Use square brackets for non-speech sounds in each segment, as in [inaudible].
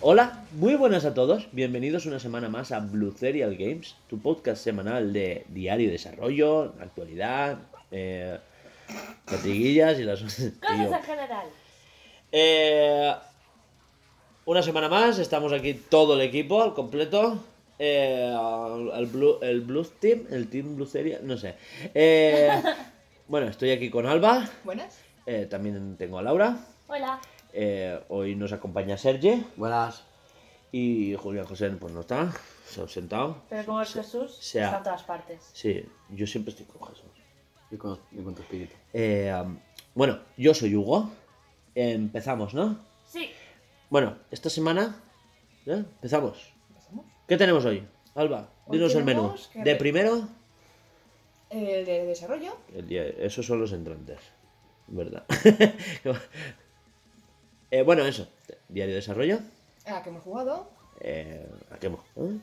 Hola, muy buenas a todos. Bienvenidos una semana más a Blue Serial Games, tu podcast semanal de diario desarrollo, actualidad, eh, y las Cosas [laughs] en general. Eh, una semana más, estamos aquí todo el equipo al completo. Eh, el, Blue, el Blues Team, el Team Blue Serial, no sé. Eh, [laughs] bueno, estoy aquí con Alba, Buenas. eh, también tengo a Laura. Hola. eh, hoy nos acompaña Sergi. Buenas. Y Julián José pues no está, se ha ausentado. Pero como es Jesús, está en todas partes. Sí, yo siempre estoy con Jesús. Y con, y con tu espíritu. Eh, um, bueno, yo soy Hugo. Empezamos, ¿no? Sí. Bueno, esta semana ¿ya? empezamos. Empezamos. ¿Qué tenemos hoy? Alba, Hoy dinos el menú. que De primero, El de desarrollo. el esos son los entrantes, ¿verdad? [laughs] Eh, bueno, eso, diario de desarrollo. Ah, que hemos jugado. Eh, ¿A qué hemos? ¿Eh?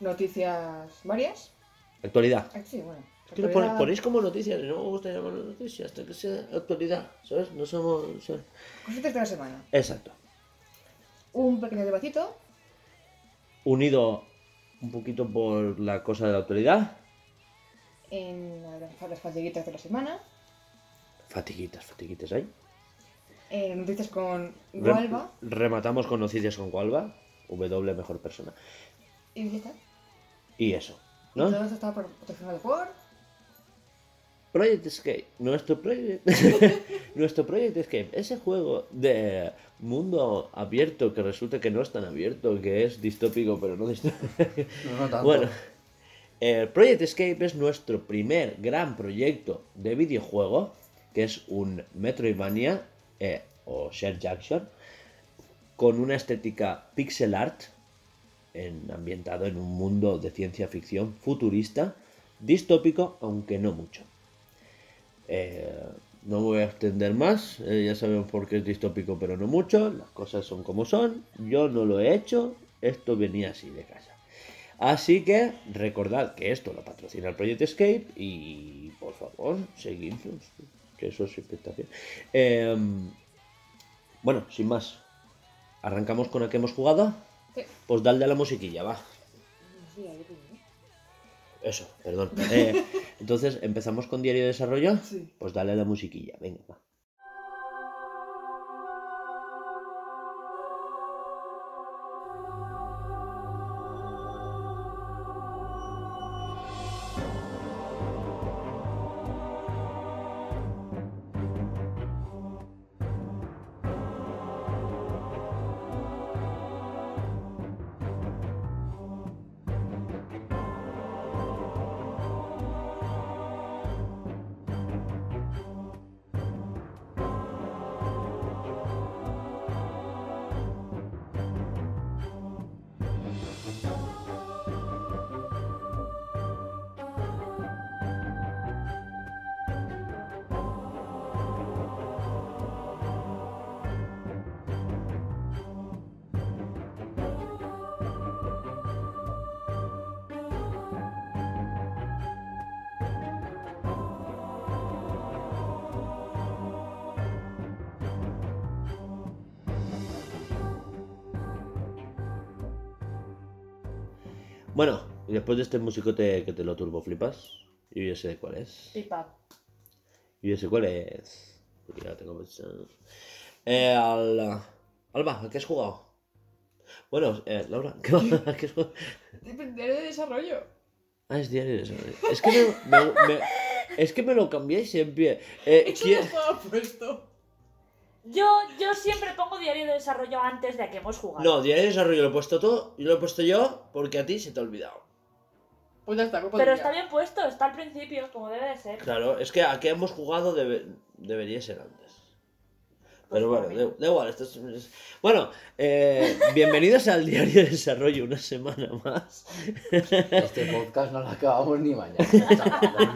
Noticias varias. Actualidad. Ah, sí, bueno. Es que lo Actualidad- pon- ponéis como noticias, no me gusta llamar noticias, hasta que sea actualidad, ¿sabes? No somos... ¿sabes? Cositas de la semana. Exacto. Un pequeño debatito. Unido un poquito por la cosa de la actualidad. En las, fatiguitas de la semana. Fatiguitas, fatiguitas ahí. Eh, noticias con Gualba. rematamos con noticias con Gualba, W mejor persona. Y ya está. Y eso, todo esto está por- patrocinado por. Project Escape, nuestro proyecto, [laughs] nuestro Project Escape, ese juego de mundo abierto que resulta que no es tan abierto, que es distópico pero no distópico. [laughs] No, no tanto. Bueno, el Project Escape es nuestro primer gran proyecto de videojuego, que es un Metroidvania eh, o Share Junction, con una estética pixel art, en- ambientado en un mundo de ciencia ficción futurista, distópico, aunque no mucho. Eh, no voy a extender más, eh, ya sabemos por qué es distópico, pero no mucho, las cosas son como son, yo no lo he hecho, esto venía así de casa. Así que recordad que esto lo patrocina el Project Escape y por favor, seguidnos, que eso siempre está bien. Em, bueno, sin más, arrancamos con el que hemos jugado. Sí. Pues dale a la musiquilla, va. Sí. Eso, perdón. Eh, entonces, ¿empezamos con diario de desarrollo? Sí. Pues dale a la musiquilla, venga, va. Después de este musicote que te lo turbo flipas, yo ya sé cuál es. Pipa. Yo ya sé cuál es. Porque ya lo tengo pensado. Eh, al- Alba, ¿a qué has jugado? Bueno, eh, Laura, ¿qué [laughs] ¿a qué has jugado? Diario de desarrollo. Ah, es diario de desarrollo. Es que me, me- me- es que me lo cambiáis siempre. Eh, [laughs] Eso ¿quién- no estaba puesto. Yo, yo siempre pongo diario de desarrollo antes de a que hemos jugado. No, diario de desarrollo lo he puesto todo y lo he puesto yo porque a ti se te ha olvidado. Pues ya está, culpa Pero tuya. está bien puesto, está al principio, como debe de ser. Claro, es que a qué hemos jugado debe- debería ser antes. Pero Pues bueno, por da, igual. Esto es- es- Bueno, eh, bienvenidos al Diario de Desarrollo, una semana más. Este podcast no lo acabamos ni mañana. Te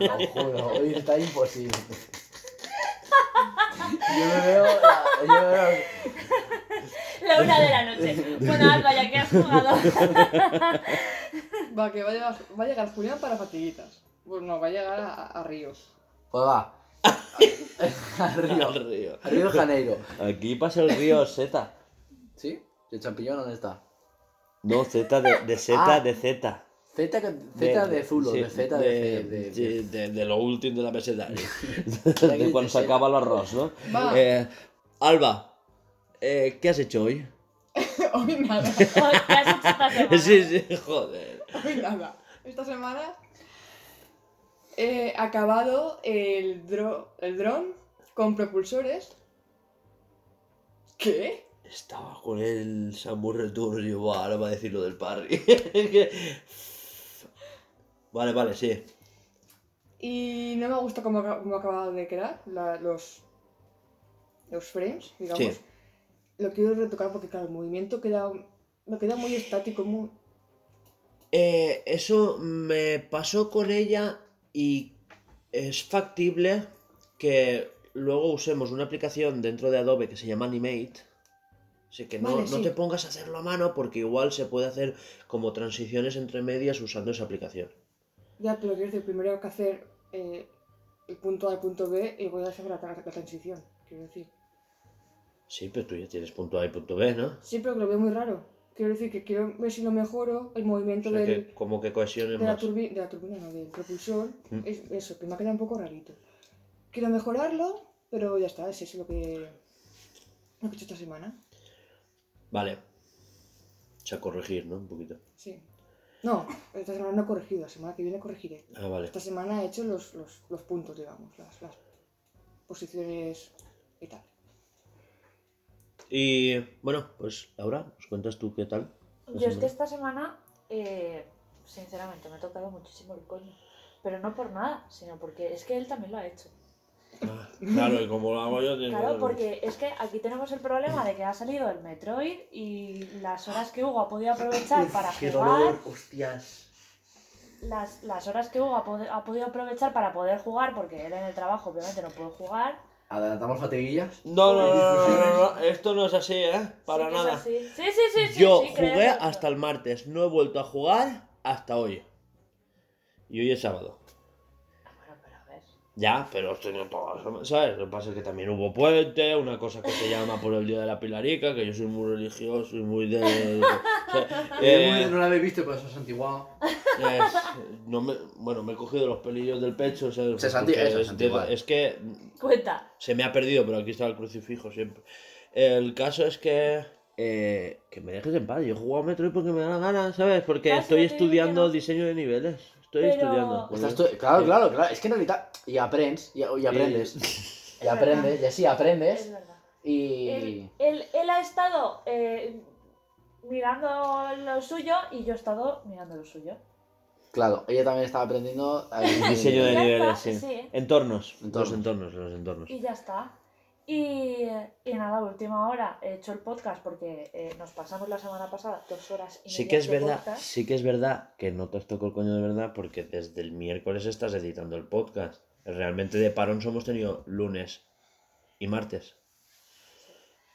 lo juro, hoy está imposible. Yo me veo. la- yo me veo La una de la noche. Bueno, Alba, ya que has jugado. [laughs] Va, que va a, llegar, va a llegar Julián para fatiguitas. Pues no, va a llegar a, a- a Ríos. Pues va. [laughs] Al río. Al río. Al río de Janeiro. Aquí pasa el río Z. ¿Sí? ¿El champiñón dónde está? No, Z de, de Z Ah. de Z. Z, que- Z de, Zulo, sí, de Z de, de, de- sí, de- de lo último de la meseta. [laughs] de- de cuando se acaba el arroz, ¿no? Va. Eh, Alba, eh, ¿qué has hecho hoy? [laughs] Hoy nada, ¿Qué has hecho esta semana? Sí, sí, joder. [laughs] hoy nada. Esta semana he acabado el, dro el dron con propulsores. ¿Qué? Estaba con el Samus Return y digo, "Buah, ahora va a decir lo del parry. [laughs] Vale, vale, sí. Y no me gusta cómo, ha- cómo ha acabado de quedar la- los, los frames, digamos. Sí. Lo quiero retocar porque, claro, el movimiento queda, me queda muy estático, muy... Eh, eso me pasó con ella y es factible que luego usemos una aplicación dentro de Adobe que se llama Animate. Así que no, Vale, no sí. te pongas a hacerlo a mano porque igual se puede hacer como transiciones entre medias usando esa aplicación. Ya, pero quiero decir, primero hay que hacer eh, el punto A al punto B y voy a hacer la, la- la transición, quiero decir. Sí, pero tú ya tienes punto A y punto B, ¿no? Sí, pero que lo veo muy raro. Quiero decir que quiero ver si lo mejoro, el O movimiento sea, del, que como que cohesiones de, la turbi- de la turbina, no, del propulsor. Mm. Es eso, que me ha quedado un poco rarito. Quiero mejorarlo, pero ya está, es eso lo que, lo que he hecho esta semana. Vale. O sea, corregir, ¿no? Un poquito. Sí. No, esta semana no he corregido, la semana que viene corregiré. Ah, vale. Esta semana he hecho los, los, los puntos, digamos, las, las posiciones y tal. Y bueno, pues Laura, ¿nos cuentas tú qué tal? Yo es semana? que esta semana, eh, sinceramente, me ha tocado muchísimo el coño. Pero no por nada, sino porque es que él también lo ha hecho. Ah, claro, y como lo hago yo, tengo- Claro, porque es que aquí tenemos el problema de que ha salido el Metroid y las horas que Hugo ha podido aprovechar para ¡Qué jugar, dolor! ¡Hostias! las, las horas que Hugo ha, pod- ha podido aprovechar para poder jugar, porque él en el trabajo obviamente no puede jugar. Adelantamos fatiguillas. No, no, no, no, no, esto no es así, ¿eh? Para nada. Sí, sí, sí, sí. Yo sí, jugué hasta el martes, no he vuelto a jugar hasta hoy. Y hoy es sábado. Bueno, pero a ver. Ya, pero estoy no todo, ¿sabes? Lo que pasa es que también hubo puente, una cosa que se llama por el Día de la Pilarica, que yo soy muy religioso y muy de... [laughs] o sea, eh, no la habéis visto, pero eso es antiguado. Es- no me, bueno, me he cogido los pelillos del pecho. Se santi- Porque eso es es, es que Cuenta. se me ha perdido, pero aquí está el crucifijo siempre. El caso es que... eh, que me dejes en paz, yo he jugado Metroid porque me da la gana, ¿sabes? Porque sí, estoy estudiando no. diseño de niveles. Estoy Pero- estudiando. Estás tú- Claro, claro, claro. Es que en realidad. Y aprendes. Y, y aprendes. [laughs] Y Es aprendes. Y así Es aprendes. verdad. Y. Él, él, él ha estado eh, mirando lo suyo y yo he estado mirando lo suyo. Claro, ella también estaba aprendiendo. [laughs] Diseño de Ya niveles, está, sí. sí. Entornos, Entornos. Los entornos, los entornos. Y ya está. Y, y nada, última hora he hecho el podcast porque eh, nos pasamos la semana pasada dos horas y Sí media que es de verdad, podcast. sí que es verdad que no te tocado el coño de verdad porque desde el miércoles estás editando el podcast. Realmente de parón hemos tenido lunes y martes.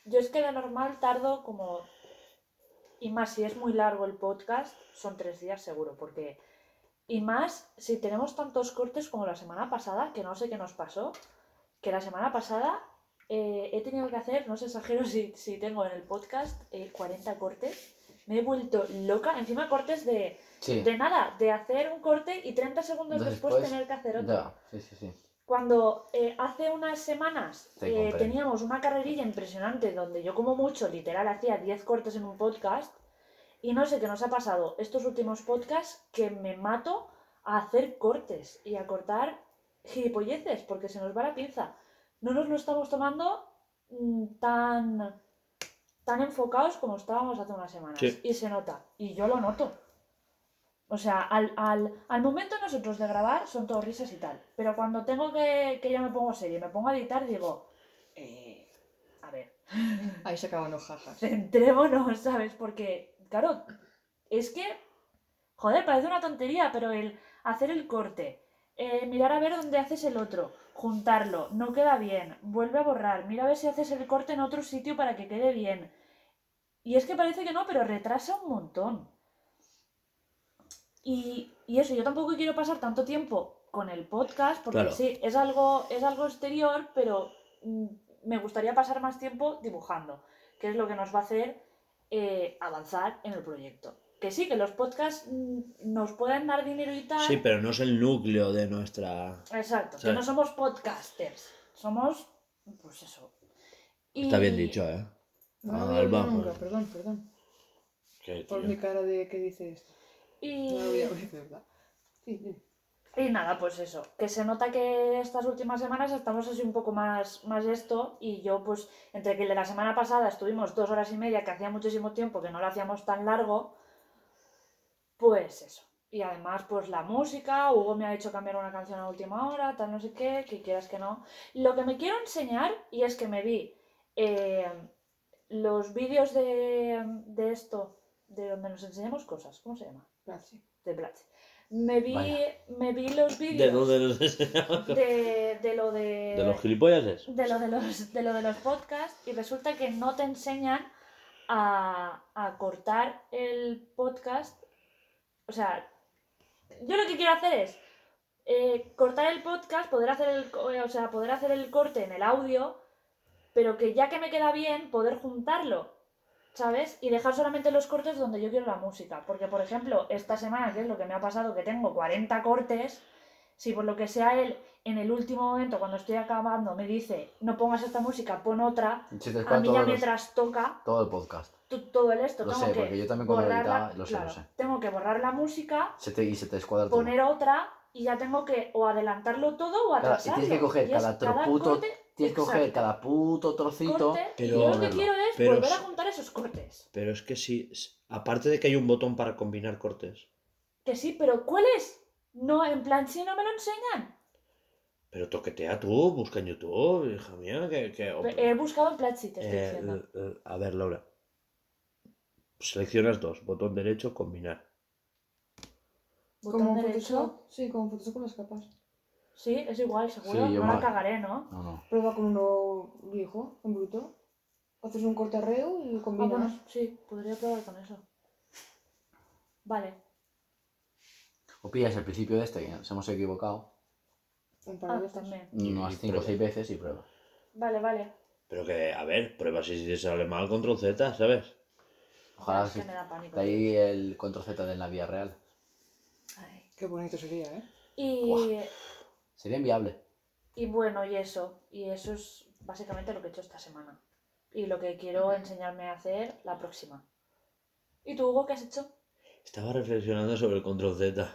Yo es que de normal tardo como... Y más si es muy largo el podcast, son tres días seguro, porque... Y más si tenemos tantos cortes como la semana pasada, que no sé qué nos pasó, que la semana pasada eh, he tenido que hacer, no os exagero [laughs] si, si tengo en el podcast, eh, 40 cortes. Me he vuelto loca, encima cortes de, Sí. de nada, de hacer un corte y 30 segundos después, Después, tener que hacer otro. Ya, sí, sí, sí. Cuando eh, hace unas semanas eh, teníamos una carrerilla impresionante donde yo como mucho, literal, hacía 10 cortes en un podcast y no sé qué nos ha pasado estos últimos podcasts que me mato a hacer cortes y a cortar gilipolleces porque se nos va la pinza. No nos lo estamos tomando mm, tan, tan enfocados como estábamos hace unas semanas Sí. y se nota y yo lo noto. O sea, al, al, al momento nosotros de grabar son todo risas y tal. Pero cuando tengo que, que ya me pongo serio y me pongo a editar, digo, eh, a ver, Ahí se acaban los jajas. [laughs] centrémonos, ¿sabes? Porque, claro, es que, joder, parece una tontería, pero el hacer el corte, eh, mirar a ver dónde haces el otro, juntarlo, no queda bien, vuelve a borrar, mira a ver si haces el corte en otro sitio para que quede bien. Y es que parece que no, pero retrasa un montón. Y, y eso, yo tampoco quiero pasar tanto tiempo con el podcast, porque Claro. sí, es algo, es algo exterior, pero mm, me gustaría pasar más tiempo dibujando, que es lo que nos va a hacer eh, avanzar en el proyecto. Que sí, que los podcasts mm, nos pueden dar dinero y tal. Sí, pero no es el núcleo de nuestra. Exacto, que no somos podcasters, somos, pues eso. Y- Está bien dicho, ¿eh? No Ah, Alba, nunca, pues. perdón, perdón. Qué Por mi cara de que dice esto. Y... No lo había oído, ¿verdad? Sí, sí. Y nada, pues eso, que se nota que estas últimas semanas estamos así un poco más, más esto y yo pues entre que el de la semana pasada estuvimos dos horas y media, que hacía muchísimo tiempo que no lo hacíamos tan largo, pues eso. Y además pues la música, Hugo me ha hecho cambiar una canción a última hora, tal no sé qué, que quieras que no. Lo que me quiero enseñar, y es que me vi eh, los vídeos de, de esto, de donde nos enseñamos cosas, ¿cómo se llama? De Platzi. Me vi, Vaya. me vi los vídeos ¿De dónde [laughs] de, de lo de, ¿De los gilipollas? de lo de los de lo de los podcasts y resulta que no te enseñan a, a cortar el podcast o sea yo lo que quiero hacer es eh, cortar el podcast poder hacer el eh, o sea poder hacer el corte en el audio pero que ya que me queda bien poder juntarlo ¿sabes? Y dejar solamente los cortes donde yo quiero la música. Porque, por ejemplo, esta semana, que es lo que me ha pasado, que tengo 40 cortes, si por lo que sea él, en el último momento, cuando estoy acabando, me dice, no pongas esta música, pon otra, a escucha mí ya me los- trastoca todo el podcast. to- todo el esto. Lo tengo sé, que porque yo también cuando borrar la- editaba, lo sé, lo claro, sé. Tengo que borrar la música, Se te, y se te escuadra todo. poner otra, y ya tengo que o adelantarlo todo o Cada- y atrasarlo. tienes que coger Y cada tro- puto- corte, Tienes que coger exacto, cada puto trocito. corte, y pero- yo lo que quiero es pero volver a juntar esos cortes. Pero es que sí, aparte de que hay un botón para combinar cortes, Que sí, pero ¿cuál es? No, en plan, si no me lo enseñan. pero toquetea tú, busca en YouTube, hija mía, que... que- He buscado en Platzi, te estoy Eh, diciendo. eh, a ver, Laura. Seleccionas dos, botón derecho, combinar. Botón Como derecho. Photoshop. Sí, como Photoshop con las capas. Sí, es igual, seguro. Sí, yo no la cagaré, ¿no? No, no. Prueba con uno viejo, en bruto. Haces un corte arreo y Ah, combinas. bueno, sí, podría probar con eso. Vale. O pillas el principio de este, que nos hemos equivocado, Un par Ah, de veces. también. Y- unas y 5 o prueba. 6 veces y pruebas. Vale, vale. Pero que, a ver, prueba si te sale mal, control Z, ¿sabes? Ojalá es que sí. me da pánico. De ahí el control Z de la vida real. Ay. Qué bonito sería, ¿eh? Y, Sería inviable. y bueno, y eso. Y eso es básicamente lo que he hecho esta semana. Y lo que quiero enseñarme a hacer la próxima. ¿Y tú, Hugo, qué has hecho? Estaba reflexionando sobre el control Z.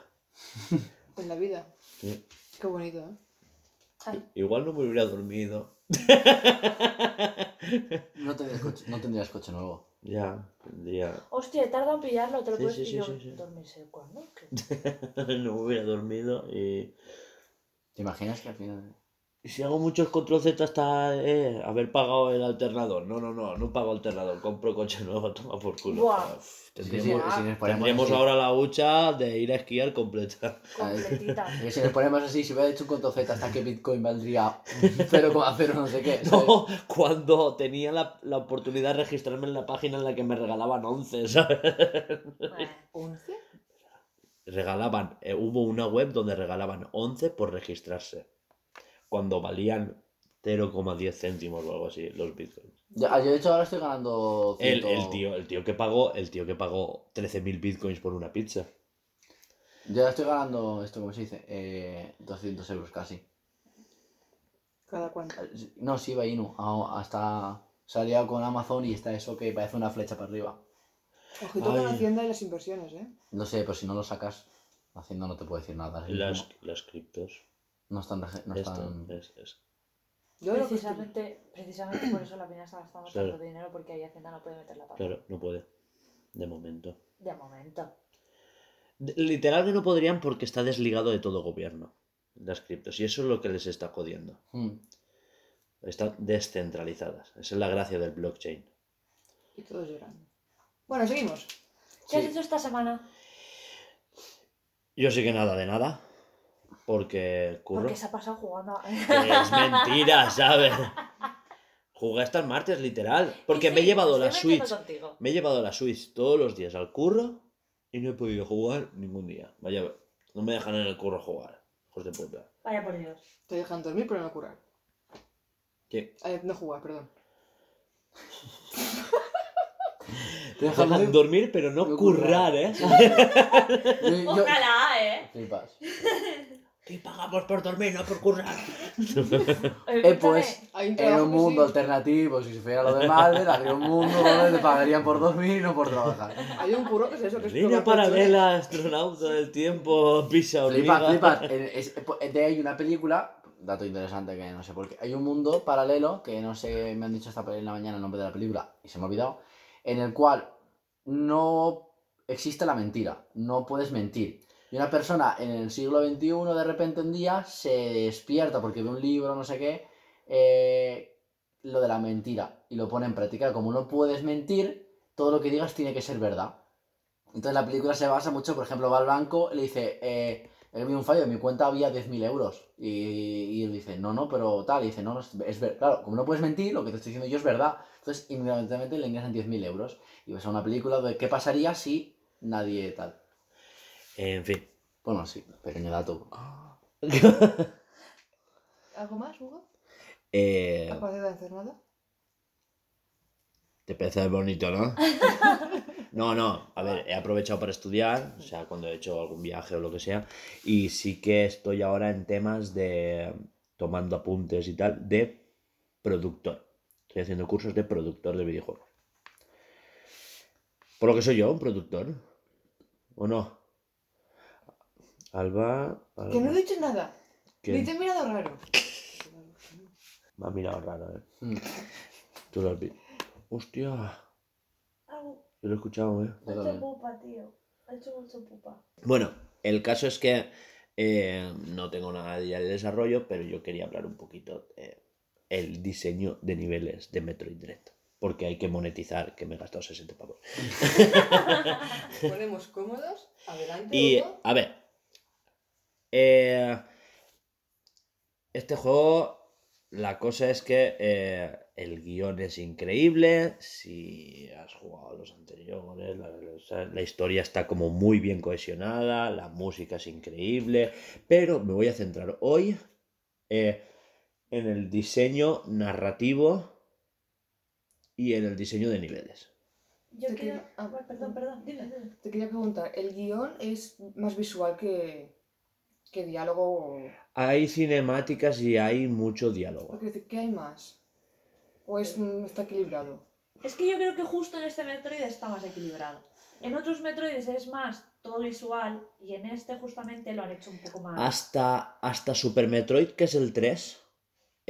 [laughs] En la vida. Sí. Qué bonito, ¿eh? Ay, Igual no me hubiera dormido. No tendrías coche, no tendrías coche nuevo. Ya, tendría... Hostia, he tardado en pillarlo, te lo Sí, puedes sí, sí, yo, sí, sí. ¿Dormirse cuándo? [laughs] ¿Qué? no me hubiera dormido y... ¿Te imaginas que al final... Y si hago muchos control Z hasta eh, haber pagado el alternador. No, no, no, no pago alternador, compro coche nuevo, [laughs] toma por culo. Si, tendríamos si nos ponemos tendríamos así, ahora la hucha de ir a esquiar completa. Completita. [laughs] si nos ponemos así, si hubiera hecho un control Z hasta que Bitcoin valdría [laughs] 0,0 no sé qué. ¿sabes? No, cuando tenía la, la oportunidad de registrarme en la página en la que me regalaban 11, ¿sabes? Eh, ¿11? Regalaban, eh, hubo una web donde regalaban 11 por registrarse. Cuando valían 0,10 céntimos o algo así los bitcoins. Ya, yo de hecho ahora estoy ganando... El, el tío, el tío que pagó, el tío que pagó 13.000 bitcoins por una pizza. Yo ahora estoy ganando esto, ¿cómo se dice? Eh, 200 euros casi. ¿Cada cuánto? No, sí, va Inu. Ah, Hasta salía con Amazon y está eso que parece una flecha para arriba. Ojito con. Hacienda y las inversiones, ¿eh? No sé, pero si no lo sacas, Hacienda no te puede decir nada. Las, las criptos. No están... No Esto están... es- es- Yo que precisamente, precisamente por eso la peña está gastando Claro. tanto dinero porque ahí Hacienda no puede meter la pata. Claro, no puede. De momento. De momento. Literal que no podrían porque está desligado de todo gobierno. Las criptos. Y eso es lo que les está jodiendo. Hmm. Están descentralizadas. Esa es la gracia del blockchain. Y todos llorando. Bueno, seguimos. ¿Qué has Sí. hecho esta semana? Yo sí que nada de nada. Porque curro. Porque se ha pasado jugando a... Que es mentira, [laughs] ¿sabes? Jugué hasta el martes, literal. Porque me he sí, llevado la estoy metiendo Switch. contigo. Me he llevado la Switch todos los días al curro y no he podido jugar ningún día. Vaya, no me dejan en el curro jugar. Hijos de puta. Vaya por Dios. Te dejan dormir pero no curar. ¿Qué? Eh, no jugar, perdón. [laughs] [laughs] Te Dejan muy- dormir, pero no no currar, currar. ¿eh? [laughs] Yo- Ojalá, ¿eh? Flipas. Que pagamos por dormir, no por currar. Eh, pues, Hay un mundo sí. alternativo, si se fuera lo de Marvel, habría un mundo donde te pagarían por dormir y no por trabajar. Hay un curro que es eso, que es Línea paralela, astronauta del tiempo, pisa hormiga. Flipas, [laughs] flipas. De ahí hay una película, dato interesante que no sé por qué. Hay un mundo paralelo, que no sé, me han dicho esta en la mañana el nombre de la película y se me ha olvidado, en el cual no existe la mentira, no puedes mentir. Y una persona en el siglo XXI de repente un día se despierta porque ve un libro, no sé qué, eh, lo de la mentira y lo pone en práctica. Como no puedes mentir, todo lo que digas tiene que ser verdad. Entonces la película se basa mucho, por ejemplo, va al banco y le dice, eh, he un fallo, en mi cuenta había 10.000 euros. Y, y él dice, no, no, pero tal. Y dice, no, es, es ver-". Claro, como no puedes mentir, lo que te estoy diciendo yo es verdad. Entonces, inmediatamente le ingresan 10.000 euros. Y ves a una película de qué pasaría si nadie tal. En fin. Bueno, sí, pequeño dato. [laughs] ¿Algo más, Hugo? Eh, Aparte de hacer nada. te parece bonito, ¿no? [laughs] No, no, a ver, he aprovechado para estudiar, o sea, cuando he hecho algún viaje o lo que sea, y sí que estoy ahora en temas de tomando apuntes y tal, de productor. Estoy haciendo cursos de productor de videojuegos. Por lo que soy yo, un productor. ¿O no? Alba. Alba Que no he dicho nada. ¿qué? Ni te he mirado raro. Me ha mirado raro, ¿eh? Mm, Tú lo has visto. Hostia, yo lo he escuchado, ¿eh? ha hecho pupa, tío. Ha hecho mucho pupa. Bueno, el caso es que eh, no tengo nada ya de desarrollo, pero yo quería hablar un poquito de el diseño de niveles de Metroid Dread. Porque hay que monetizar, que me he gastado 60 pavos. [laughs] Ponemos cómodos. Adelante, Y, a ver. eh, este juego, la cosa es que eh, el guion es increíble. Si has jugado los anteriores, la historia está como muy bien cohesionada, la música es increíble. Pero me voy a centrar hoy eh, en el diseño narrativo y en el diseño de niveles. Yo Te quiero. quería- ah, perdón, perdón, dime, dime. Te quería preguntar, ¿el guion es más visual que, que diálogo? Hay cinemáticas y hay mucho diálogo. ¿qué hay más? ¿O es, mm, está equilibrado? Es que yo creo que justo en este Metroid está más equilibrado. En otros Metroids es más todo visual y en este justamente lo han hecho un poco más. Hasta, hasta Super Metroid, que es el 3,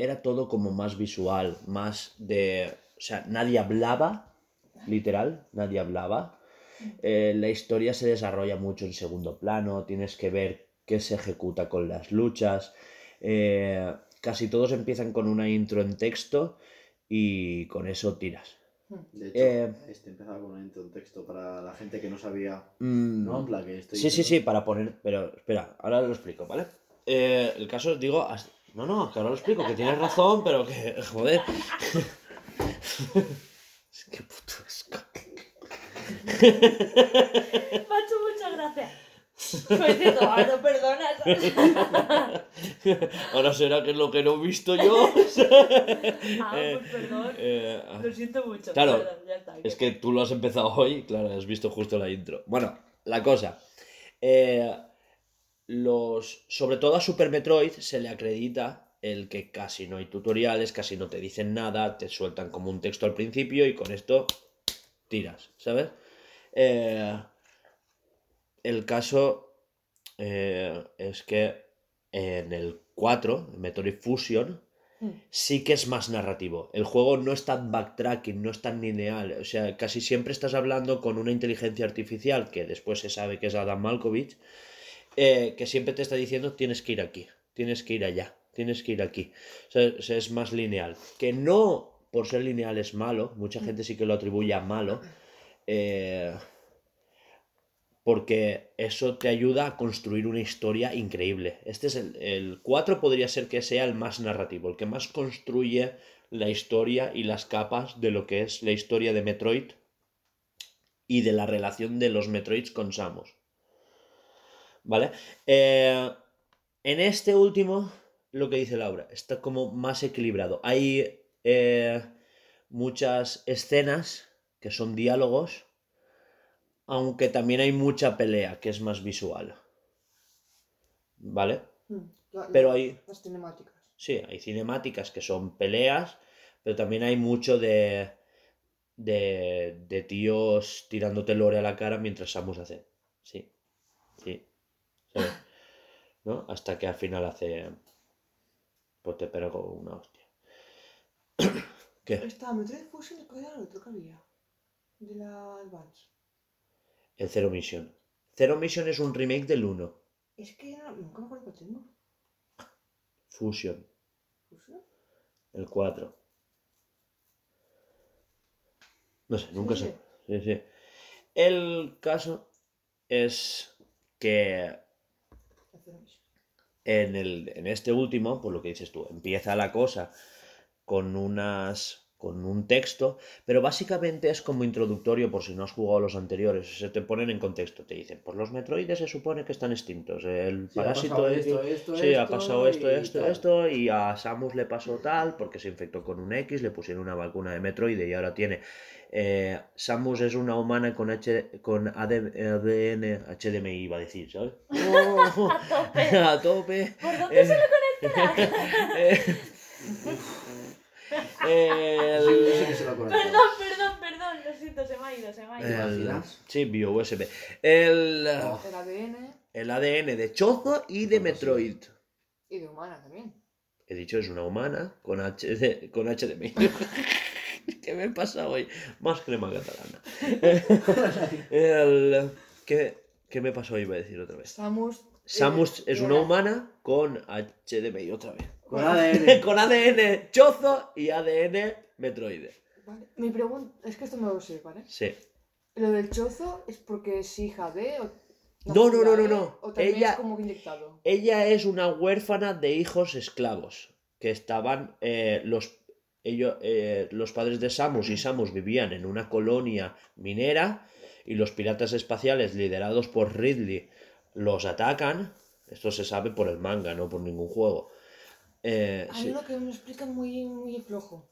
era todo como más visual, más de... O sea, nadie hablaba, literal, nadie hablaba. Eh, la historia se desarrolla mucho en segundo plano, tienes que ver qué se ejecuta con las luchas. Eh, casi todos empiezan con una intro en texto y con eso tiras. De hecho, Eh, este empezaba con un intro en texto para la gente que no sabía. Mm, No, en plan que estoy Sí, sí, sí, para poner. Pero espera, ahora lo explico, ¿vale? El caso, digo. as- No, no, que ahora lo explico, que tienes razón, pero que. Joder. [laughs] Es que puto asco. Me ha hecho mucha gracia. Como diciendo, "Ah, no perdonas. [laughs] Ahora será que es lo que no he visto yo. ah, Eh, pues perdón. eh, Lo siento mucho. claro, perdón, ya está. Es que tú lo has empezado hoy, claro, has visto justo la intro. Bueno, la cosa. eh, los, sobre todo a Super Metroid se le acredita el que casi no hay tutoriales, casi no te dicen nada, te sueltan como un texto al principio y con esto tiras, ¿sabes? Eh, el caso eh, es que en el 4, Metroid Fusion, Mm. sí que es más narrativo. El juego no es tan backtracking, no es tan lineal. O sea, casi siempre estás hablando con una inteligencia artificial, que después se sabe que es Adam Malkovich, eh, que siempre te está diciendo tienes que ir aquí, tienes que ir allá, tienes que ir aquí. O sea, o sea, es más lineal. Que no por ser lineal es malo, mucha gente sí que lo atribuye a malo. eh, porque eso te ayuda a construir una historia increíble. Este es el, el 4 podría ser que sea el más narrativo, el que más construye la historia y las capas de lo que es la historia de Metroid y de la relación de los Metroids con Samus. ¿Vale? Eh, en este último, lo que dice Laura, está como más equilibrado. Hay eh, muchas escenas que son diálogos, aunque también hay mucha pelea, que es más visual. ¿Vale? Mm, la- Pero hay- Las cinemáticas. Sí, hay cinemáticas que son peleas, pero también hay mucho de, de, de tíos tirándote lore a la cara mientras Samus hace. Sí. ¿Sabes? ¿No? Hasta que al final hace. Pues te pego una hostia. [coughs] ¿Qué? Esta Metroid Fusion y cuál era el otro que había. De la Advance. El Zero Mission. Zero Mission es un remake del 1. Es que era- nunca me acuerdo que tengo. Fusion, ¿Fusion? el 4. No sé, nunca Sí, sé. Sí, sí. El caso es que. En, el, en este último, por lo que dices tú, empieza la cosa con unas con un texto, pero básicamente es como introductorio por si no has jugado los anteriores, se te ponen en contexto, te dicen, pues los metroides se supone que están extintos, el Sí, ha parásito pasado X- esto, esto, sí, ha pasado esto, esto, tal. esto, y a Samus le pasó tal, porque se infectó con un X, le pusieron una vacuna de metroide y ahora tiene... eh, Samus es una humana con, H, con AD ADN, HDMI iba a decir, ¿sabes? Oh, [laughs] A tope. [laughs] a tope. ¿Por dónde Eh, se lo conectará? eh, [laughs] el- Sí, lo. Perdón, perdón, perdón. Lo siento, se me ha ido, se me ha ¿Te ido. el- sí, bio USB. El, Oh. El ADN el ADN de Chozo y de Metroid. y de humana también. He dicho, es una humana con, HD, con HDMI. [laughs] ¿Qué me pasa hoy? Más crema catalana. [laughs] El, ¿qué, ¿Qué me pasó hoy? Iba a decir otra vez. Samus. eh, Samus es una era- humana con HDMI otra vez. Con ADN. [laughs] con ADN Chozo y ADN Metroide. Vale. Mi pregunta es que esto me lo sé, ¿vale? Sí. Lo del chozo es porque es hija de. O... No, no, no, no, ¿eh? no. O Ella- es como inyectado. Ella es una huérfana de hijos esclavos que estaban eh, los ellos eh, los padres de Samus y Samus vivían en una colonia minera y los piratas espaciales liderados por Ridley los atacan. Esto se sabe por el manga, no por ningún juego. Eh, Hay sí. uno que me explica muy, muy flojo.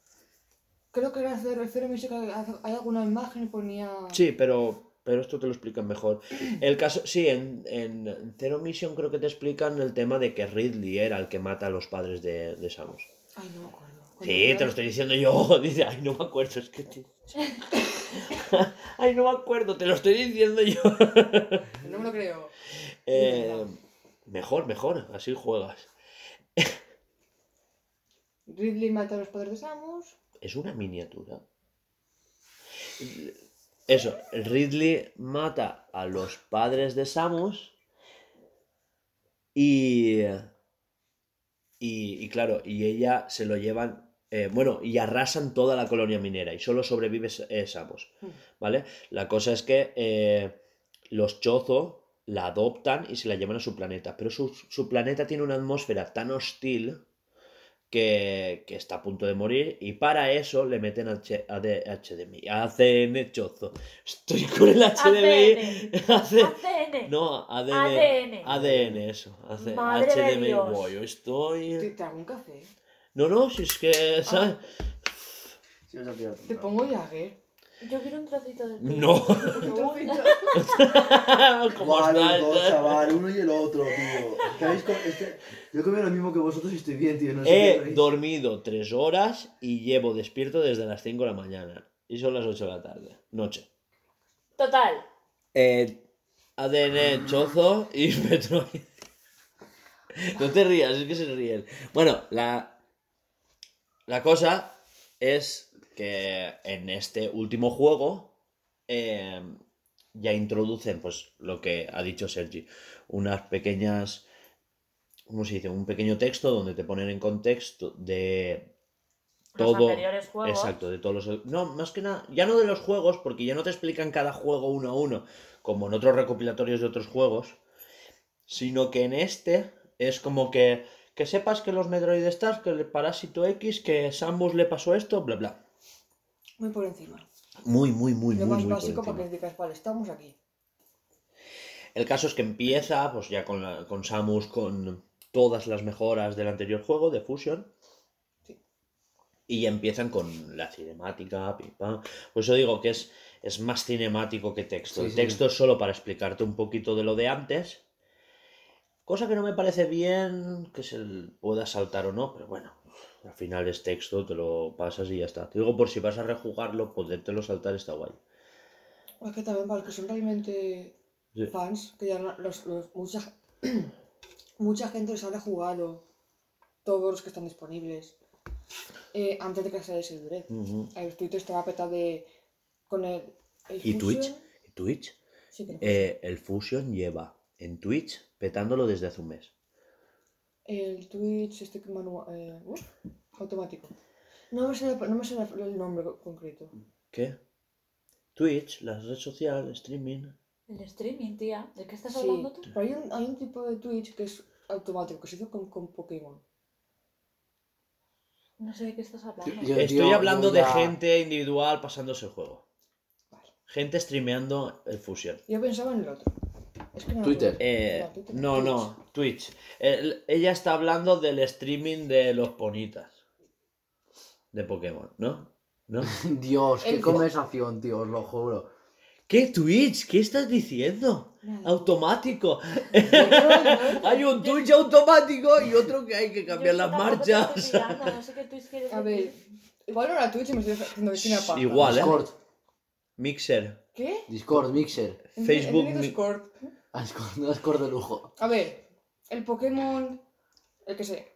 Creo que era cero, el cero me dice que hay hay alguna imagen y ponía. Sí, pero, pero esto te lo explican mejor. El caso, sí, en, en Zero Mission creo que te explican el tema de que Ridley era el que mata a los padres de, de Samus. Ay, no me acuerdo. Sí, te lo estoy diciendo yo. [laughs] Dice, ay, no me acuerdo, es que... te- [laughs] ay, no me acuerdo, te lo estoy diciendo yo. [laughs] No me lo creo. Eh, mejor, mejor, así juegas. Ridley mata a los padres de Samus. Es una miniatura. Eso, Ridley mata a los padres de Samus y, y, y claro, y ella se lo llevan, eh, bueno, y arrasan toda la colonia minera y solo sobrevive eh, Samus, Hmm. ¿vale? La cosa es que eh, los Chozo la adoptan y se la llevan a su planeta, pero su, su planeta tiene una atmósfera tan hostil que, que está a punto de morir y para eso le meten H, AD HDMI, ACN Chozo. Estoy con el HDMI. AC ACN. no, ADN. ADN. ADN, eso. AC Madre de HDMI. Dios. ¿Te, estoy. te hago un café? No, no, si es que. ¿sabes? Sí, Te pongo Jagger. Yo quiero un trocito de No. [laughs] [laughs] ¿Cómo Buah, los estás? dos, chaval, uno y el otro, tío. ¿Qué habéis com- es que yo comí lo mismo que vosotros y estoy bien, tío. No sé qué He dormido tres horas y llevo despierto desde las 5 de la mañana. Y son las 8 de la tarde. Noche. Total. Eh, ADN Chozo y [laughs] Metroid. No te rías, es que se ríen. Bueno, la, la cosa es que en este último juego eh, ya introducen, pues, lo que ha dicho Sergi, unas pequeñas, ¿cómo se dice? Un pequeño texto donde te ponen en contexto de Los todo. anteriores juegos. Exacto, de todos los. No, más que nada, ya no de los juegos, porque ya no te explican cada juego uno a uno, como en otros recopilatorios de otros juegos, sino que en este es como que, que sepas que los Metroid Stars, que el Parásito X, que Samus le pasó esto, bla bla. Muy por encima. Muy, muy, muy, Lo muy, más muy básico para que digas, vale, estamos aquí. El caso es que empieza, pues ya con, la- con Samus, con todas las mejoras del anterior juego, de Fusion. Sí. Y ya empiezan con la cinemática, pim, pam. Por eso digo que es, es más cinemático que texto. Sí, el sí. texto es solo para explicarte un poquito de lo de antes. Cosa que no me parece bien que se pueda saltar o no, pero bueno, al final es texto, te lo pasas y ya está. Te digo, por si vas a rejugarlo, podértelo saltar está guay. Es que también para los que son realmente Sí. fans, que ya los, los- mucha, [clears throat] mucha gente les habrá jugado, todos los que están disponibles, eh, antes de que saliese el direct. Ujú. El Twitter estaba petado de. con el. el ¿Y Fusion. Twitch? ¿Y Twitch? Sí. Eh, el Fusion lleva en Twitch petándolo desde hace un mes. El Twitch, este que manua- eh, uf, automático. No me sé, no me sé el nombre co- concreto. ¿Qué? Twitch, la red social, streaming. El streaming, tía. ¿De qué estás Sí, hablando tú? pero hay un, hay un tipo de Twitch que es automático, que se hizo con, con Pokémon. No sé de qué estás hablando. Yo- Estoy yo- hablando yo de ya- gente individual pasándose el juego. Vale. Gente streameando el Fusion. Yo pensaba en el otro. Es que no me Twitter. acuerdo. Eh, No, Twitter, no, Twitch. no, Twitch. El- ella está hablando del streaming de los ponitas. De Pokémon, ¿no? ¿No? [laughs] Dios, qué El- conversación, tío, os lo juro. ¿Qué Twitch? ¿Qué estás diciendo? Nada. Automático. [laughs] Hay un Twitch automático y otro que hay que cambiar Yo las marchas. estoy pillando, No sé qué Twitch quieres A ver, igual no era Twitch y me estoy haciendo paja. Igual, ¿eh? Discord, Mixer. ¿Qué? Discord, Mixer. Facebook mi- Discord. Ah, Discord, no Discord de lujo. A ver, el Pokémon, el que sé,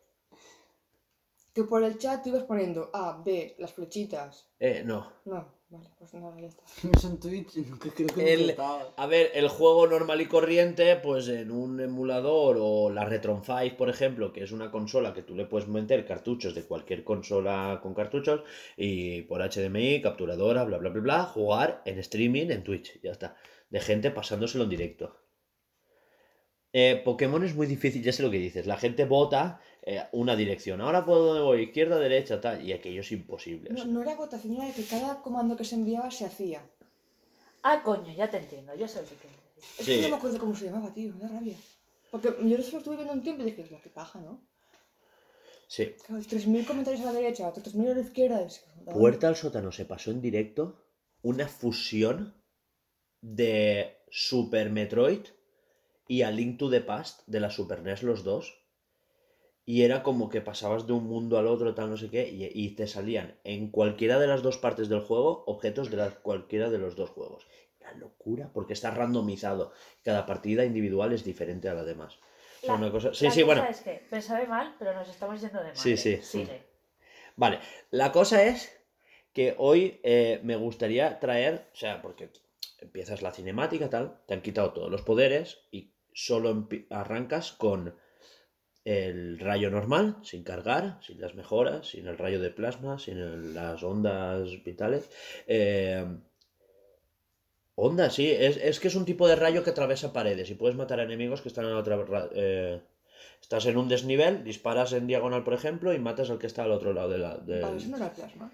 que por el chat te ibas poniendo A, B, las flechitas. Eh, no. No, vale, pues nada, ya está. [laughs] Es en Twitch, nunca [laughs] creo que El-. A ver, el juego normal y corriente, pues en un emulador o la Retron 5, por ejemplo, que es una consola que tú le puedes meter cartuchos de cualquier consola con cartuchos y por HDMI, capturadora, bla, bla, bla, bla, jugar en streaming en Twitch, ya está. De gente pasándoselo en directo. Eh, Pokémon es muy difícil, ya sé lo que dices. La gente vota eh, una dirección. Ahora por dónde voy, izquierda, derecha, tal. Y aquello es imposible. o No, sea. no era votación, era que cada comando que se enviaba se hacía. Ah, coño, ya te entiendo. Yo sé lo que quieres decir. Es Sí. que no me acuerdo cómo se llamaba, tío, me da rabia. Porque yo eso lo estuve viendo un tiempo y dije, "Hostia, qué paja, ¿no? Sí. Claro, 3.000 comentarios a la derecha, otros 3.000 a la izquierda. Es... que- Puerta al sótano se pasó en directo una fusión de Super Metroid y a Link to the Past de la Super NES los dos. Y era como que pasabas de un mundo al otro, tal, no sé qué, y, y te salían en cualquiera de las dos partes del juego objetos de la- cualquiera de los dos juegos. Era locura, porque está randomizado. Cada partida individual es diferente a la demás. O sea, La- una cosa... Sí, la sí, cosa bueno. es que me sabe mal, pero nos estamos yendo de mal. Sí, sí. Sigue. Vale, la cosa es que hoy eh, me gustaría traer, o sea, porque empiezas la cinemática, tal, te han quitado todos los poderes y solo arrancas con el rayo normal, sin cargar, sin las mejoras, sin el rayo de plasma, sin el- las ondas vitales. Eh, ondas, sí, es, es que es un tipo de rayo que atraviesa paredes y puedes matar a enemigos que están en otra... ra- eh, Estás en un desnivel, disparas en diagonal, por ejemplo, y matas al que está al otro lado de la... plasma.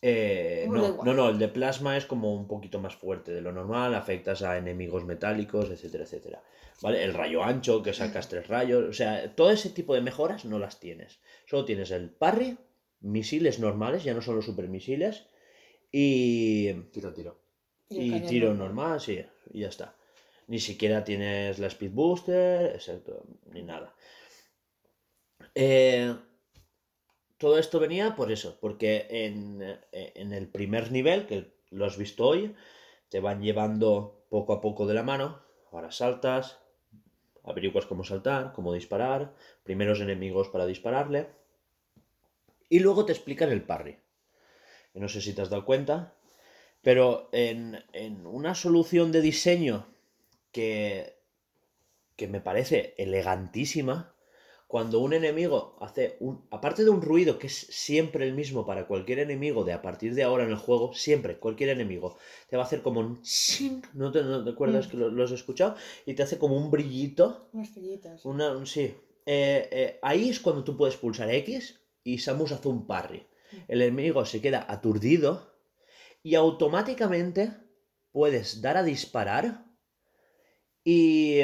Eh, no, no, no, el de plasma es como un poquito más fuerte de lo normal, afectas a enemigos metálicos, etcétera, etcétera. ¿Vale? El rayo ancho, que sacas tres rayos, o sea, todo ese tipo de mejoras no las tienes. Solo tienes el parry, misiles normales, ya no son los supermisiles, y, Tiro, tiro. y tiro normal. normal, sí, y ya está. Ni siquiera tienes la speed booster, exacto, ni nada. Eh, todo esto venía por eso, porque en, eh, en el primer nivel, que lo has visto hoy, te van llevando poco a poco de la mano. Ahora saltas, averiguas cómo saltar, cómo disparar, primeros enemigos para dispararle. Y luego te explican el parry. No sé si te has dado cuenta, pero en, en una solución de diseño que, que me parece elegantísima, cuando un enemigo hace un. Aparte de un ruido que es siempre el mismo para cualquier enemigo de a partir de ahora en el juego, siempre, cualquier enemigo, te va a hacer como un. ching, ¿No te, no te acuerdas Mm. que lo, lo has escuchado? Y te hace como un brillito. Unas estrellitas. Una, un- sí. eh, eh, ahí es cuando tú puedes pulsar X y Samus hace un parry. El enemigo se queda aturdido y automáticamente puedes dar a disparar y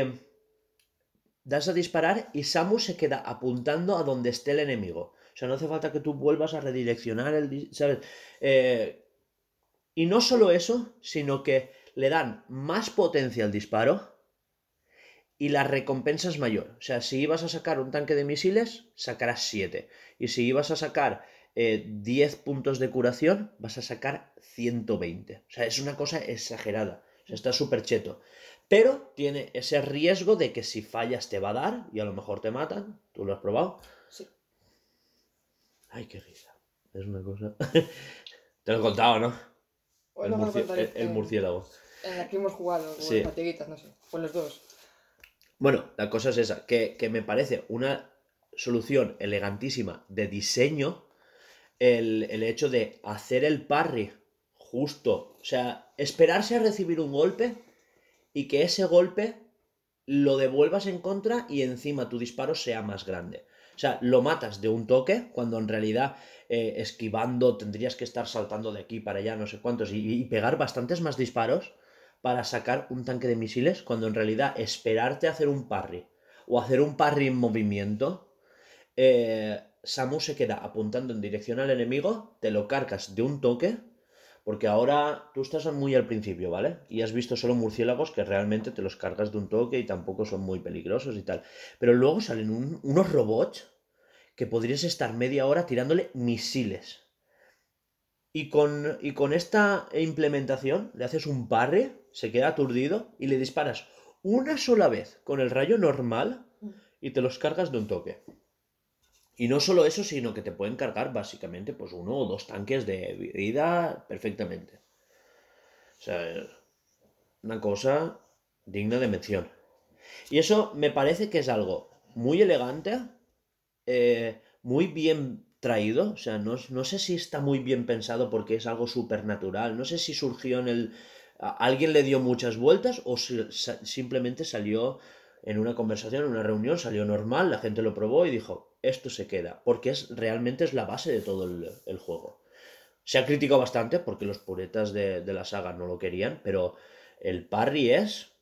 das a disparar y Samus se queda apuntando a donde esté el enemigo. O sea, no hace falta que tú vuelvas a redireccionar el... ¿Sabes? Eh, y no solo eso, sino que le dan más potencia al disparo y la recompensa es mayor. O sea, si ibas a sacar un tanque de misiles, sacarás 7. Y si ibas a sacar eh, 10 puntos de curación, vas a sacar 120. O sea, es una cosa exagerada. O sea, está súper cheto. Pero tiene ese riesgo de que si fallas te va a dar y a lo mejor te matan. ¿Tú lo has probado? Sí. Ay, qué risa. Es una cosa... [laughs] te lo he contado, ¿no? El, a murci- el- el murciélago. En la que hemos jugado, con Sí. las fatiguitas, no sé. Con los dos. Bueno, la cosa es esa, que, que me parece una solución elegantísima de diseño el, el hecho de hacer el parry justo, o sea, esperarse a recibir un golpe y que ese golpe lo devuelvas en contra y encima tu disparo sea más grande. O sea, lo matas de un toque cuando en realidad eh, esquivando tendrías que estar saltando de aquí para allá no sé cuántos y, pegar bastantes más disparos para sacar un tanque de misiles cuando en realidad esperarte a hacer un parry o hacer un parry en movimiento, eh, Samus se queda apuntando en dirección al enemigo, te lo cargas de un toque, porque ahora tú estás muy al principio, ¿vale? Y has visto solo murciélagos que realmente te los cargas de un toque y tampoco son muy peligrosos y tal. Pero luego salen un- unos robots que podrías estar media hora tirándole misiles. Y con, y con esta implementación le haces un parry, se queda aturdido y le disparas una sola vez con el rayo normal y te los cargas de un toque. Y no solo eso, sino que te pueden cargar básicamente pues uno o dos tanques de vida perfectamente. O sea, una cosa digna de mención. Y eso me parece que es algo muy elegante, eh, muy bien traído, o sea, no, no sé si está muy bien pensado porque es algo supernatural, no sé si surgió en el... alguien le dio muchas vueltas o simplemente salió en una conversación, en una reunión, salió normal, la gente lo probó y dijo, esto se queda, porque es realmente es la base de todo el, juego. Se ha criticado bastante porque los puretas de, la saga no lo querían, pero el parry es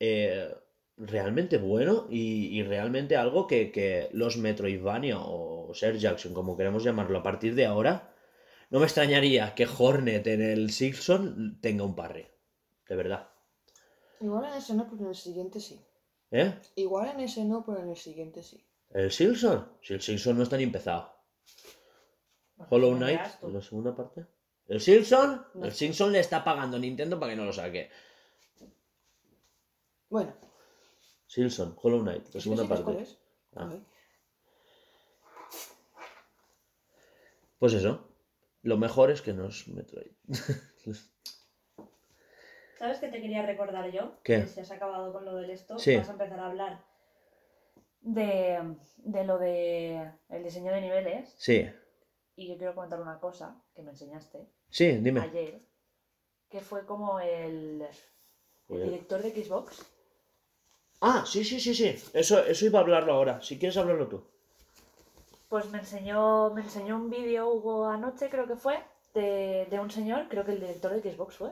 eh, realmente bueno y, realmente algo que, que los Metroidvania o Ser Jackson, como queremos llamarlo, a partir de ahora, no me extrañaría que Hornet en el Silson tenga un parry. De verdad. Igual en ese no, pero en el siguiente sí. ¿Eh? Igual en ese no, pero en el siguiente sí. ¿El Silson? Si el Silson no está ni empezado. Hollow Knight, la segunda parte. ¿El Silson? No. El Silson le está pagando a Nintendo para que no lo saque. Bueno, Silson, Hollow Knight, la ¿es que segunda sí parte. es? Ah. Pues eso. Lo mejor es que no es Metroid. [laughs] ¿Sabes qué te quería recordar yo? ¿Qué? Que si has acabado con lo del esto, Sí. vas a empezar a hablar de, de lo de el diseño de niveles. Sí, Y yo quiero comentar una cosa que me enseñaste sí, dime. ayer, que fue como el, el director de Xbox. Ah, sí, sí, sí, sí. Eso, eso iba a hablarlo ahora. Si quieres hablarlo tú. Pues me enseñó, me enseñó un vídeo, Hugo, anoche creo que fue, de, de un señor, creo que el director de Xbox fue.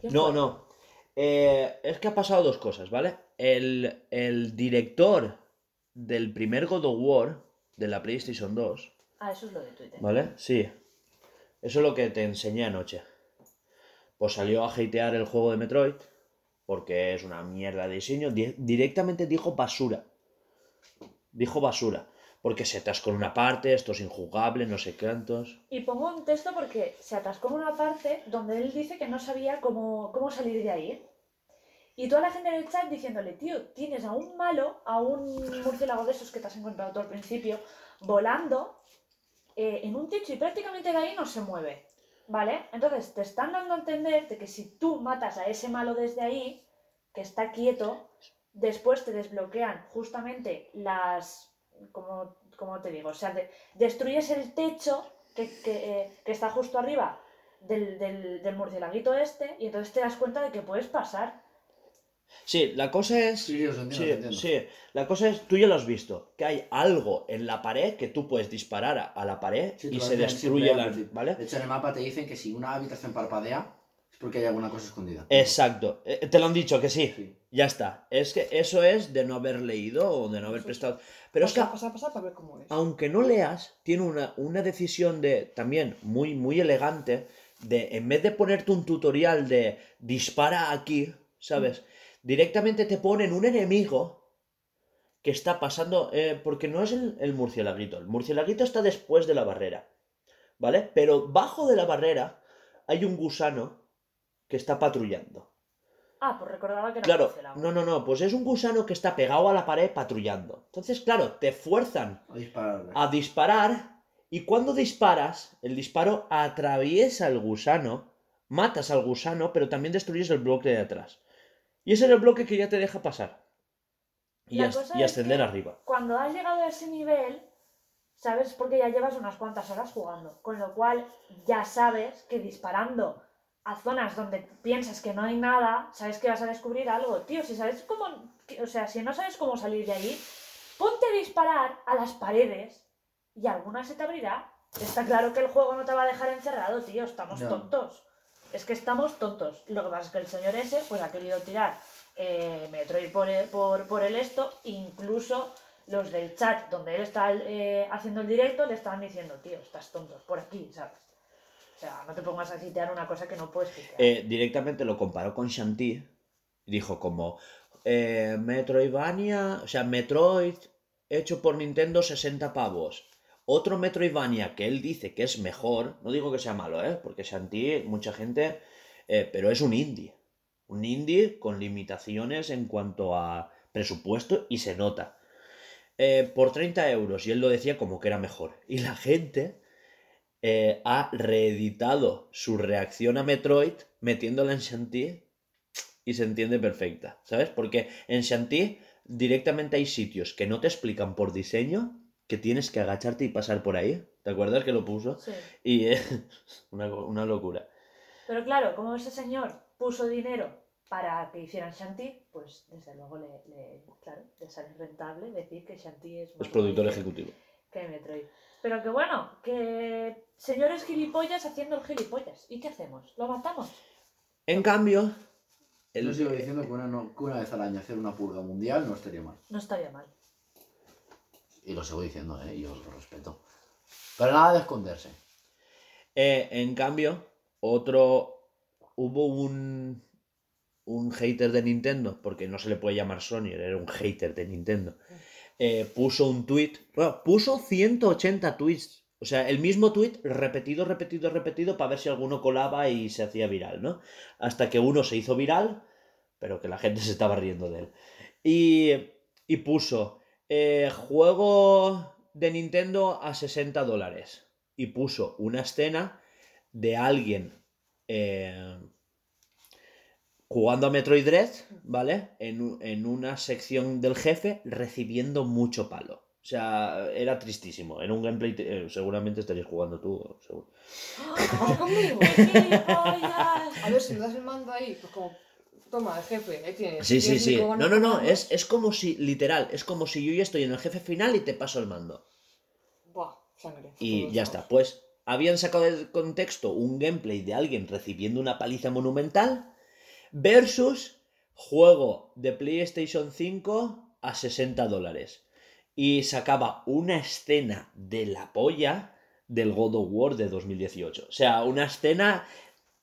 ¿Quién No, no. Eh, es que ha pasado dos cosas, ¿vale? El, el director del primer God of War de la PlayStation 2, Ah, eso es lo de Twitter. ¿vale? Sí. Eso es lo que te enseñé anoche. Pues salió a hatear el juego de Metroid porque es una mierda de diseño. Di- directamente dijo basura. Dijo basura. Porque se atascó en una parte, esto es injugable, no sé cuántos. Y pongo un texto porque se atascó en una parte donde él dice que no sabía cómo, cómo salir de ahí. Y toda la gente en el chat diciéndole, tío, tienes a un malo, a un murciélago de esos que te has encontrado tú al principio, volando eh, en un techo y prácticamente de ahí no se mueve. ¿Vale? Entonces te están dando a entender de que si tú matas a ese malo desde ahí, que está quieto, después te desbloquean justamente las... Como, como te digo, o sea, de- destruyes el techo que, que, eh, que está justo arriba del, del, del murciélaguito este y entonces te das cuenta de que puedes pasar. Sí, la cosa es. Sí, os entiendo, sí, entiendo. sí. La cosa es, tú ya lo has visto, que hay algo en la pared que tú puedes disparar a, a la pared Sí, y se destruye la. ¿Vale? De hecho, en el mapa te dicen que si una habitación parpadea porque hay alguna cosa escondida. Exacto. Eh, Te lo han dicho que sí. Sí. Ya está. Es que eso es de no haber leído o de no haber prestado. Pero es que Pasa, pasa, para ver cómo es. aunque no leas, tiene una, una decisión de también muy, muy elegante de en vez de ponerte un tutorial de dispara aquí, ¿sabes? Directamente te ponen un enemigo que está pasando, eh, porque no es el, el murcielaguito, el murcielaguito está después de la barrera, ¿vale? Pero bajo de la barrera hay un gusano que está patrullando. Ah, pues recordaba que era Claro, no, no, no, pues es un gusano que está pegado a la pared patrullando. Entonces, claro, te fuerzan A dispararle. a disparar y cuando disparas, el disparo atraviesa el gusano, matas al gusano, pero también destruyes el bloque de atrás. Y ese es el bloque que ya te deja pasar. Y, as- y ascender arriba. Cuando has llegado a ese nivel, sabes porque ya llevas unas cuantas horas jugando. Con lo cual ya sabes que disparando a zonas donde piensas que no hay nada, sabes que vas a descubrir algo. Tío, si sabes cómo. O sea, si no sabes cómo salir de ahí, ponte a disparar a las paredes y alguna se te abrirá. Está claro que el juego no te va a dejar encerrado, tío. Estamos No. tontos. Es que estamos tontos. Lo que pasa es que el señor ese pues ha querido tirar eh, Metroid por el, por, por el esto, incluso los del chat donde él está eh, haciendo el directo le estaban diciendo, tío, estás tonto, por aquí, ¿sabes? O sea, no te pongas a citear una cosa que no puedes citear. Eh, directamente lo comparó con Shanti. Dijo como eh, Metroidvania, o sea, Metroid hecho por Nintendo 60 pavos. Otro Metroidvania que él dice que es mejor, no digo que sea malo, ¿eh? porque Shanti, mucha gente, eh, pero es un indie. Un indie con limitaciones en cuanto a presupuesto y se nota. Eh, por 30 euros y él lo decía como que era mejor. Y la gente eh, ha reeditado su reacción a Metroid metiéndola en Shanti y se entiende perfecta, ¿sabes? Porque en Shanti directamente hay sitios que no te explican por diseño que tienes que agacharte y pasar por ahí. ¿Te acuerdas que lo puso? Sí. Y es [laughs] una, una locura. Pero claro, como ese señor puso dinero para que hicieran Shanti, pues desde luego le, le- claro, le sale rentable decir que Shanti es Es productor ejecutivo. Que Metroid. Pero que bueno, que señores gilipollas haciendo el gilipollas. ¿Y qué hacemos? ¿Lo matamos? En cambio, Yo sigo diciendo que una, no- que una vez al año hacer una purga mundial no estaría mal. No estaría mal. Y lo sigo diciendo, ¿eh? Y os lo respeto. Pero nada de esconderse. eh, en cambio, otro hubo un un hater de Nintendo, porque no se le puede llamar Sony, era un hater de Nintendo. Eh, puso un tweet, bueno, puso 180 tweets, o sea, el mismo tweet repetido, repetido, repetido para ver si alguno colaba y se hacía viral, ¿no? Hasta que uno se hizo viral, pero que la gente [laughs] se estaba riendo de él. Y, y puso eh, juego de Nintendo a 60 dólares. Y puso una escena de alguien eh, jugando a Metroid Dread, ¿vale? En, en una sección del jefe recibiendo mucho palo. O sea, era tristísimo. En un gameplay eh, seguramente estarías jugando tú. seguro. ¿Pasa [laughs] conmigo? A ver, si me das el mando ahí, pues como, toma, el jefe, ahí tienes. Sí, sí, Tienes sí. No, no, no. Es, es como si, literal, es como si yo ya estoy en el jefe final y te paso el mando. Buah, sangre. Y ya está. Pues habían sacado del contexto un gameplay de alguien recibiendo una paliza monumental versus juego de PlayStation 5 a 60 dólares. Y sacaba una escena de la polla del God of War de 2018. O sea, una escena...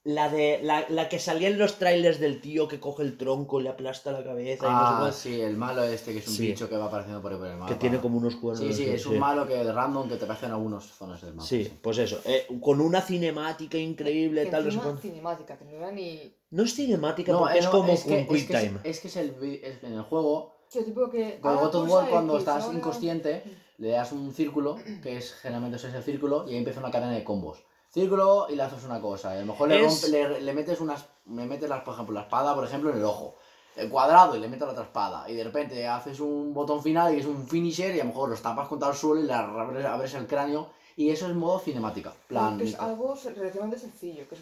La, de, la, la que salía en los trailers del tío que coge el tronco y le aplasta la cabeza y no sé Ah, sí, el malo este que es un Sí. bicho que va apareciendo por ahí por el mapa. que tiene como unos cuernos. Sí, sí, es un malo que de random que te aparece en algunas zonas del mapa. Sí, pues eso, eh, con una cinemática increíble, Que tal, no cuánto. cinemática, que no era ni... No es cinemática No, porque eh, es no, como es que, un es quick que es- time. Es, que es el, es- en el juego, tipo que... con ah, God of War, cuando estás ahora- inconsciente, le das un círculo, que es generalmente es el círculo, y ahí empieza una cadena de combos. Círculo y le haces una cosa. y a lo mejor le, Es- rompe- le, le metes unas. Le metes, las, por ejemplo, la espada, por ejemplo, en el ojo. El cuadrado y le metes la otra espada. Y de repente haces un botón final y es un finisher y a lo mejor los tapas contra el suelo y le abres, abres el cráneo. Y eso es modo cinemática. Plan. Que es algo relativamente sencillo. Que es,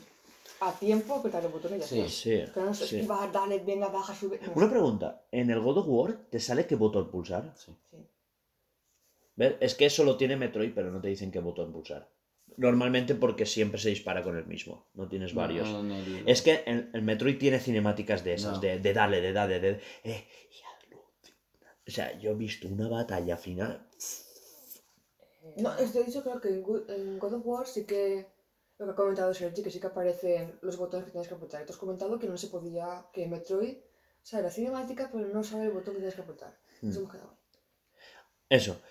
a tiempo apretar el botón y ya Sí. está. Sí, no sí. dale, venga, baja, sube. no. Una pregunta, ¿en el God of War te sale qué botón pulsar? Sí. Sí. ¿Ves? Es que eso lo tiene Metroid, pero no te dicen qué botón pulsar. Normalmente porque siempre se dispara con el mismo, no tienes varios. No, Es que el, el Metroid tiene cinemáticas de esas, No. de, de darle, de darle, de... eh, y alucina. o sea, yo he visto una batalla final... No, este dicho creo que en Go- en God of War sí que lo que ha comentado Sergi, que sí que aparecen los botones que tienes que apretar. Y tú has comentado que no se podía, que en Metroid, o sea, la cinemática, pero no sabe el botón que tienes que apretar. Eso Hmm. quedado. Eso,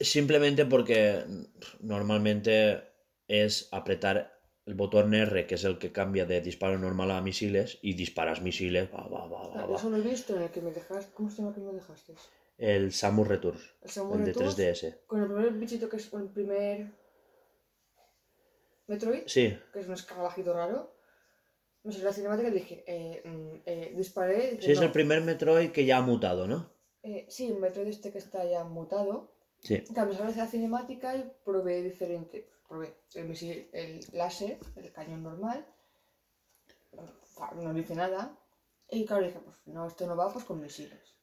simplemente porque mm, normalmente es apretar el botón R, que es el que cambia de disparo normal a misiles, y disparas misiles, va, va, va, va, va. Eso lo he visto en el que me dejaste. ¿Cómo se llama el que me dejaste? El Samus Returns, El Samurai el de Tooth, 3DS. Con el primer bichito que es con el primer Metroid, Sí, que es un escarabajito raro. No sé, la cinemática dije, eh, mm, eh, disparé. y dije, sí, es el primer Metroid que ya ha mutado, ¿no? Eh, sí, un Metroid este que está ya mutado. Sí. Cambié a la cinemática y probé diferente. Probé el misil, el láser, el cañón normal. No dice nada. Y claro, dije, pues no, esto no va pues con misiles.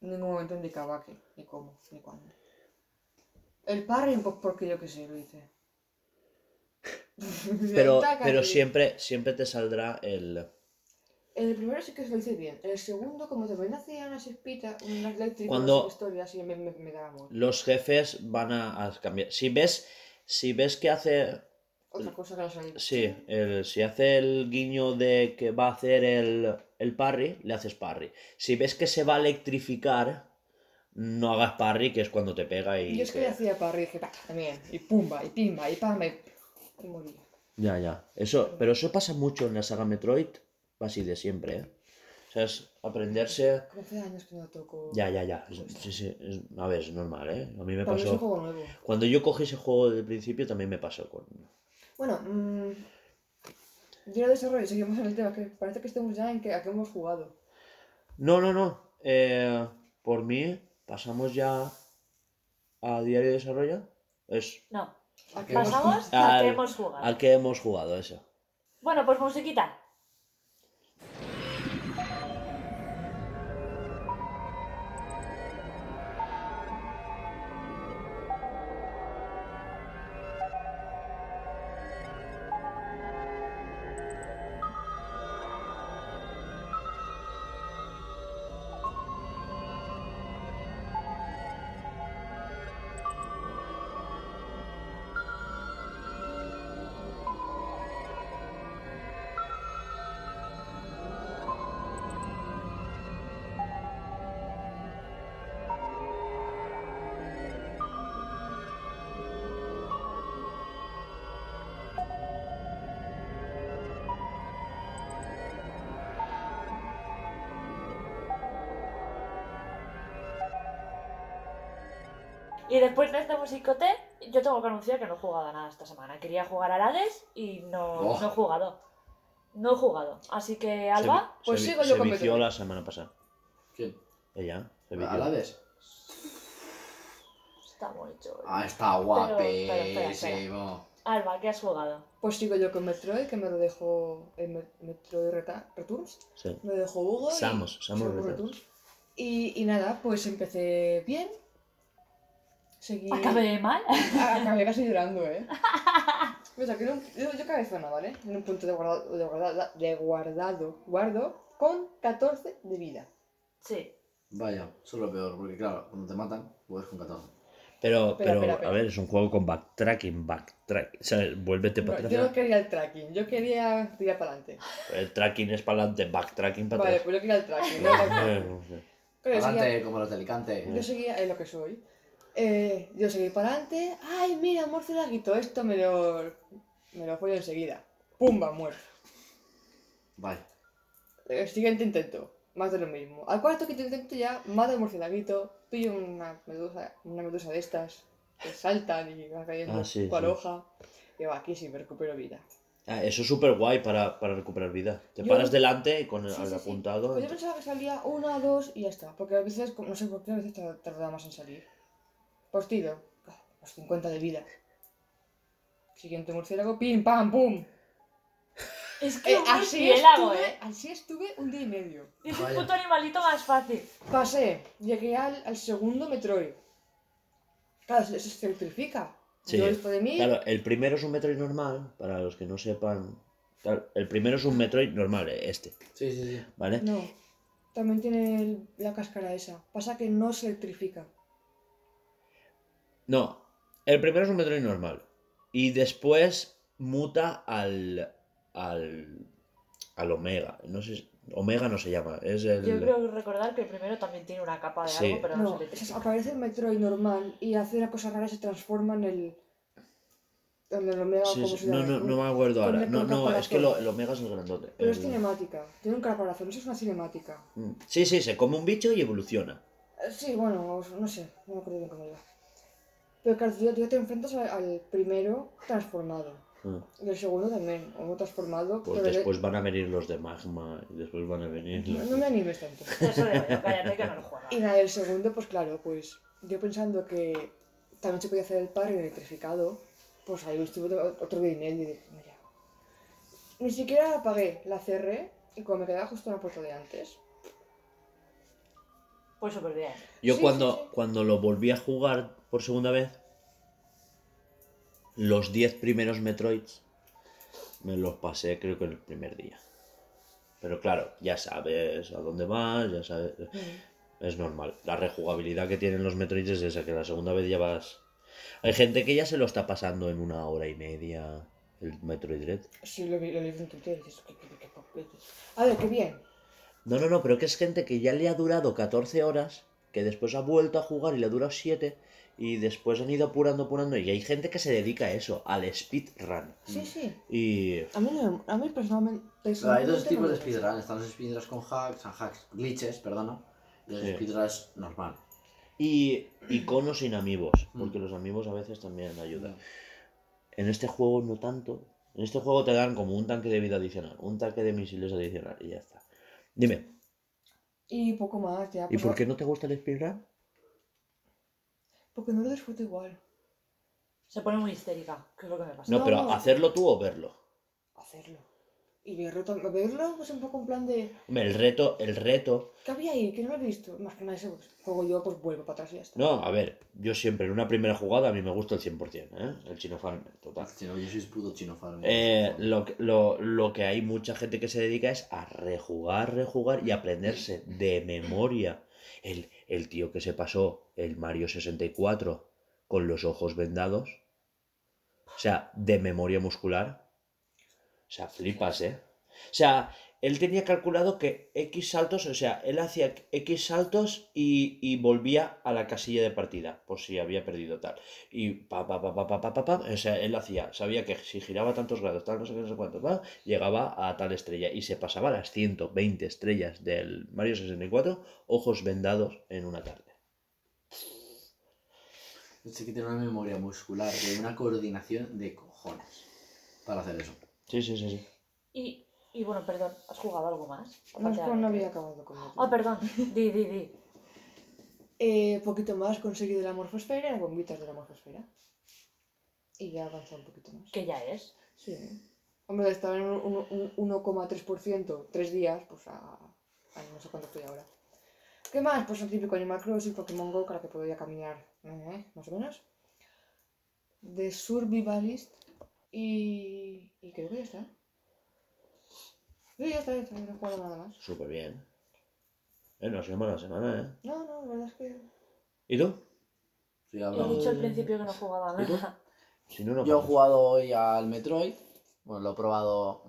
En ningún momento indicaba qué, ni cómo, ni cuándo. El parry, pues porque yo qué sé, lo hice. [laughs] Pero, pero siempre, siempre te saldrá el... El primero sí que se lo hice bien. En el segundo, como también hacía unas espitas, unas eléctricas, Cuando- historias, y me, me, me daba mucho. Los jefes van a, a cambiar. Si ves, si ves que hace Otra cosa que no. Sí, el, si hace el guiño de que va a hacer el, el parry, le haces parry. Si ves que se va a electrificar, no hagas parry, que es cuando te pega y... Y yo es que le hacía parry y dije, "Pa", también, y pumba, y pimba, y pamba, y, y moría. Ya, ya. Eso, pero eso pasa mucho en la saga Metroid, va así de siempre, ¿eh? Sea, es aprenderse... Como hace años que no toco. Ya, ya, ya. Es- Sí, sí. es- a ver, es normal, ¿eh? A mí me Para mí es un pasó... juego nuevo. Cuando yo cogí ese juego del principio también me pasó con... Bueno, mmm, yo lo desarrollo, seguimos en el tema, que parece que estemos ya en que, a qué hemos jugado. No, no, no. Eh, por mí, pasamos ya a diario de desarrollo. Es No. ¿A qué Pasamos a Al- que hemos jugado. al que hemos jugado, eso. Bueno, pues musiquita. Y después de este musicote, yo tengo que anunciar que no he jugado a nada esta semana. Quería jugar a Hades y no, Oh. no he jugado. No he jugado. Así que, Alba, Se, Pues se sigo yo se con vició Metroid. la semana pasada. ¿Quién? Ella. Se vició. ¿Alades? está muy chulo. Ah, está guapísimo. Alba, ¿qué has jugado? Pues sigo yo con Metroid, que me lo dejó Me- Metroid Returns. Sí. Me lo dejó Hugo. y- Samus, Samus Samus Returns. Y, y nada, pues empecé bien. Seguí. Acabé mal. Ah, acabé casi llorando, ¿eh? [laughs] Aquí en un- yo, yo cabezona, ¿vale? En un punto de guardado, de guardado, de guardado, guardo con 14 de vida. Sí. Vaya, eso es lo peor, porque claro, cuando te matan, puedes con 14. Pero, pero espera, espera. a ver, es un juego con backtracking, backtracking. O sea, vuélvete No, para atrás. yo no quería el tracking, yo quería tirar para adelante. El tracking es para adelante, backtracking para Vale, atrás. pues yo quería el tracking, [laughs] no Adelante, como los de Alicante. Yo seguía en lo que soy. Eh, yo seguí para adelante. ¡Ay, mira, murcielaguito! Esto me lo. Me lo follo enseguida. ¡Pumba! Muerto. Vale. El siguiente intento. Más de lo mismo. Al cuarto quinto intento ya mato al murcielaguito. Pillo una medusa, una medusa de estas. Que saltan y van cayendo Ah, sí, sí. hoja. Y va, aquí sí me recupero vida. Ah, eso es súper guay para, para recuperar vida. Te Yo- paras delante con el, Sí, el sí, sí. apuntado. Pues yo pensaba que salía una, dos y ya está. Porque a veces, no sé por qué, a veces tar- tarda más en salir. Tiro. Ah, Los 50 de vida. Siguiente murciélago, pim, pam, pum. Es que Eh, un así, murciélago, estuve, ¿eh? así estuve un día y medio. Es un Vaya. puto animalito más fácil. Pasé, llegué al, al segundo Metroid. Claro, se, se electrifica. Sí, Yo esto de mí, Claro, el primero es un Metroid normal, para los que no sepan. Claro, el primero es un Metroid normal, eh, este, Sí, sí, sí. ¿vale? no. También tiene el- la cáscara esa. Pasa que no se electrifica. No, el primero es un Metroid normal. Y después muta al. al. al Omega. No sé. Omega no se llama, es el. Yo creo recordar que el primero también tiene una capa de Sí. algo, pero no, No, se le aparece el Metroid normal y hace una cosa rara, se transforma en el. En el Omega, Sí, como sí, se no, no, no me acuerdo ahora. No, no, es que lo- el Omega es el grandote. Pero es cinemática, tiene un caparazón, eso es una cinemática. Mm. Sí, sí, se come un bicho y evoluciona. Eh, Sí, bueno, no sé, no me acuerdo bien cómo iba. Pero claro, tú ya, tú te enfrentas al, al primero transformado. Mm. Y el segundo también, uno transformado. Pues pero de- después van a venir los de magma y después van a venir No, los... no me animes tanto. [laughs] Eso yo, cállate que no lo juega. Y nada, el segundo, pues claro, pues yo pensando que también se podía hacer el padre electrificado, pues ahí estuve otro, otro día y dije, mira. Ni siquiera apagué, la cerré y como me quedaba justo en la puerta de antes. Pues súper bien. Yo Sí, cuando, sí, sí. cuando lo volví a jugar por segunda vez, los 10 primeros Metroids me los pasé creo que el primer día. Pero claro, ya sabes a dónde vas, ya sabes... Es normal. La rejugabilidad que tienen los Metroids es esa, que la segunda vez ya vas... Hay gente que ya se lo está pasando en una hora y media el Metroid Dread. Sí, lo vi, lo vi en Twitter y dices, ¿qué, qué, qué, qué- qué- A ver, qué bien. No, no, no, pero que es gente que ya le ha durado 14 horas, que después ha vuelto a jugar y le ha durado 7, y después han ido apurando, apurando, y hay gente que se dedica a eso, al speedrun. Sí, sí. Y... A mí, no, a mí personalmente... Pero hay dos personalmente tipos no de speedrun. Están los speedruns con hacks, hacks, glitches, perdona. Y los Sí. speedruns normal. Y iconos sin amigos, Mm. porque los amigos a veces también ayudan. En este juego no tanto. En este juego te dan como un tanque de vida adicional, un tanque de misiles adicional, y ya está. Dime, Y poco más, ya. ¿y por qué no te gusta el speedrun? Porque no lo disfruto igual. Se pone muy histérica, que es lo que me pasa. No, No, pero no. hacerlo tú o verlo. Hacerlo. Y verlo, verlo pues un poco en plan de... Hombre, el reto, el reto ¿Qué había ahí? Que no lo he visto. Más que nada ese pues, juego yo, pues vuelvo para atrás y ya está. No, a ver, yo siempre en una primera jugada a mí me gusta el 100%, ¿eh? El Chino Farmer, total. Si no, yo soy puto chino farmer. Eh, lo, que- lo, lo que hay mucha gente que se dedica es a rejugar, rejugar y aprenderse de memoria. El, el tío que se pasó el Mario 64 con los ojos vendados. O sea, de memoria muscular. O sea, flipas, ¿eh? O sea, él tenía calculado que X saltos, o sea, él hacía X saltos y, y, volvía a la casilla de partida, por si había perdido tal. Y pa, pa, pa, pa, pa, pa, pa, pa o sea, él hacía, sabía que si giraba tantos grados, tal, no sé qué, no sé cuánto, pa, llegaba a tal estrella y se pasaba las 120 estrellas del Mario 64, ojos vendados en una tarde. Sí que tiene una memoria muscular, tiene una coordinación de cojones para hacer eso. Sí, sí, sí, sí. Y y bueno, perdón, ¿has jugado algo más? No, es había acabado con. Ah, perdón, [laughs] di, di, di. Eh, poquito más conseguido la morfosfera, las bombitas de la morfosfera. Y ya avanza un poquito más. Que ya es. Sí. Hombre, estaba en un, un- un 1,3%, tres días, pues a, a no sé cuánto estoy ahora. ¿Qué más? Pues el típico Animal Crossing, Pokémon Go, para que podía caminar, eh, más o menos. De Survivalist. Y, y creo que ya está. Sí, ya está, ya está, no he jugado nada más. Súper bien. Eh, no ha sido mala semana, ¿eh? No, no, la verdad es que... ¿Y tú? Sí, He dicho al principio que no jugaba ¿Y tú? nada. Si no, no Yo he jugado hoy al Metroid. Bueno, lo he probado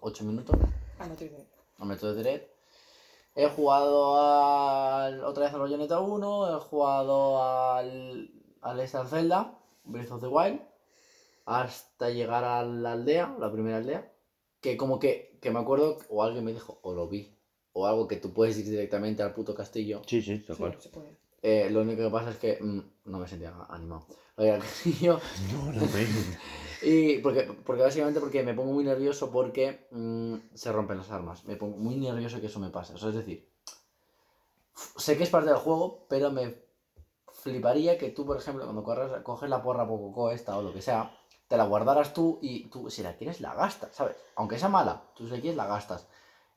8 minutos. Ah, no te digo. Al Metroid Dread. He jugado al, otra vez al Bayonetta 1. He jugado al, al Star Zelda, Breath of the Wild. Hasta llegar a la aldea, la primera aldea. Que como que, que me acuerdo, o alguien me dijo, o lo vi. O algo que tú puedes ir directamente al puto castillo. Sí, sí, tal Sí, cual. se puede. Eh, lo único que pasa es que mm, no me sentía animado. [laughs] No, no, me... [laughs] Y porque, porque básicamente porque me pongo muy nervioso porque mm, se rompen las armas. Me pongo muy nervioso que eso me pase. O sea, es decir, sé que es parte del juego, pero me fliparía que tú, por ejemplo, cuando corres, coges la porra poco esta o lo que sea, te la guardaras tú y tú, si la quieres, la gastas, ¿sabes? Aunque sea mala, tú si la quieres, la gastas.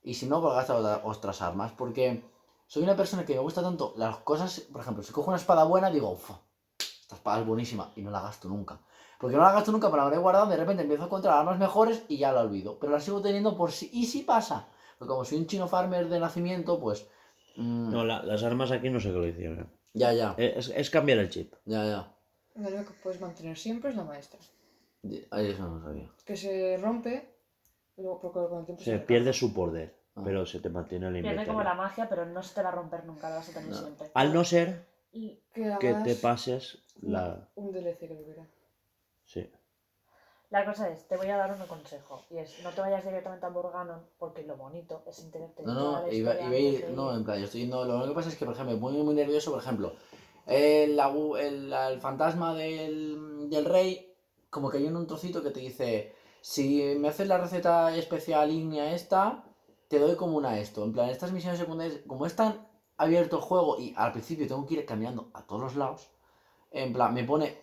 Y si no, pues gastas otra- otras armas, porque soy una persona que me gusta tanto las cosas, por ejemplo, si cojo una espada buena, digo, "Uf, esta espada es buenísima y no la gasto nunca. Porque no la gasto nunca, pero la habré guardado, de repente empiezo a encontrar armas mejores y ya la olvido. Pero la sigo teniendo por si, y si pasa. Porque como soy un chino farmer de nacimiento, pues... mm, No, la- las armas aquí no lo hicieron. Ya, ya, Es, es cambiar el chip. ya, ya. Lo único que puedes mantener siempre es la maestra. Eso no sabía. Que se rompe, porque con el tiempo Se recarga. pierde su poder, Ah. pero se te mantiene el Pierde inventario. como la magia, pero no se te va a romper nunca, la vas a tener No. siempre. Al no ser Y que te pases la... un DLC que tuviera. Sí. La cosa es, te voy a dar un consejo, y es, no te vayas directamente a Burganon, porque lo bonito es enterarte de No, no, iba, iba a ir- antes de no, en plan, yo estoy yendo, lo único que pasa es que, por ejemplo, pone muy nervioso, por ejemplo, el, el, el fantasma del, del rey, como que hay un trocito que te dice, si me haces la receta especial ígnea esta, te doy como una esto, en plan, estas misiones secundarias, como es tan abierto el juego y al principio tengo que ir caminando a todos los lados, en plan, me pone...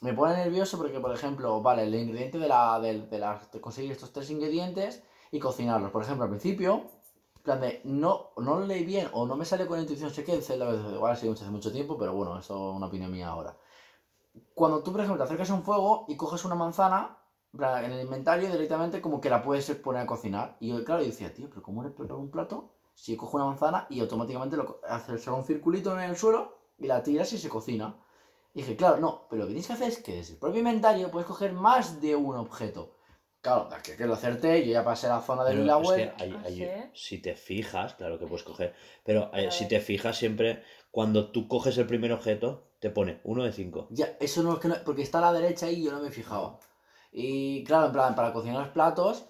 Me pone nervioso porque, por ejemplo, vale, el ingrediente de la, de, de la- de conseguir estos tres ingredientes y cocinarlos. Por ejemplo, al principio, en plan de, no, no lo leí bien o no me sale con la intuición, sé que el Zelda igual ha hace mucho tiempo, pero bueno, eso es una opinión mía ahora. Cuando tú, por ejemplo, te acercas a un fuego y coges una manzana, en el inventario directamente como que la puedes poner a cocinar. Y yo, claro, yo decía, tío, pero ¿cómo le preparo un plato? Si yo cojo una manzana y automáticamente lo haces un circulito en el suelo y la tiras y se cocina. Y dije, claro, no, pero lo que tienes que hacer es que desde el propio inventario puedes coger más de un objeto. Claro, que, que lo acerté, yo ya pasé la zona del que hay- ¿Ah, si te fijas, claro que puedes coger, pero eh, si te fijas siempre, cuando tú coges el primer objeto, te pone uno de cinco. Ya, eso no es que no, porque está a la derecha y yo no me fijaba. Y claro, en plan, para cocinar los platos,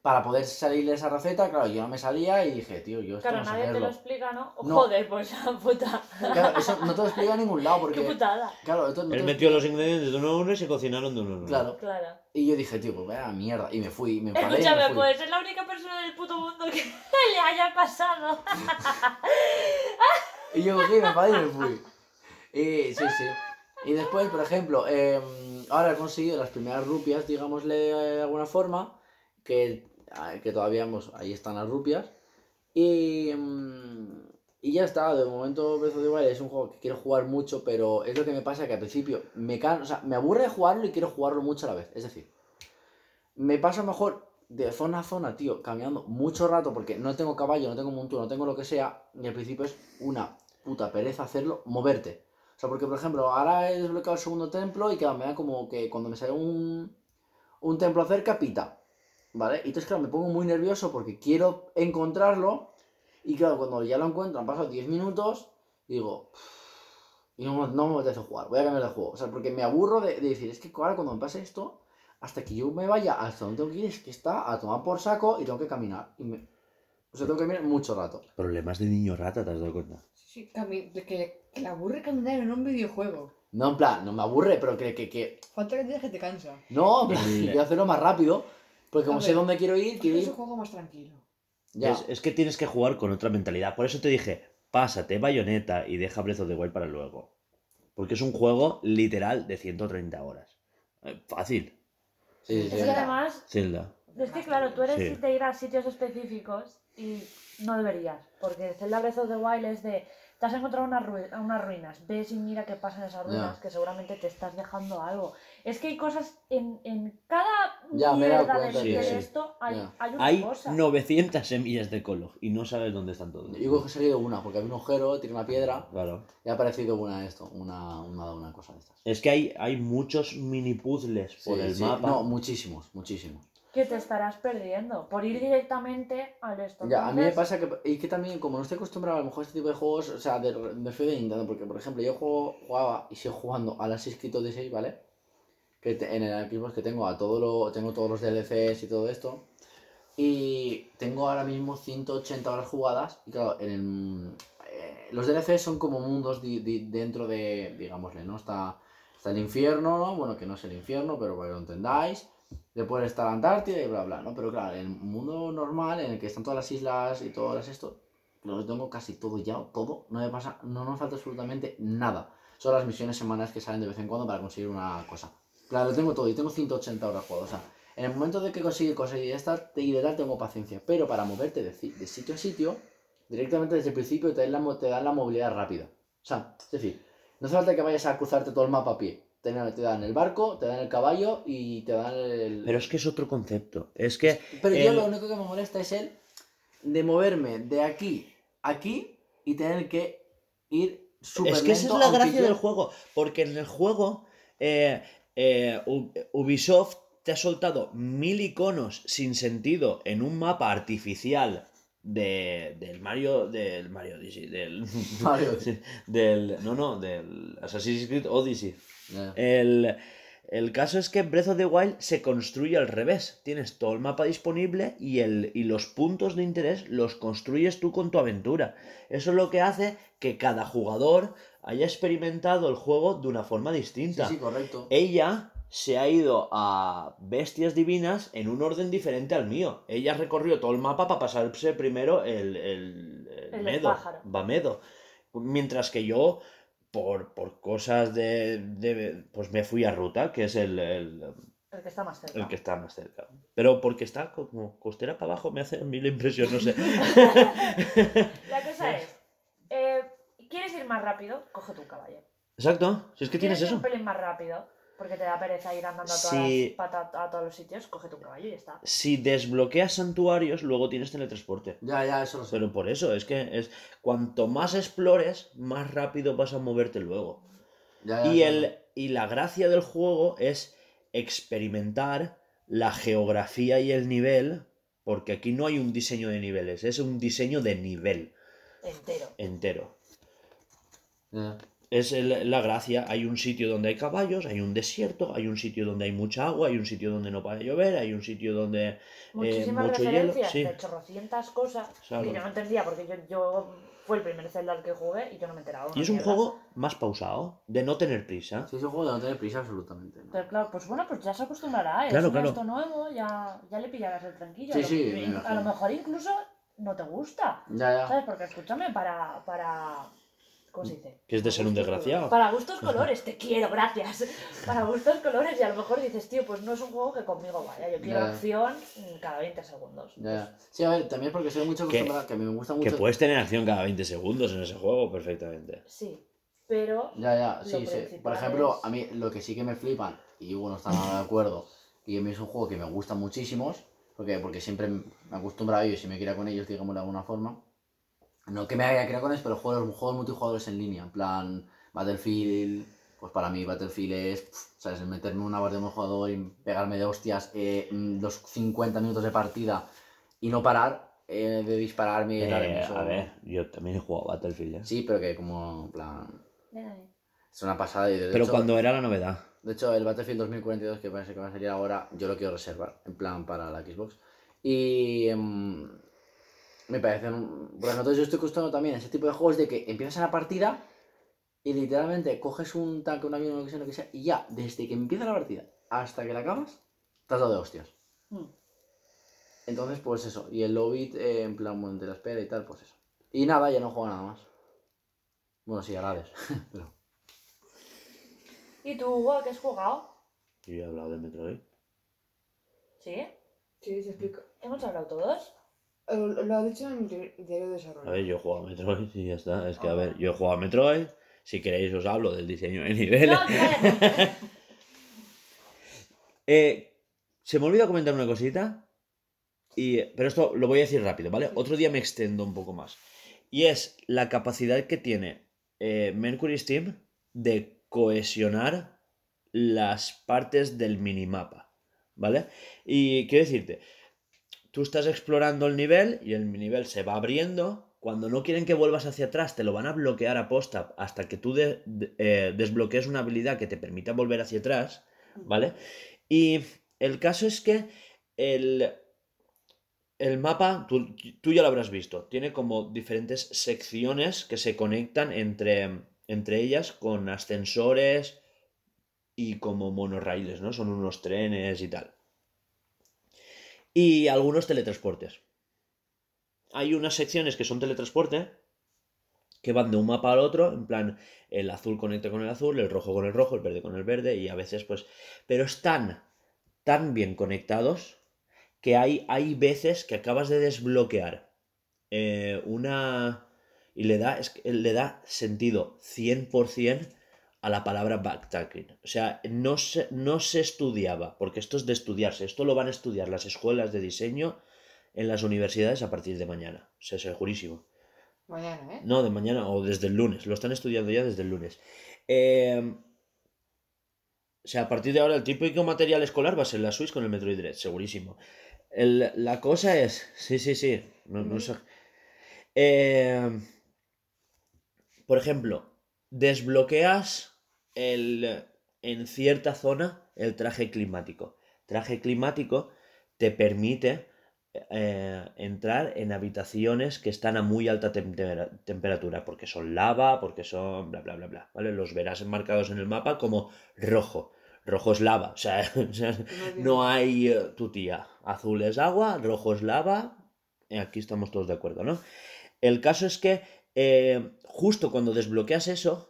para poder salir de esa receta, claro, yo no me salía y dije, tío, yo esto Claro, no sé nadie te lo explica, ¿no? No. Joder, pues [laughs] puta. Claro, eso no te lo explica en ningún lado Qué porque... putada. Claro, esto no Él lo metió los ingredientes de uno a uno y se cocinaron de uno a uno. Claro. Claro. Y yo dije, tío, pues vaya mierda. Y me fui, me enfadé y me Escúchame, fui. pues es la única persona del puto mundo que [laughs] le haya pasado. [laughs] Y yo cogí, me enfadé y me fui. Y sí, sí. Y después, por ejemplo, eh, ahora he conseguido las primeras rupias, digámosle de alguna forma, que, que todavía pues, ahí están las rupias. Y, mm, y ya está, de momento Breath of the Wild es un juego que quiero jugar mucho, pero es lo que me pasa que al principio me, can... o sea, me aburre jugarlo y quiero jugarlo mucho a la vez. Es decir, me paso mejor de zona a zona, tío, caminando mucho rato porque no tengo caballo, no tengo montura, no tengo lo que sea, y al principio es una puta pereza hacerlo, moverte. O sea, porque por ejemplo, ahora he desbloqueado el segundo templo y claro, me da como que cuando me sale un, un templo cerca, pita. ¿Vale? Y entonces, claro, me pongo muy nervioso porque quiero encontrarlo. Y claro, cuando ya lo encuentro, han pasado 10 minutos, digo, y no, no me apetece jugar, voy a cambiar de juego. O sea, porque me aburro de decir, es que ahora cuando me pase esto, hasta que yo me vaya hasta donde tengo que ir, es que está a tomar por saco y tengo que caminar. Y me... O sea, tengo que caminar mucho rato. Problemas de niño rata, ¿te has dado cuenta? Sí, sí, de que, que le aburre caminar en un videojuego. No, en plan, no me aburre, pero que, que, que Falta que te digas que te cansa. No, en plan, quiero hacerlo más rápido. Porque como sé dónde quiero ir, quiero Es un ir. juego más tranquilo. Ya. Es, es que tienes que jugar con otra mentalidad. Por eso te dije, pásate Bayonetta y deja Breath of the Wild para luego. Porque es un juego literal de 130 horas. Eh, Fácil. Sí, Es que además, Zelda. es que claro, tú eres Sí. de ir a sitios específicos y no deberías. Porque Zelda Breath of the Wild es de. Te has encontrado unas, ru- unas ruinas, ves y mira qué pasa en esas ruinas, que seguramente te estás dejando algo. Es que hay cosas en, en cada me dado mierda de, cuenta de esto, hay, hay una Hay cosa. 900 semillas de colo y no sabes dónde están todos. Yo he salido una, porque había un agujero, tiré una piedra Claro. y ha aparecido una esto, una, una, una cosa de estas. Es que hay, hay muchos mini puzzles por Sí, el sí. mapa. No, muchísimos, muchísimos. Que te estarás perdiendo por ir directamente al esto. Ya, a mí me pasa que. Y que también, como no estoy acostumbrado a lo mejor a este tipo de juegos, o sea, de, de feo de Nintendo, porque por ejemplo, yo juego, jugaba y sigo jugando a las 6 de 6, ¿vale? Que te- en el Xbox que tengo a todo lo, tengo todos los DLCs y todo esto. Y tengo ahora mismo 180 horas jugadas. Y claro, en el, eh, los DLCs son como mundos di- di- dentro de, digámosle, ¿no? Está, está el infierno, ¿no? Bueno, que no es el infierno, pero para que lo entendáis. Después está la Antártida y bla, bla, ¿no? Pero claro, el mundo normal, en el que están todas las islas y todas las esto, lo tengo casi todo ya, todo. No me pasa, no nos falta absolutamente nada. Son las misiones semanales que salen de vez en cuando para conseguir una cosa. Claro, lo tengo todo y tengo 180 horas jugadas. O sea, en el momento de que consigue esta y de tal tengo paciencia. Pero para moverte de, de sitio a sitio, directamente desde el principio te dan, la, te dan la movilidad rápida. O sea, es decir, no hace falta que vayas a cruzarte todo el mapa a pie. Te, dan- te dan el barco, te dan el caballo y te dan el... Pero es que es otro concepto. Es que Pero yo lo único que me molesta es el de moverme de aquí a aquí y tener que ir súper Es que esa es la gracia sitio. del juego, porque en el juego eh, eh, Ubisoft te ha soltado mil iconos sin sentido en un mapa artificial de, del Mario del Mario Odyssey, del, Mario [laughs] Odyssey. del no no del Assassin's Creed Odyssey. El, el caso es que Breath of the Wild se construye al revés. Tienes todo el mapa disponible y, el, y los puntos de interés los construyes tú con tu aventura. Eso es lo que hace que cada jugador haya experimentado el juego de una forma Sí, distinta. sí, correcto. Ella se ha ido a Bestias Divinas en un orden diferente al mío. Ella recorrió todo el mapa para pasarse primero el, el, el Medo, pájaro. Bamedo. Mientras que yo, por, por cosas de, de- Pues me fui a Ruta, que es el, el, El que está más cerca. el que está más cerca. Pero porque está como costera para abajo me hace la impresión, no sé. [laughs] La cosa es, eh, ¿quieres ir más rápido? Coge tu caballo. Exacto, si es que tienes ¿Quieres ir eso. un pelín más rápido? Porque te da pereza ir andando a, todas las- pata- a todos los sitios, coge tu caballo y ya está. Si desbloqueas santuarios, luego tienes teletransporte. Ya, ya, eso lo sé. Pero por eso, es que es cuanto más explores, más rápido vas a moverte luego. Ya, ya, Y, ya, el, y la gracia del juego es experimentar la geografía y el nivel, porque aquí no hay un diseño de niveles, es un diseño de nivel Entero. entero. ya. Es el- la gracia, hay un sitio donde hay caballos, hay un desierto, hay un sitio donde hay mucha agua, hay un sitio donde no para llover, hay un sitio donde... Muchísimas mucho hielo, referencias sí. de chorrocientas cosas Claro. que yo no entendía porque yo, yo fue el primer Zelda al que jugué y yo no me enteraba. Y es un mierda. juego más pausado, de no tener prisa. Sí, es un juego de no tener prisa absolutamente. ¿no? Entonces, claro, pues bueno, pues ya se acostumbrará. Es Claro, un claro. esto nuevo, ya, ya le pillarás el tranquillo. Sí, a, lo, sí, me a lo mejor incluso no te gusta. Ya, ya. ¿Sabes? Porque escúchame, para. para ¿Cómo se dice? Que es de ser un desgraciado. Para gustos colores, te quiero, gracias. Para gustos colores, y a lo mejor dices, tío, pues no es un juego que conmigo vaya. Yo quiero Ya. acción mm, cada 20 segundos. Ya, ya. Sí, a ver, también porque soy mucho Que- acostumbrado, que, me gusta Que mucho. puedes tener acción cada 20 segundos en ese juego perfectamente. Sí, pero. Ya, ya, sí, sí. Por ejemplo, es- a mí lo que sí que me flipan, y Hugo no está nada de acuerdo, y a mí es un juego que me gusta muchísimo, porque, porque siempre me acostumbro a ellos y me quiera con ellos, digamos de alguna forma. No que me haya criado con ellos, pero juegos, juegos multijugadores en línea, en plan Battlefield, pues para mí Battlefield es, pf, ¿sabes? Meterme una partida de un jugador y pegarme de hostias eh, los 50 minutos de partida y no parar eh, de dispararme y tal, Eh, eso- a ver, yo también he jugado Battlefield, ¿eh? Sí, pero que como, en plan, es una pasada y de Pero hecho- cuando era la novedad. de hecho, el Battlefield 2042 que parece que va a salir ahora, yo lo quiero reservar, en plan para la Xbox. Y em, me parecen... un- Por ejemplo, yo estoy acostumbrado también a ese tipo de juegos de que empiezas la partida y literalmente coges un tanque, un avión, lo que sea, lo que sea, y ya, desde que empieza la partida hasta que la acabas, te has dado de hostias. mm. Entonces, pues eso. Y el Lobit, eh, en plan, bueno, de la espera y tal, pues eso. Y nada, ya no juego nada más. Bueno, sí, Hades. [laughs] pero... ¿Y tú, Hugo, a qué has jugado? Yo ya he hablado de Metroid. ¿Sí? Sí, se explica. ¿Hemos hablado todos? Eh, Lo ha dicho en diario de desarrollo. A ver, yo he jugado a Metroid y ya está. Es que, a ver, yo he jugado a Metroid. Si queréis os hablo del diseño de [laughs] niveles. No. [laughs] Eh, se me olvidó comentar una cosita. Y, pero esto lo voy a decir rápido, ¿vale? Otro día me extendo un poco más. Y es la capacidad que tiene eh, Mercury Steam de cohesionar las partes del minimapa, ¿vale? Y quiero decirte, tú estás explorando el nivel y el nivel se va abriendo. Cuando no quieren que vuelvas hacia atrás, te lo van a bloquear a posta hasta que tú de- de- eh, desbloquees una habilidad que te permita volver hacia atrás, ¿vale? Y el caso es que el, el mapa, tú, tú ya lo habrás visto, tiene como diferentes secciones que se conectan entre, entre ellas con ascensores y como monorraíles, ¿no? Son unos trenes y tal. Y algunos teletransportes. Hay unas secciones que son teletransporte que van de un mapa al otro, en plan, el azul conecta con el azul, el rojo con el rojo, el verde con el verde, y a veces pues... Pero están tan bien conectados que hay, hay veces que acabas de desbloquear eh, una... Y le da, es le da sentido 100% a la palabra backtracking. O sea, no se, no se estudiaba, porque esto es de estudiarse, esto lo van a estudiar las escuelas de diseño en las universidades a partir de mañana. O sea, segurísimo. Mañana, ¿eh? No, de mañana o desde el lunes. Lo están estudiando ya desde el lunes. Eh, o sea, a partir de ahora el típico material escolar va a ser la Switch con el Metroid Dread, segurísimo. El- la cosa es... Sí, sí, sí. No, no sé. Eh, por ejemplo, desbloqueas el, en cierta zona el traje climático. Traje climático te permite eh, entrar en habitaciones que están a muy alta tempera- temperatura, porque son lava, porque son bla, bla, bla, bla, ¿vale? Los verás enmarcados en el mapa como rojo. Rojo es lava, o sea, [laughs] no hay eh, tu tía. Azul es agua, rojo es lava. Aquí estamos todos de acuerdo, ¿no? El caso es que eh, justo cuando desbloqueas eso,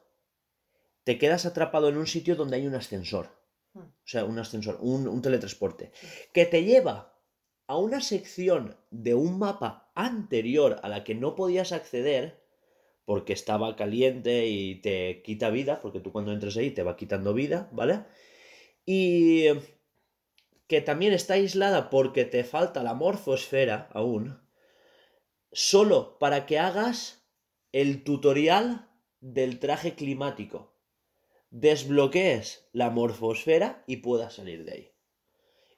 te quedas atrapado en un sitio donde hay un ascensor. Hmm. O sea, un ascensor, un, un teletransporte. Que te lleva a una sección de un mapa anterior a la que no podías acceder porque estaba caliente y te quita vida, porque tú cuando entres ahí te va quitando vida, ¿vale? Y que también está aislada porque te falta la morfosfera aún, solo para que hagas el tutorial del traje climático. Desbloquees la morfosfera y puedas salir de ahí.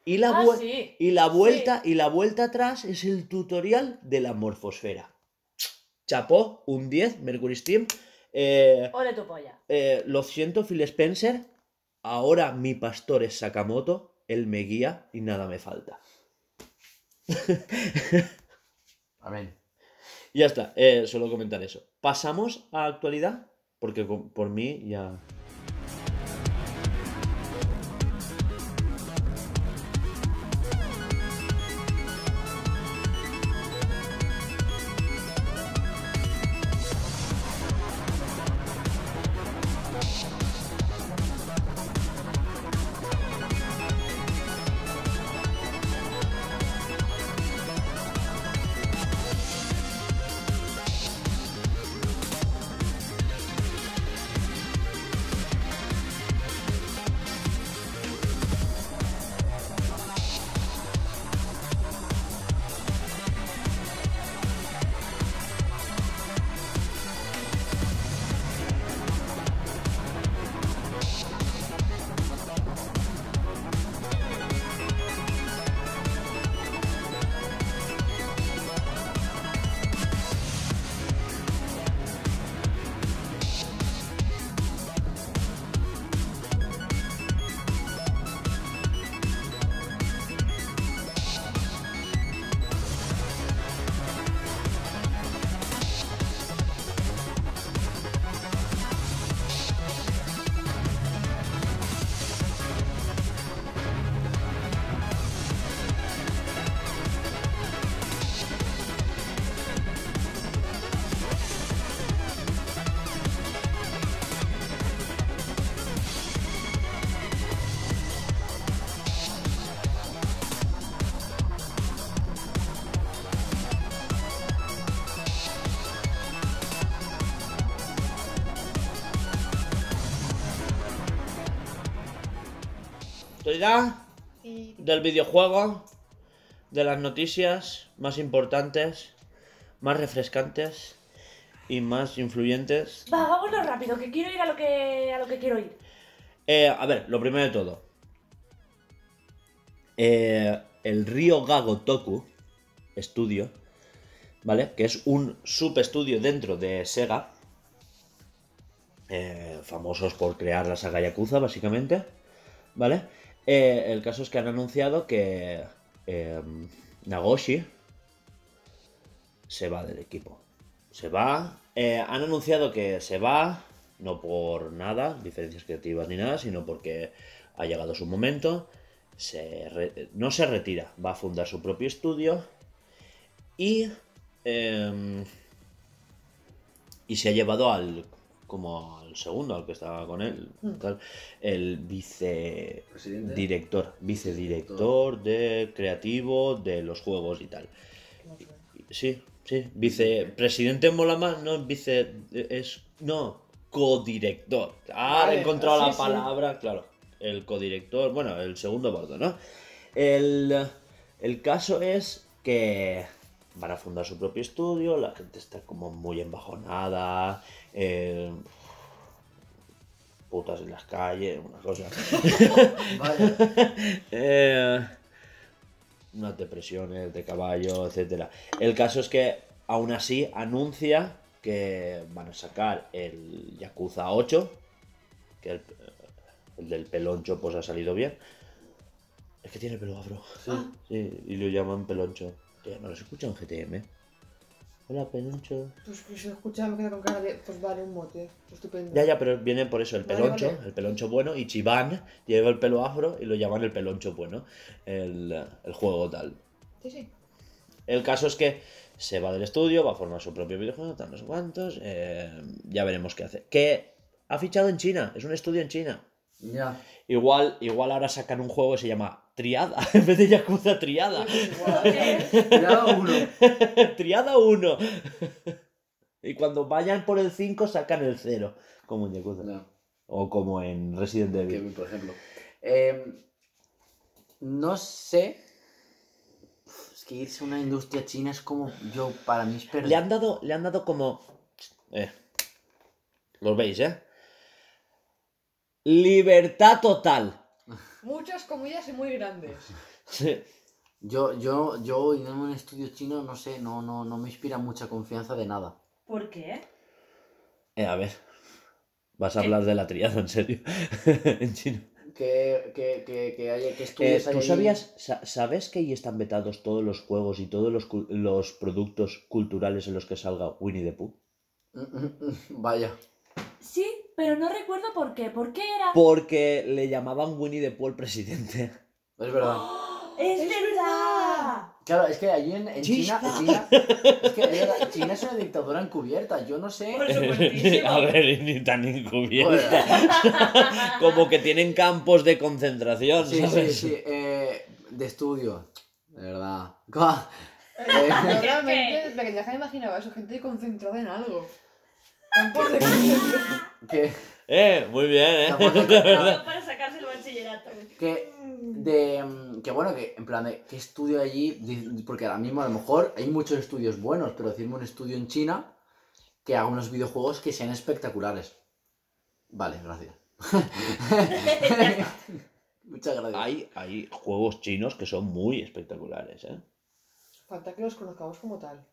Y la, Ah, sí. y la vuelta y la vuelta atrás es el tutorial de la morfosfera. Chapó, un 10, Mercury Steam. Eh, Ole tu polla. eh, lo siento, Phil Spencer. Ahora mi pastor es Sakamoto. Él me guía y nada me falta. [laughs] Amén. Ya está, eh, solo comentar eso. Pasamos a actualidad, porque por mí ya. Actualidad del videojuego, de las noticias más importantes, más refrescantes y más influyentes. Va, vámonos rápido, que quiero ir a lo que, a lo que quiero ir. Eh, a ver, lo primero de todo. Eh, el Río Gago Toku Studio, ¿vale? Que es un subestudio dentro de Sega. eh, famosos por crear la saga Yakuza, básicamente. ¿Vale? Eh, el caso es que han anunciado que eh, Nagoshi se va del equipo. Se va. eh, han anunciado que se va, no por nada, diferencias creativas ni nada, sino porque ha llegado su momento. No se retira, va a fundar su propio estudio. Y. em, Y se ha llevado al como segundo, al que estaba con él, tal, el Presidente. vicedirector, vicedirector de creativo de los juegos y tal. Sí, sí, vicepresidente mola más, no vice es no, codirector. Ah, Vale, he encontrado la sí. palabra, claro. El codirector, bueno, el segundo bordo, ¿no? El, el caso es que van a fundar su propio estudio, la gente está como muy embajonada, eh, putas en las calles, una cosa. [laughs] Vaya. Eh, unas depresiones de caballo, etcétera. El caso es que aún así anuncia que van a sacar el Yakuza 8, que el, el del peloncho pues ha salido bien. Es que tiene pelo afro. Sí, y lo llaman peloncho. Tío, no los escuchan en GTM. Hola, peloncho. Pues que se escucha, me queda con cara de. Pues vale, un mote. Estupendo. Ya, ya, pero viene por eso el Vale, peloncho, vale. el peloncho bueno, y Chiván lleva el pelo afro y lo llaman el peloncho bueno, el, el juego tal. Sí, sí. El caso es que se va del estudio, va a formar su propio videojuego, tal, no sé cuántos, eh, ya veremos qué hace. Que ha fichado en China, es un estudio en China. Ya. Igual, igual ahora sacan un juego que se llama Triada, [laughs] en vez de Yakuza Triada. Ya [laughs] uno. Triada 1. [laughs] y cuando vayan por el 5 sacan el 0, como en Yakuza. No. O como en Resident Evil. Por ejemplo. Eh, no sé. Es que irse a una industria china es como yo, para mí es perder. Le han dado, le han dado como. Eh, Lo veis, ¿eh? Libertad total. Muchas comillas y muy grandes. Sí. Yo, yo, yo irme a un estudio chino, no sé, no, no, no me inspira mucha confianza de nada. ¿Por qué? Eh, a ver. Vas a hablar de la triada, en serio. [laughs] en chino. Que, que, que, que haya que Eh, estudios hay ¿Tú ahí? sabías, sa- sabes que ahí están vetados todos los juegos y todos los, cul- los productos culturales en los que salga Winnie the Pooh? Vaya. Sí, pero no recuerdo por qué. ¿Por qué era? Porque le llamaban Winnie the Pooh el presidente. Es verdad. [gasps] ¡Es, ¡Es verdad! Claro, es que allí en, en China. China, es que verdad, China es una dictadura encubierta. Yo no sé. [laughs] A ver, ni tan encubierta. [laughs] Como que tienen campos de concentración, Sí, sí, ¿sabes? sí. eh, de estudio. De verdad. [laughs] Yo Eh, realmente, de pequeña me imaginaba eso, gente concentrada en algo. Que, Eh, muy bien, eh. [laughs] Para sacarse el bachillerato. que, de, que bueno, que en plan de qué estudio allí, porque ahora mismo a lo mejor hay muchos estudios buenos, pero decirme un estudio en China que haga unos videojuegos que sean espectaculares. Vale, gracias. [laughs] Muchas gracias. Hay, hay juegos chinos que son muy espectaculares, ¿eh? Falta que los conozcamos como tal.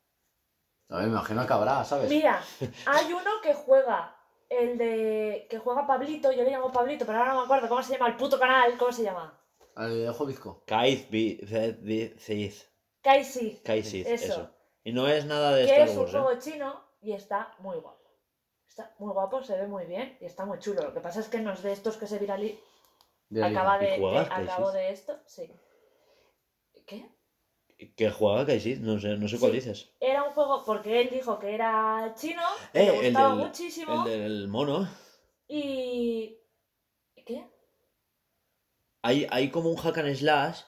A ver, me imagino que habrá, ¿sabes? Mira, [laughs] hay uno que juega. El de. que juega Pablito, yo le llamo Pablito, pero ahora no me acuerdo cómo se llama el puto canal, ¿cómo se llama? Al videojuego bizco. Kaiz. Kaisi. Kaiziz, Eso. eso. Y no es nada de Que Star es un ¿eh? juego chino y está muy guapo. Está muy guapo, se ve muy bien y está muy chulo. Lo que pasa es que no es de estos que se viralizan. Viraliza. Acaba ¿Y de, de- acabo Kaisi? de esto, sí. ¿Qué? Que juega Kaiziz, no sé, no sé cuál Sí. dices. Era un juego porque él dijo que era chino, que Eh, le el gustaba del- muchísimo El del mono. y. ¿Qué? Hay, hay como un hack and slash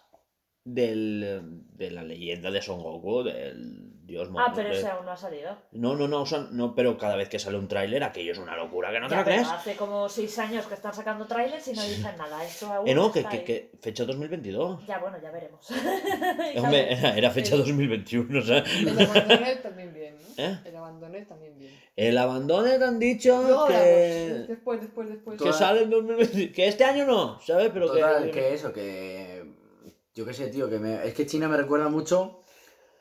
del, de la leyenda de Son Goku, del dios. Ah, pero ese aún no ha salido. No, no, no, no, pero cada vez que sale un tráiler, aquello es una locura, que no te lo crees. hace como seis años que están sacando trailers y no dicen nada. Eso aún Eh, no, que, está que, ahí. que fecha 2022. Ya, bueno, ya veremos. [laughs] Hombre, era, era fecha 2021, o sea. El abandoné también bien, ¿no? ¿Eh? El abandoné también bien. El abandono te han dicho que. Después, después, después. que sale en 2020. Que este año no, ¿sabes? Pero Total, que. que eso, que. Yo qué sé, tío, que me... es que China me recuerda mucho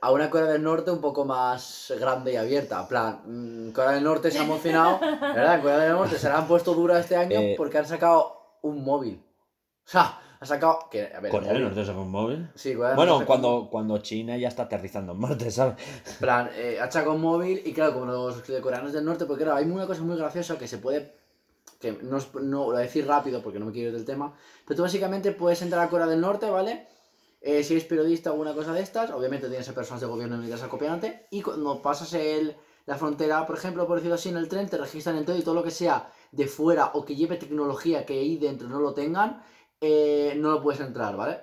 a una Corea del Norte un poco más grande y abierta. En plan, mm, Corea del Norte se ha emocionado, ¿verdad? Corea del Norte se la han puesto dura este año Eh. porque han sacado un móvil. O sea, han sacado. Que, a ver, Corea el del Norte saca un móvil. Sí, Corea del Bueno, Norte sacó un cuando, cuando China ya está aterrizando en Marte, ¿sabes? En plan, eh, ha sacado un móvil y claro, como los coreanos del norte, porque claro, hay una cosa muy graciosa que se puede, que no, no lo voy a decir rápido porque no me quiero ir del tema, pero tú básicamente puedes entrar a Corea del Norte, ¿vale? Eh, si eres periodista o alguna cosa de estas, obviamente tienes a personas de gobierno y militares acopiándote, y cuando pasas el, la frontera, por ejemplo, por decirlo así, en el tren, te registran en todo y todo lo que sea de fuera o que lleve tecnología que ahí dentro no lo tengan, eh, no lo puedes entrar, ¿vale?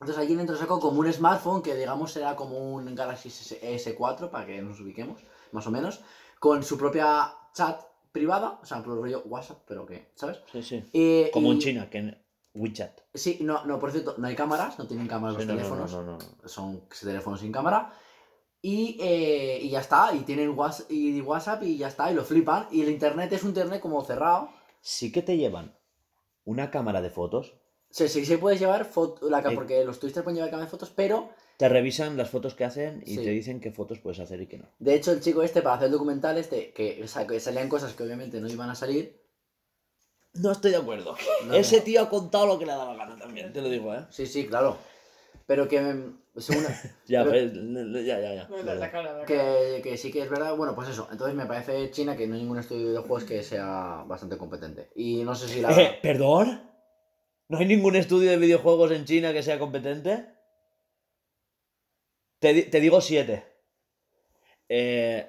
Entonces allí dentro sacó como un smartphone que digamos será como un Galaxy S- S4 para que nos ubiquemos, más o menos, con su propia chat privada, o sea, por rollo WhatsApp, pero que, ¿sabes? Sí, sí. Eh, Como en y- China, que en WeChat. Sí, no, no, por cierto, no hay cámaras, no tienen cámaras Sí, los no, no, teléfonos, no, no, no. son teléfonos sin cámara. Y, eh, y ya está, y tienen y WhatsApp y ya está, y lo flipan. Y el internet es un internet como cerrado. Sí que te llevan una cámara de fotos, Sí, sí, se puede llevar foto, la, Eh. porque los turistas pueden llevar cámara de fotos, pero te revisan las fotos que hacen y Sí. te dicen qué fotos puedes hacer y qué no. de hecho el chico este para hacer el documental este, que, o sea, que salían cosas que obviamente no iban a salir. No estoy de acuerdo. No, Ese no. tío ha contado lo que le ha dado la gana también, te lo digo, ¿eh? Sí, sí, claro. Pero que según, [laughs] Ya, Pero- pues, ya, ya, ya. No, la, Verdad. la cara, la cara. que, que sí que es verdad, bueno, pues eso. Entonces me parece China que no hay ningún estudio de videojuegos que sea bastante competente. Y no sé si la... Eh, ¿Perdón? ¿No hay ningún estudio de videojuegos en China que sea competente? Te, te digo siete. Eh,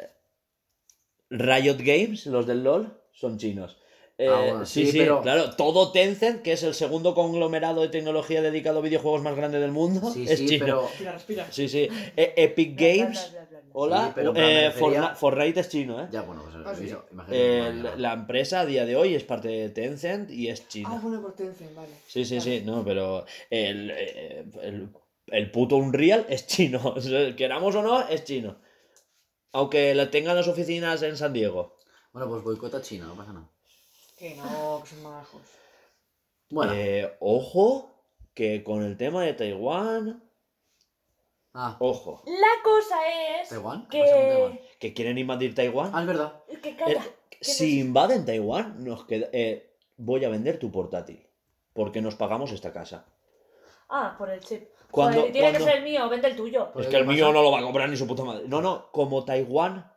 Riot Games, los del LOL, son chinos. Eh, Ah, bueno, sí, sí, sí, pero- claro. Todo Tencent, que es el segundo conglomerado de tecnología dedicado a videojuegos más grande del mundo, Sí, es sí, chino. pero... Respira, respira. Sí, sí. Eh, Epic Bla, bla, Games, bla, bla, bla. hola. Sí, pero eh, refería- Fortnite, es chino, ¿eh? Ya, bueno, pues Ah, sí. eso, imagínate. Eh, la, la empresa a día de hoy es parte de Tencent y es china. Ah, bueno, por Tencent, vale. Sí, sí, Vale. sí, no, pero el, eh, el, el puto Unreal es chino. [laughs] Queramos o no, es chino. Aunque la tengan las oficinas en San Diego. Bueno, pues boicota China, no pasa nada. Que no, que son majos. Bueno, Eh, ojo, que con el tema de Taiwán. ah, Ojo, La cosa es ¿Taiwán? ¿Qué pasa con Taiwán? que... que quieren invadir Taiwán. Ah, es verdad. que Eh, calla. si invaden Taiwán, nos queda, eh, voy a vender tu portátil. Porque nos pagamos esta casa. Ah, por el chip. Cuando- Joder, tiene cuando- que ser el mío, vende el tuyo. Pues, es ¿qué que el pasa? mío no lo va a comprar ni su puta madre. No, no, como Taiwán, eh,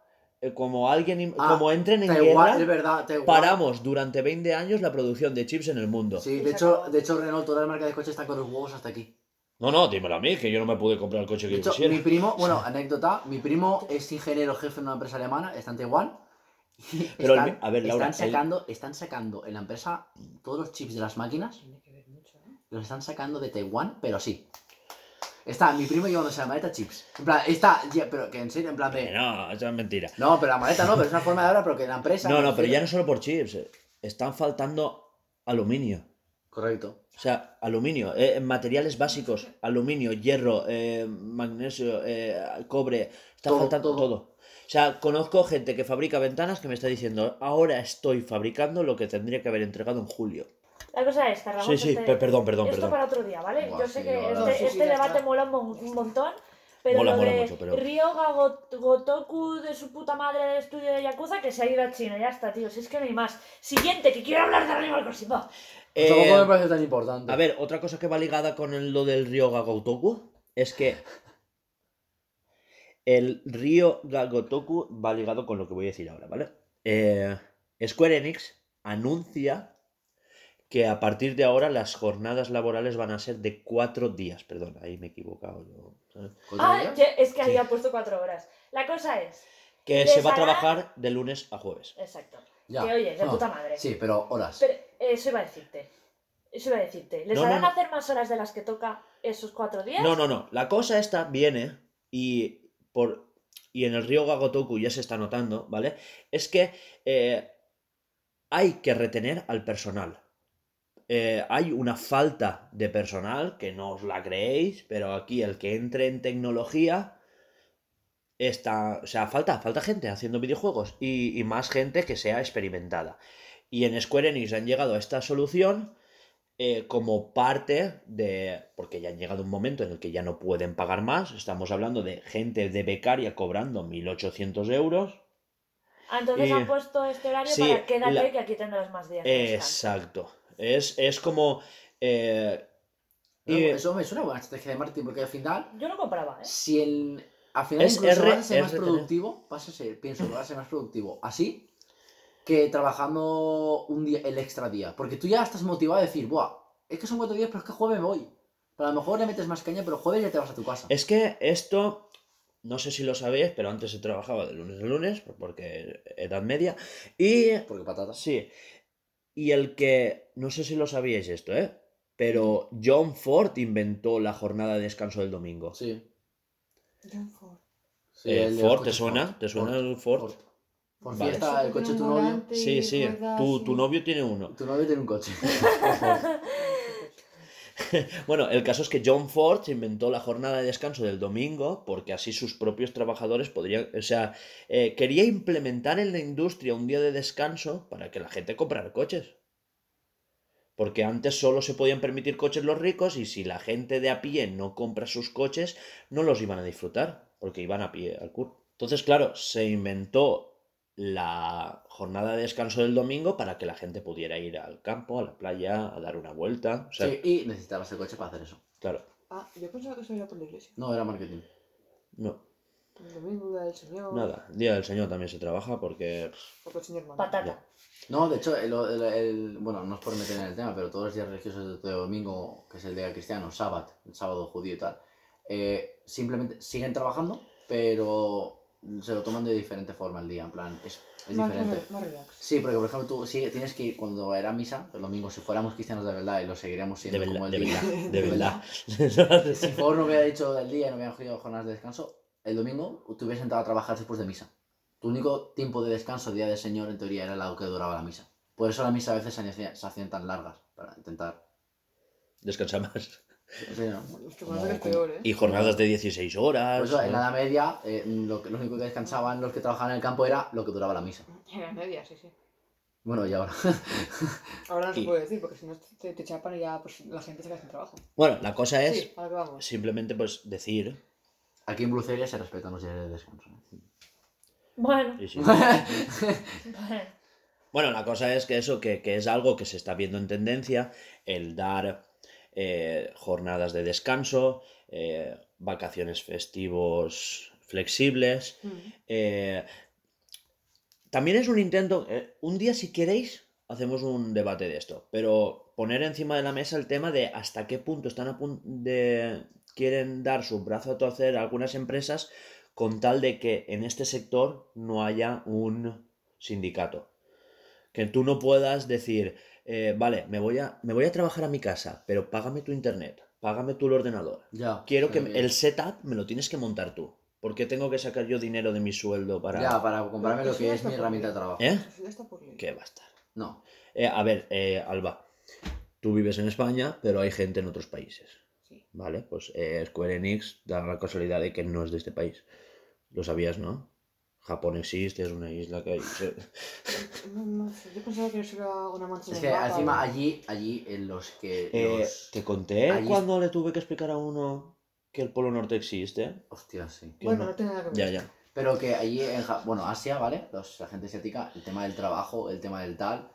como alguien, Ah, como entren en Taiwán, guerra. es verdad. Paramos durante 20 años la producción de chips en el mundo. Sí, de hecho, de hecho, Renault, toda la marca de coche está con los huevos hasta aquí. No, no, dímelo a mí, que yo no me pude comprar el coche que De yo hecho, quisiera. mi primo, bueno, [laughs] anécdota, mi primo es ingeniero jefe en una empresa alemana, está en Taiwán. [laughs] Pero el están, a ver, Laura, están el- sacando, están sacando en la empresa todos los chips de las máquinas, Tiene que ver mucho, ¿eh? los están sacando de Taiwán, pero sí. Está mi primo llevándose la maleta chips. En plan, está, ya, pero que en serio, en plan de. no, eso es mentira. No, pero la maleta no, pero es una forma de hablar, pero que la empresa. [laughs] No, no, pero ya no solo por chips. eh, Están faltando aluminio. Correcto. O sea, aluminio, eh, materiales básicos, aluminio, hierro, eh, magnesio, eh, cobre, está Todo, faltando todo. todo. O sea, conozco gente que fabrica ventanas que me está diciendo, ahora estoy fabricando lo que tendría que haber entregado en julio. La cosa es, cerramos Sí, sí, este- per- perdón, perdón, esto perdón. para otro día, ¿vale? Buah, Yo sé sí, que este, No, sí, este debate mola un, mon- un montón, pero Mola, lo mola de mucho, pero- Ryoga Got- Gotoku de su puta madre del estudio de Yakuza que se ha ido a China, ya está, tío, si es que no hay más. Siguiente, que quiero hablar de Animal Crossing, va. Eh, Tampoco me parece tan importante. A ver, otra cosa que va ligada con el- lo del río Gagotoku es que el río Gagotoku va ligado con lo que voy a decir ahora, ¿vale? Eh, Square Enix anuncia que a partir de ahora las jornadas laborales van a ser de cuatro días. Perdón, ahí me he equivocado. yo, ¿sabes? ¿Cuatro Ah, es que Sí. había puesto cuatro horas. La cosa es, Que se va a trabajar de lunes a jueves. exacto, Ya. que oye, de No. puta madre. Sí, pero horas. Pero eso iba a decirte, eso iba a decirte. ¿Les No, no, harán no. hacer más horas de las que toca esos cuatro días? No, no, no. La cosa esta viene y por y en el río Gagotoku ya se está notando, ¿vale? Es que eh, hay que retener al personal. Eh, hay una falta de personal, que no os la creéis, pero aquí el que entre en tecnología está. O sea, falta, falta gente haciendo videojuegos y, y más gente que sea experimentada. Y en Square Enix han llegado a esta solución eh, como parte de. Porque ya han llegado un momento en el que ya no pueden pagar más. Estamos hablando de gente de becaria cobrando 1.800 euros. Ah, entonces han puesto este horario sí, para quédate la- que aquí tendrás más días. Exacto. Es, es como. eh, Pero y- Eso me suena buena estrategia de marketing, porque al final, Yo lo compraba, ¿eh? si el. Al final Es incluso R- vas a ser más productivo, vas a ser, pienso que vas a ser más productivo así que trabajando un día, el extra día. Porque tú ya estás motivado a decir, buah, es que son cuatro días, pero es que jueves me voy. Pero a lo mejor le metes más caña, pero jueves ya te vas a tu casa. Es que esto no sé si lo sabéis, pero antes se trabajaba de lunes a lunes, porque edad media. Y Porque patatas. sí, y el que, no sé si lo sabíais esto, ¿eh? Pero John Ford inventó la jornada de descanso del domingo. Sí. John Ford. Sí, Eh, Ford, ¿te suena? Ford. ¿Te suena el Ford? Por Vale. fiesta, el coche de tu novio. Sí, sí, tu, tu novio tiene uno. Tu novio tiene un coche. [laughs] [laughs] [laughs] Bueno, el caso es que John Ford inventó la jornada de descanso del domingo porque así sus propios trabajadores podrían, o sea, eh, quería implementar en la industria un día de descanso para que la gente comprara coches. Porque antes solo se podían permitir coches los ricos y si la gente de a pie no compra sus coches, no los iban a disfrutar, porque iban a pie al curro. Entonces, claro, se inventó la jornada de descanso del domingo para que la gente pudiera ir al campo, a la playa, a dar una vuelta. O sea, Sí, y necesitabas el coche para hacer eso. claro, Ah, yo pensaba que eso era por la iglesia. No, era marketing. no. El domingo, día del Señor. Nada, Día del Señor también se trabaja porque... Porque el Señor manda. Patata. No, de hecho, el, el- el- bueno, no es por meter en el tema, pero todos los días religiosos de domingo, que es el día cristiano, sábado, el sábado judío y tal, eh, simplemente siguen trabajando, pero se lo toman de diferente forma el día, en plan, es, es más, diferente. más, más relax. Sí, porque por ejemplo tú sí, tienes que ir cuando era misa, el domingo, si fuéramos cristianos de verdad y lo seguiríamos De siendo verdad, como el de día. verdad, [laughs] de verdad. Si Ford no hubiera dicho el día y no hubiera cogido jornadas de descanso, el domingo te hubieras sentado a trabajar después de misa. Tu único tiempo de descanso, día del Señor, en teoría era lo que duraba la misa. Por eso la misa a veces se hacía- se hacían tan largas, para intentar... Descansa más. O sea, ¿no? Es que peor, ¿eh? Y jornadas de 16 horas. Por eso en la Edad Media eh, lo, que- lo único que descansaban los que trabajaban en el campo era lo que duraba la misa. Era media, sí, sí. Bueno, y ahora. [laughs] Ahora no se Y- puede decir, porque si no te, te chapan y ya pues, la gente se queda sin trabajo. Bueno, la cosa es Sí, vamos. simplemente pues decir... Aquí en Bruceria se respetan los días de descanso. sí. [laughs] bueno. Bueno, la cosa es que eso, que, que es algo que se está viendo en tendencia, el dar eh, jornadas de descanso, eh, vacaciones festivos flexibles. Mm. eh, también es un intento, un día si queréis, hacemos un debate de esto, pero poner encima de la mesa el tema de hasta qué punto están a punto de quieren dar su brazo a torcer a algunas empresas con tal de que en este sector no haya un sindicato. Que tú no puedas decir, eh, vale, me voy, a, me voy a trabajar a mi casa, pero págame tu internet, págame tú el ordenador. Ya. Quiero que el setup me lo tienes que montar tú. ¿Por qué tengo que sacar yo dinero de mi sueldo para...? Ya, para comprarme lo que es mi herramienta de trabajo. ¿Eh? ¿Qué va a estar? No. Eh, a ver, eh, Alba, tú vives en España, pero hay gente en otros países. Sí. ¿Vale? Pues eh, Square Enix da la casualidad de que no es de este país. Lo sabías, ¿no? Japón existe, es una isla que hay. se- No, no sé, yo pensaba que eso era una mancha Es que mapa encima allí, allí en los que Eh, los... Te conté allí- cuando le tuve que explicar a uno que el Polo Norte existe. Hostia, sí. que Bueno, no- no tiene nada que ver. Ya, ya. Pero que allí en Ja- bueno, Asia, ¿vale? Los, la gente asiática, el tema del trabajo, el tema del tal,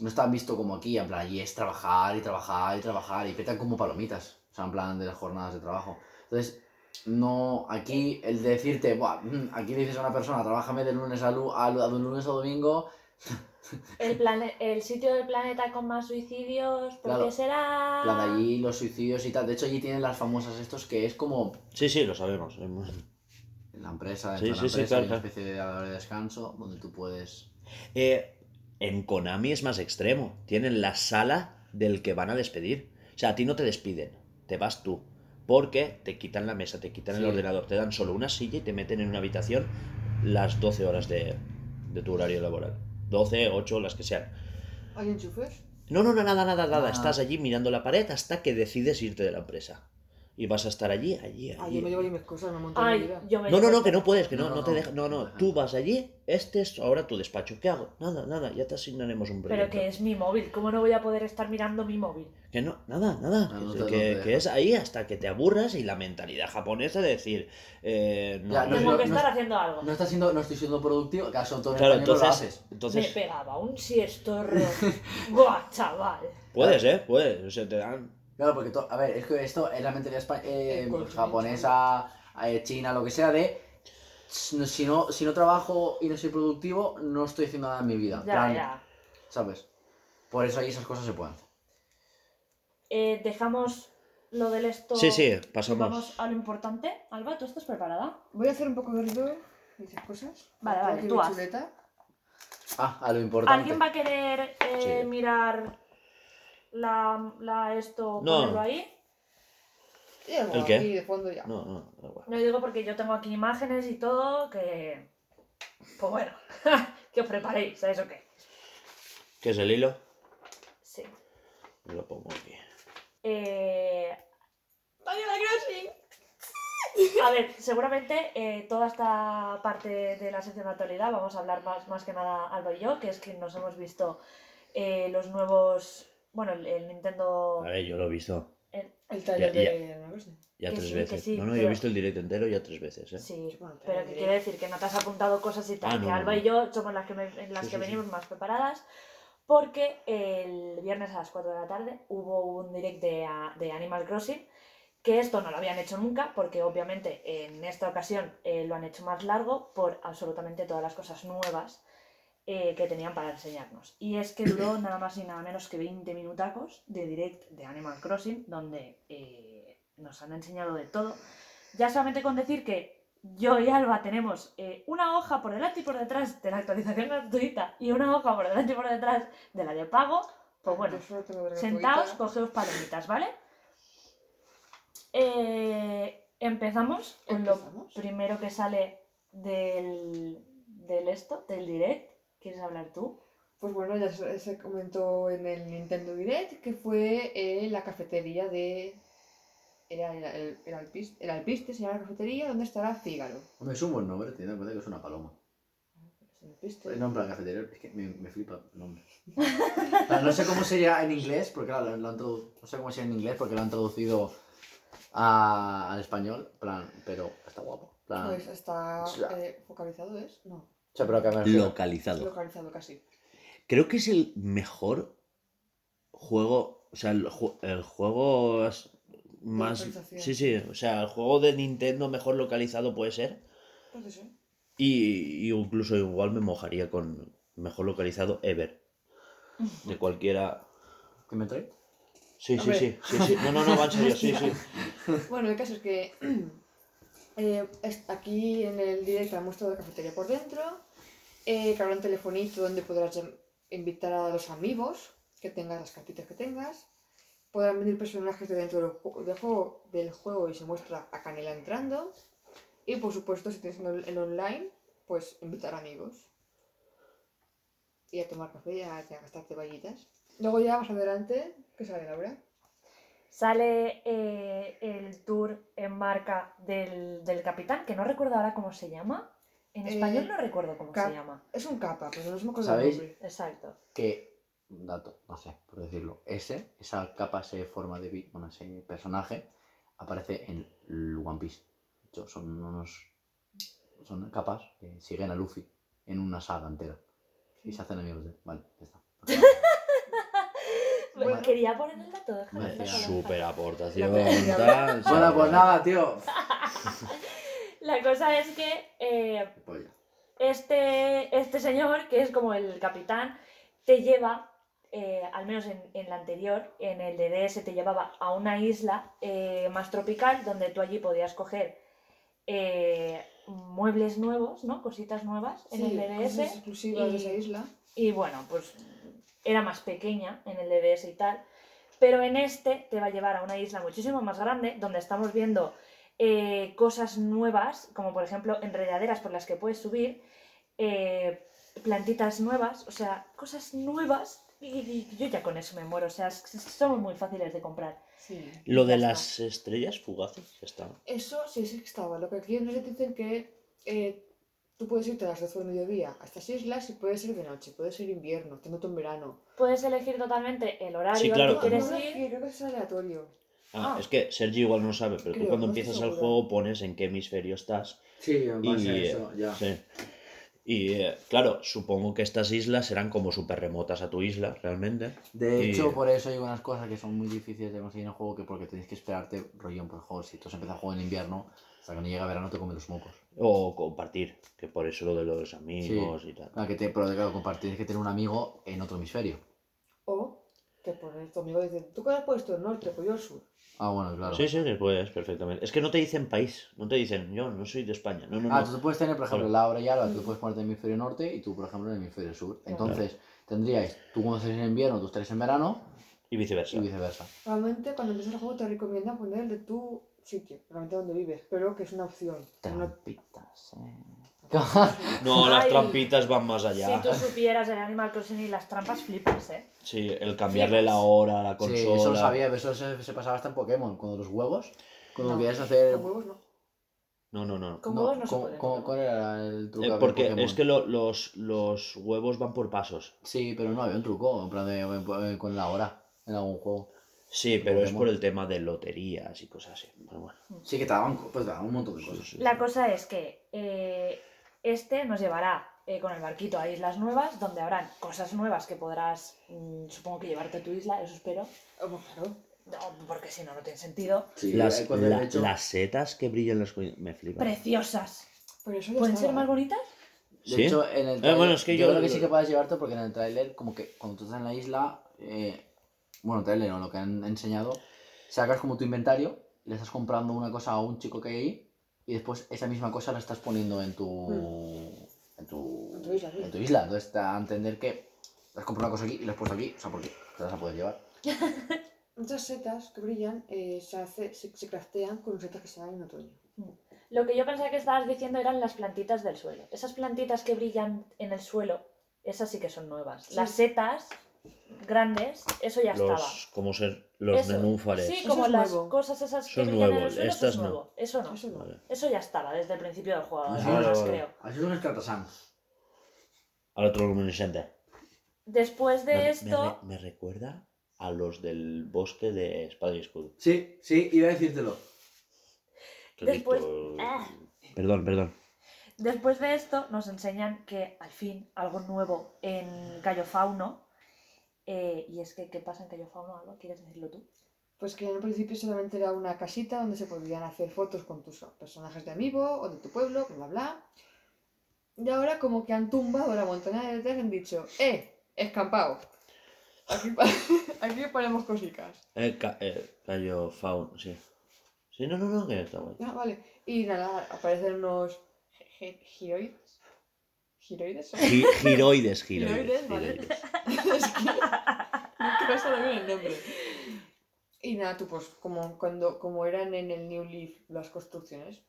no está visto como aquí, en plan, allí es trabajar y trabajar y trabajar y petan como palomitas, o sea, en plan de las jornadas de trabajo. Entonces, no, aquí el decirte, Buah, mm, aquí le dices a una persona, trabájame de lunes a, lu- a, a lunes a domingo, [laughs] El, plane- el sitio del planeta con más suicidios, ¿por Claro. qué será? en plan, allí los suicidios y tal. De hecho, allí tienen las famosas estos que es como Sí, sí, lo sabemos. en la empresa, Sí, dentro de la sí, sí, empresa, claro, hay una claro. especie de hora de descanso donde tú puedes... Eh, en Konami es más extremo. Tienen la sala del que van a despedir. O sea, a ti no te despiden, te vas tú. Porque te quitan la mesa, te quitan el ordenador, te dan solo una silla y te meten en una habitación las 12 horas de, de tu horario laboral. 12, 8, las que sean. ¿Hay enchufes? No, no, no, nada, nada, nada. Ah. Estás allí mirando la pared hasta que decides irte de la empresa. Y vas a estar allí, allí, Ah, allí. yo me llevo ahí mis cosas, me monto en mi Ay, vida. yo me No, no, no, que no puedes, que no, No, no, no, te no. deja. No, no, Ajá. tú vas allí, este es ahora tu despacho. ¿Qué hago? Nada, nada, ya te asignaremos un Pero proyecto. que es mi móvil, ¿cómo no voy a poder estar mirando mi móvil? Que no, nada, nada. Ah, no que, que- es ahí hasta que te aburras y la mentalidad japonesa de decir. eh, no, Ya, no, Tengo no, que no- estar haciendo algo. No, estás siendo, no estoy siendo productivo, acaso todo claro, español no lo entonces. haces. Me Entonces. pegaba un siestorro. [laughs] Buah, chaval. Puedes, ¿eh? Puedes. O sea, te dan. Claro, porque, to- a ver, es que esto es la mentalidad eh, japonesa, eh, china, lo que sea, de si no, si no trabajo y no soy productivo, no estoy haciendo nada en mi vida. Ya, Plan, ya. ¿Sabes? Por eso ahí esas cosas se pueden hacer. Eh, dejamos lo del esto. Sí, sí, pasamos. Vamos a lo importante. Alba, ¿tú estás preparada? Voy a hacer un poco de ruido y esas cosas. Vale, vale, tú haz. Ah, a lo importante. ¿Alguien va a querer eh, Sí. mirar la, la esto, No. ponerlo ahí? ¿El qué? aquí de fondo ya. No, no, da igual. No digo porque yo tengo aquí imágenes y todo que. Pues bueno, [laughs] que os preparéis, ¿sabes o qué? ¿Qué es el hilo? Sí. Lo pongo aquí. Eh... A ver, seguramente eh, toda esta parte de la sección de actualidad vamos a hablar más, más que nada Alba y yo, que es que nos hemos visto eh, los nuevos. Bueno, el, el Nintendo. A ver, yo lo he visto El taller Ya, ya. de ya Que tres sí, que veces. sí, no, no, yo he visto el directo entero ya tres veces, ¿eh? Sí, Bueno, pero que quiere decir que no te has apuntado cosas y tal, Ah, que no, Alba no. y yo somos las que, me- en las Sí, que sí, sí. venimos más preparadas, porque el viernes a las 4 de la tarde hubo un direct de, de Animal Crossing, que esto no lo habían hecho nunca, porque obviamente en esta ocasión eh, lo han hecho más largo por absolutamente todas las cosas nuevas eh, que tenían para enseñarnos. Y es que duró nada más y nada menos que 20 minutacos de direct de Animal Crossing, donde eh, nos han enseñado de todo. Ya solamente con decir que yo y Alba tenemos eh, una hoja por delante y por detrás de la actualización gratuita y una hoja por delante y por detrás de la de pago, pues bueno, sentaos, cogeos palomitas, ¿vale? Eh, empezamos con lo primero que sale del, del esto, del direct. ¿Quieres hablar tú? Pues bueno, ya se, se comentó en el Nintendo Direct que fue eh, la cafetería de. Era, era el, era Alpiste, el Alpiste, se llama la cafetería, donde estará Fígaro. Hombre, es un buen nombre, teniendo en cuenta que es una paloma. El Alpiste. El nombre de la cafetería, es que me, me flipa el nombre. No sé cómo sería en inglés, porque claro, lo han tradu- no sé cómo sería en inglés porque lo han traducido a- al español, plan, pero está guapo. plan. Pues está eh, focalizado, ¿es? No, o sea, pero que Localizado. localizado casi. Creo que es el mejor juego. O sea, el, el juego es más. localización. Sí, sí. O sea, el juego de Nintendo mejor localizado puede ser. Pues eso. Y, y incluso igual me mojaría con mejor localizado ever. De cualquiera. ¿Que me trae? Sí, sí, sí, sí, sí. No, no, no, va en serio, sí, sí. [laughs] Bueno, el caso es que [clears throat] eh, aquí en el directo han mostrado la cafetería por dentro, eh, que habrá un telefonito donde podrás invitar a los amigos que tengas, las cartitas que tengas. Podrán venir personajes de dentro del, ju- del juego, del juego y se muestra a Canela entrando. Y por supuesto, si tienes el el online, pues invitar amigos. Y a tomar café y a, a gastarte vallitas. Luego ya más adelante, ¿qué sale Laura? Sale eh, el tour en marca del, del capitán, que no recuerdo ahora cómo se llama. En Eh, español no recuerdo cómo se llama. Es un capa, pero no se me acuerdo. Exacto. Que, dato, no sé, por decirlo, ese, esa capa, ese forma de, vi- bueno, ese personaje, aparece en el One Piece. De hecho, son unos, son capas que siguen a Luffy en una saga entera. Y se hacen amigos de él. Vale, ya está. [laughs] Bueno. Quería poner el dato, déjame, Vale, déjalo. aportación. Tal, Bueno, pues nada, tío. [laughs] La cosa es que eh, Pues ya. este, este señor, que es como el capitán, te lleva, eh, al menos en, en la anterior, en el DDS te llevaba a una isla eh, más tropical donde tú allí podías coger eh, muebles nuevos, ¿no? Cositas nuevas en Sí, el cosas DDS. exclusivas y- de esa isla. Y bueno, pues era más pequeña en el DDS y tal. Pero en este te va a llevar a una isla muchísimo más grande, donde estamos viendo cosas nuevas, como por ejemplo enredaderas por las que puedes subir, plantitas nuevas, o sea, cosas nuevas. Y, y yo ya con eso me muero, o sea, s- s- son muy fáciles de comprar. Sí. Lo de las estrellas fugaces, ya está. Eso sí, sí que estaba. Lo que aquí nos dicen que eh, tú puedes irte a las 12 del mediodía a estas islas y puede ser de noche, puede ser invierno, te meto en verano. Puedes elegir totalmente el horario Sí, claro, que quieres no, no, ir. creo que es aleatorio. Ah, Ah. es que Sergio igual no sabe, pero tú Creo, cuando no empiezas el juego pones en qué hemisferio estás. Sí, en base a Y, eso, ya. Sí. Y eh, claro, supongo que estas islas serán como súper remotas a tu isla, realmente. De Y- hecho, por eso hay unas cosas que son muy difíciles de conseguir en el juego que porque tienes que esperarte rollo por el juego. Si tú has empezado a jugar en invierno, hasta que no llega verano te comen los mocos. O compartir, que por eso lo de los amigos y tal. Ah, que te, pero claro, compartir tienes que tener un amigo en otro hemisferio. O Que por tu amigo dice, ¿tú qué has puesto? El norte, pues yo el sur. Ah, bueno, claro. Sí, sí, sí, puedes, perfectamente. Es que no te dicen país, no te dicen, yo no soy de España. No, no, Ah, no. tú puedes tener, por ejemplo, Claro. la hora y Alba, tú puedes ponerte en el hemisferio norte y tú, por ejemplo, en el hemisferio sur. Entonces, tendríais, tú cuando estés en invierno, tú estaréis en verano Y viceversa. y viceversa. Realmente, cuando empiezas el juego, te recomiendan poner el de tu sitio, realmente donde vives, pero que es una opción. Trampitas, eh. [laughs] No, las Ay. trampitas van más allá. Si tú supieras el Animal Crossing y las trampas, flipas, ¿eh? Sí, el cambiarle la hora a la Sí, consola. eso lo sabía, eso se, se pasaba hasta en Pokémon, cuando los huevos, cuando No, querías hacer... Con huevos no. No, no, no. Con huevos no se ¿cómo- puede. ¿no? ¿Cuál era el truco? Eh, porque Pokémon? es que lo- los, los huevos van por pasos. Sí, pero no había un truco, en plan de eh, con la hora, en algún juego. Sí, pero es por el tema de loterías y cosas así. Pero bueno. Sí que te daban, pues te daban un montón de Sí, cosas. sí. La cosa es que eh, este nos llevará eh, con el barquito a islas nuevas, donde habrán cosas nuevas que podrás, mm, supongo que llevarte a tu isla, eso espero. Ah, pues claro. No, porque si no, no tiene sentido. Sí, Las, eh, la- las setas que brillan en las co- me flipan. Preciosas. Pero eso ya ¿Pueden estaba, ser más bonitas? De ¿Sí? hecho, en el Eh, trailer, bueno, es que yo, yo- creo que sí que puedes llevarte porque en el tráiler, como que cuando tú estás en la isla, eh, bueno, trailer o lo que han enseñado, sacas como tu inventario, le estás comprando una cosa a un chico que hay ahí y después esa misma cosa la estás poniendo en tu, en tu, En tu isla, sí. en tu isla. Entonces te da a entender que has comprado una cosa aquí y la has puesto aquí, o sea, porque te las vas a poder llevar. [laughs] Muchas setas que brillan eh, se, hace, se, se craftean con setas que se dan en otoño. Lo que yo pensaba que estabas diciendo eran las plantitas del suelo. Esas plantitas que brillan en el suelo, esas sí que son nuevas. Sí. Las setas grandes, eso ya estaba. Los, como ser los Eso, nenúfares. Sí, Eso como es las nuevo. cosas esas Eso que es brillan en nuevo, el suelo, eso es no. nuevo. Eso no. Eso no. Vale. Eso ya estaba desde el principio del juego, Así además, es, vale. creo. Así son los cartasan. Al otro luminiscente. Después de Me, esto, me recuerda a los del bosque de Espada y Escudo. Sí, sí, iba a decírtelo. Después- ah. Perdón, perdón. después de esto nos enseñan que al fin algo nuevo en Cayo Fauno. Eh, y es que, ¿qué pasa en Cayo Fauno? ¿Algo? ¿Quieres decirlo tú? Pues que en un principio solamente era una casita donde se podían hacer fotos con tus personajes de amigo o de tu pueblo, bla bla bla. Y ahora como que han tumbado la montaña de detrás y han dicho, ¡eh! ¡Escampado! Aquí, pa- [laughs] aquí ponemos cositas. Eh, ca- eh, Cayo Faun, sí. Sí, no, no, no, que está guay. Ah, vale. Y nada, aparecen unos gi- giroides. ¿Giroides? Gi- giroides, giroides. Giroides, vale. giroides. [laughs] es que nunca me sale bien el nombre. Y nada, tú pues como cuando como eran en el New Leaf las construcciones,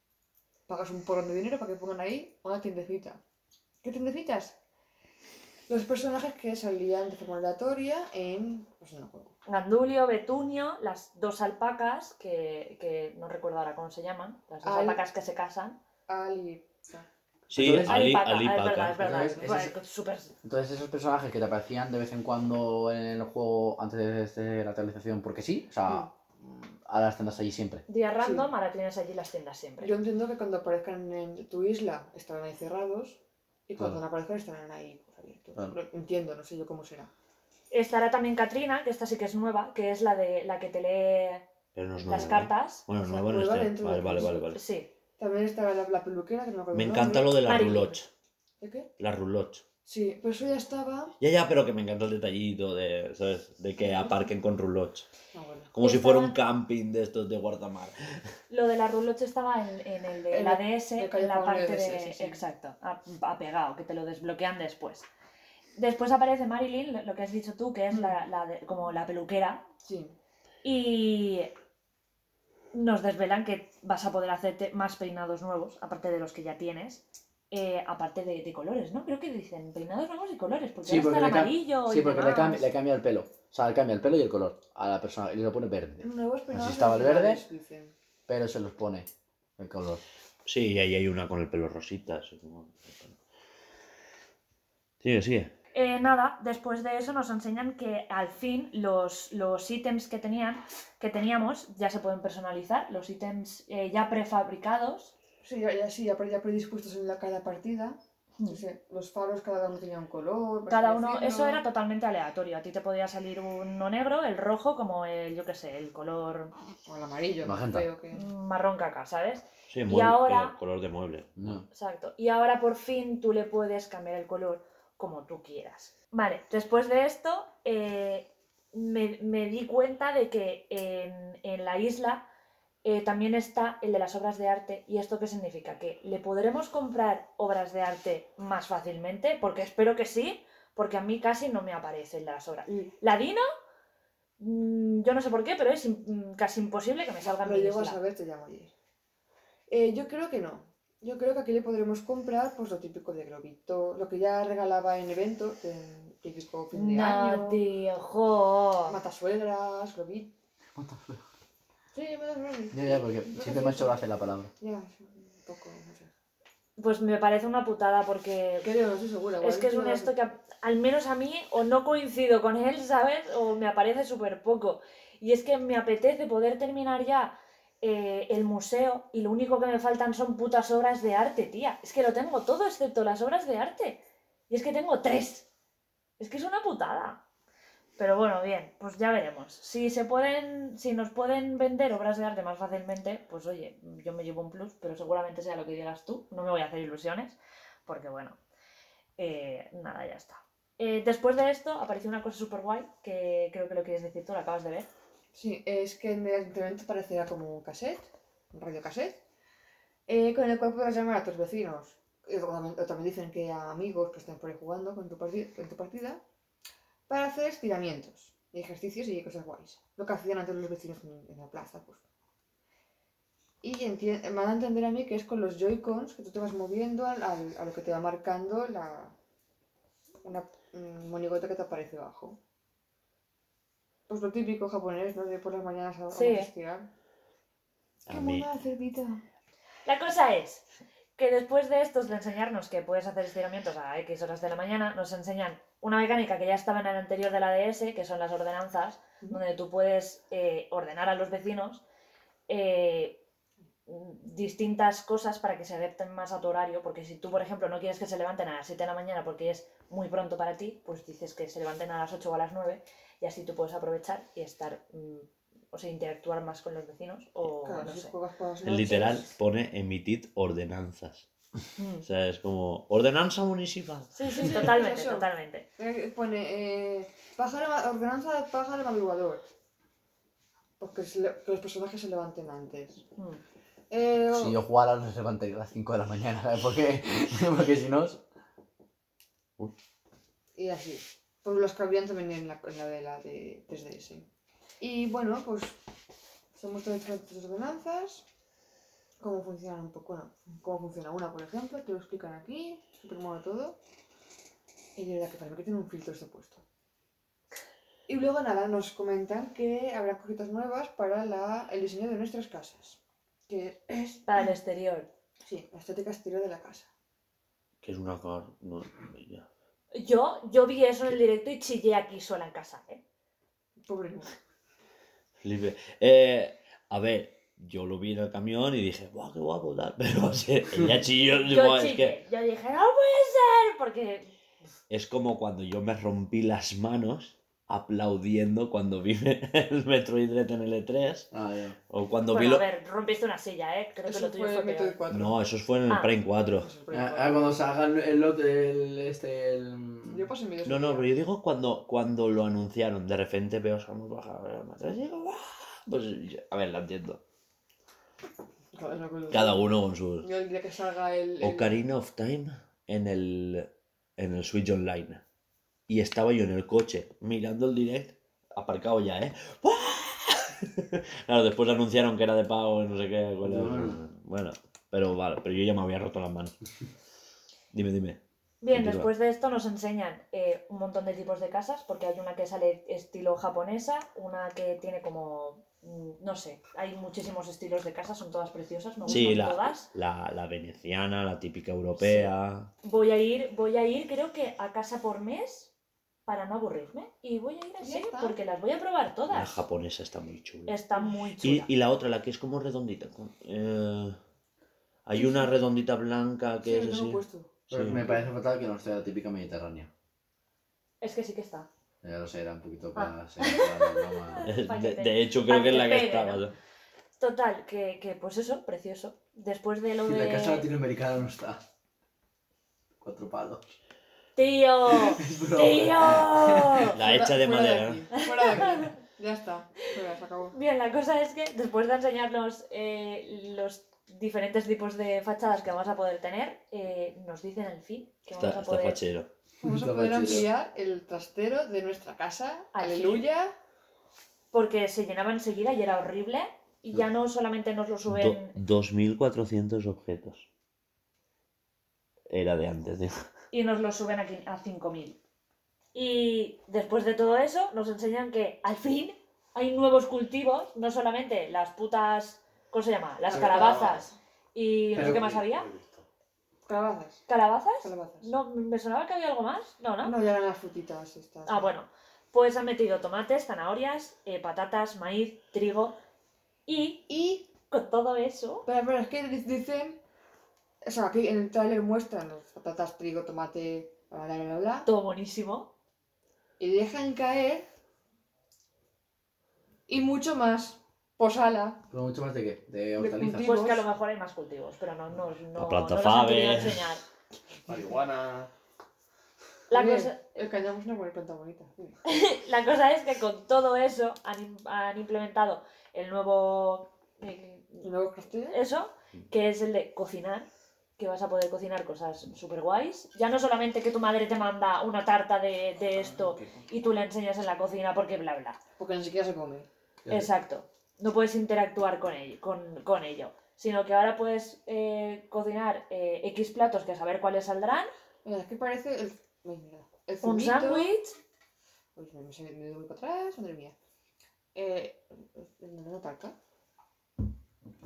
pagas un porrón de dinero para que pongan ahí una tiendecita. ¿Qué tiendecitas? Los personajes que salían de forma aleatoria en, pues, en el juego. Gandulio, Betunio, las dos alpacas, que, que no recuerdo ahora cómo se llaman, las dos Al- alpacas que se casan. Ali. Sí, Ali, Alipaca, Ali Paca. Entonces, esos personajes que te aparecían de vez en cuando en el juego antes de la actualización porque sí, o sea, ahora las tendrás allí siempre. Día random, ahora tienes allí las tiendas siempre. Yo entiendo que cuando aparezcan en tu isla estarán ahí cerrados y cuando Claro. no aparezcan estarán ahí abiertos. Claro. Entiendo, no sé yo cómo será. Estará también Katrina, que esta sí que es nueva, que es la de la que te lee no las nuevo, ¿eh? cartas. Bueno, O sea, nuevo no nueva está. dentro Vale, vale, vale, vale. Sí. También está la, la peluquera, que no me Me encanta lo de la Marilyn. roulotte. ¿De qué? La roulotte. Sí, pero eso ya estaba. Ya, ya, pero que me encanta el detallito de, ¿sabes? De que aparquen con roulottes. Ah, bueno. Como si Estaba- fuera un camping de estos de guardamar. Lo de la roulotte estaba en, en el de En la DS, de en la parte DS, de... sí, sí. Exacto, a- apegado, que te lo desbloquean después. Después aparece Marilyn, lo- lo que has dicho tú, que es la, la de- como la peluquera, Sí. y nos desvelan que vas a poder hacerte más peinados nuevos, aparte de los que ya tienes, eh, aparte de, de colores, ¿no? Creo que dicen peinados nuevos y colores, porque Sí, ahora porque, está le, el amarillo sí, y porque le, cambia, le cambia el pelo. O sea, le cambia el pelo y el color a la persona y le lo pone verde. Nuevos peinados estaba el verde. Pero se los pone el color. Sí, y ahí hay una con el pelo rosita. así como- Sigue, sigue. Eh, nada, después de eso nos enseñan que al fin los, los ítems que tenían, que teníamos ya se pueden personalizar, los ítems eh, ya prefabricados. Sí, ya, ya, sí, ya, pre- ya predispuestos en la cada partida. No sé, los faros cada uno tenía un color. Cada uno, eso era totalmente aleatorio. A ti te podía salir uno negro, el rojo, como el, yo qué sé, el color O el amarillo, creo que. marrón caca, ¿sabes? Sí, mueble, ahora- eh, color de mueble. No. Exacto. Y ahora por fin tú le puedes cambiar el color como tú quieras. Vale, después de esto, eh, me, me di cuenta de que en, en la isla eh, también está el de las obras de arte. ¿Y esto qué significa? Que le podremos comprar obras de arte más fácilmente, porque espero que sí, porque a mí casi no me aparece el de las obras. La Dino, mm, yo no sé por qué, pero es casi imposible que me salga Lo mi llego a saber, te llamo ayer. Eh, yo creo que no. Yo creo que aquí le podremos comprar pues lo típico de globito, lo que ya regalaba en eventos, en típico fin de No, año, tío, jo. matasuegras, globito. Sí, matasuegras. Ya, ya, porque siempre me ha hecho gracia la palabra. Ya, un poco, no sé. Pues me parece una putada porque Creo, no estoy segura. es que es un esto que a- al menos a mí o no coincido con él, ¿sabes? O me aparece súper poco. Y es que me apetece poder terminar ya eh, el museo y lo único que me faltan son putas obras de arte, tía. Es que lo tengo todo excepto las obras de arte. Y es que tengo tres. Es que es una putada. Pero bueno, bien, pues ya veremos. Si se pueden, si nos pueden vender obras de arte más fácilmente, pues oye, yo me llevo un plus, pero seguramente sea lo que digas tú. No me voy a hacer ilusiones, porque bueno, eh, nada, ya está. Eh, después de esto apareció una cosa súper guay, que creo que lo quieres decir tú, lo acabas de ver. Sí, es que en el evento parecía como un cassette, un radio cassette, eh, con el cual puedes llamar a tus vecinos. O también dicen que a amigos que estén por ahí jugando con tu, en tu partida, para hacer estiramientos y ejercicios y cosas guays. Lo que hacían antes los vecinos en, la plaza, pues. Y me van a entender a mí que es con los Joy-Cons que tú te vas moviendo al- a lo que te va marcando la, una un monigote que te aparece abajo. Pues lo típico japonés, ¿no? De por las mañanas a, Sí. vamos a estirar. A mí, cerdita! La cosa es que después de estos de enseñarnos que puedes hacer estiramientos a X horas de la mañana, nos enseñan una mecánica que ya estaba en el anterior de la DS, que son las ordenanzas, donde tú puedes eh, ordenar a los vecinos eh, distintas cosas para que se adapten más a tu horario, porque si tú, por ejemplo, no quieres que se levanten a las 7 de la mañana porque es muy pronto para ti, pues dices que se levanten a las 8 o a las 9 y así tú puedes aprovechar y estar, mm, o sea, interactuar más con los vecinos o Claro, no si sé. juegas literal pone emitir ordenanzas. Mm. O sea, es como ordenanza municipal. Sí, sí, Sí, totalmente, eso. totalmente. Eh, Pone eh, pájaro, ordenanza de pájaro madrugador. Porque se le- que los personajes se levanten antes. Mm. Eh, o- Si yo jugara, no se levantaría a las 5 de la mañana, ¿sabes por qué? [laughs] Porque si no. Y así. Pues los cambian también en la, en la de la de 3DS. Y bueno, pues son muestran diferentes ordenanzas. Cómo funcionan un poco, bueno, cómo funciona una, por ejemplo, te lo explican aquí, súper mono todo. Y de verdad que para mí que tiene un filtro este puesto. Y luego nada, nos comentan que habrá cositas nuevas para la, el diseño de nuestras casas. Que es Para el exterior. sí, la estética exterior de la casa. Que es una car... No, ya. Yo, yo vi eso en el directo y chillé aquí sola en casa, ¿eh? Pobre. Flipe. Eh, a ver, yo lo vi en el camión y dije, ¡guau, qué guapo! Tal. [laughs] Pero o sea, ella chilló. Yo es, que Yo dije, no puede ser, porque... es como cuando yo me rompí las manos aplaudiendo cuando vi [laughs] el Metroid Dread en el E3. Ah, ya. O cuando vi Bueno, a lo... ver, rompiste una silla, ¿eh? Creo que lo tuyo fue fue el método peor. 4. No, eso fue en el Ah. Prime 4. Eso es el Ah, ah, cuando se haga el, el, este. El... Yo pasé mi No, no, pero yo digo cuando, cuando lo anunciaron, de repente veo a Samus bajar a y digo. Pues, a ver, la entiendo. Cada uno con sus... Yo el día que salga el. el- Ocarina of Time en el, en el Switch Online. Y estaba yo en el coche mirando el direct, aparcado ya, ¿eh? ¡Buah! [laughs] claro, después anunciaron que era de pago y no sé qué. cuál era. Bueno. Bueno, pero vale, pero yo ya me había roto las manos. Dime, dime. Bien, después de esto nos enseñan eh, un montón de tipos de casas, porque hay una que sale estilo japonesa, una que tiene como, mm, no sé, hay muchísimos estilos de casas, son todas preciosas, me gustan Sí, la, todas. la, la veneciana, la típica europea. Voy a ir, voy a ir, creo que a casa por mes para no aburrirme y voy a ir así porque las voy a probar La todas. japonesa está muy chula. Está muy Y, chula. y la otra, la que es como redondita. con- eh, hay una redondita blanca que Sí, es así. puesto. Pero Sí. me parece fatal que no esté la típica mediterránea. Es que sí que está. Ya lo sé, era un poquito Ah. para ser la [laughs] De, hecho, creo que es la que estaba. ¿no? Total, que, que pues eso, precioso. Después de lo Y de... la casa latinoamericana no está. Cuatro palos. ¡Tío! ¡Tío! La hecha de Fuera madera. aquí, Fuera de aquí. Ya está. Fuera, se acabó. Bien, la cosa es que después de enseñarnos eh, los diferentes tipos de fachadas que vamos a poder tener, eh, nos dicen al fin que vamos Está, a está poder fachero. Vamos a poder ampliar el trastero de nuestra casa. Al fin. Aleluya. porque se llenaba enseguida y era horrible. Y ya no solamente nos lo suben Do- 2.400 objetos. Era de antes, digo. Y nos lo suben aquí a 5.000. Y después de todo eso, nos enseñan que al fin hay nuevos cultivos, no solamente las putas, ¿cómo se llama? Las calabazas y no sé Pero- qué más había. Calabazas. ¿Calabazas? Calabazas. No, me sonaba que había algo más. No, ¿no? No, ya eran las frutitas estas. Ah, bueno. Pues han metido tomates, zanahorias, eh, patatas, maíz, trigo y Y. con todo eso... Espera, espera, es que di- dicen. O sea, aquí en el tráiler muestran las patatas, trigo, tomate, bla, bla, bla, bla, bla. Todo buenísimo. Y dejan caer. Y mucho más. Posala. Pero mucho más de qué? De hortalizas. Pues que a lo mejor hay más cultivos, pero no, no, no, La planta no los han querido Faber. enseñar. Marihuana. La cosa, El es una buena planta bonita. [laughs] La cosa es que con todo eso han, han implementado el nuevo... ¿Y nuevos castellos? eso, que es el de cocinar, que vas a poder cocinar cosas súper guays. Ya no solamente que tu madre te manda una tarta de, de esto y tú le enseñas en la cocina porque bla bla. Porque ni siquiera se come. Exacto. No puedes interactuar con ello, con, con ello. Sino que ahora puedes eh, cocinar eh, X platos que a saber cuáles saldrán. Mira, es que parece el. Ay, mira. El Un sándwich. Uy, me, me, me voy para atrás, madre mía. Eh, ¿Una tarta?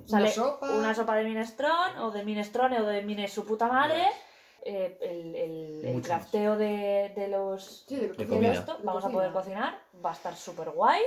Sale una sopa. una sopa de minestrón o de minestrone o de mine su puta madre. eh, el, el- el crafteo de, de los Sí, de, De esto, de vamos a poder cocinar, va a estar súper guay.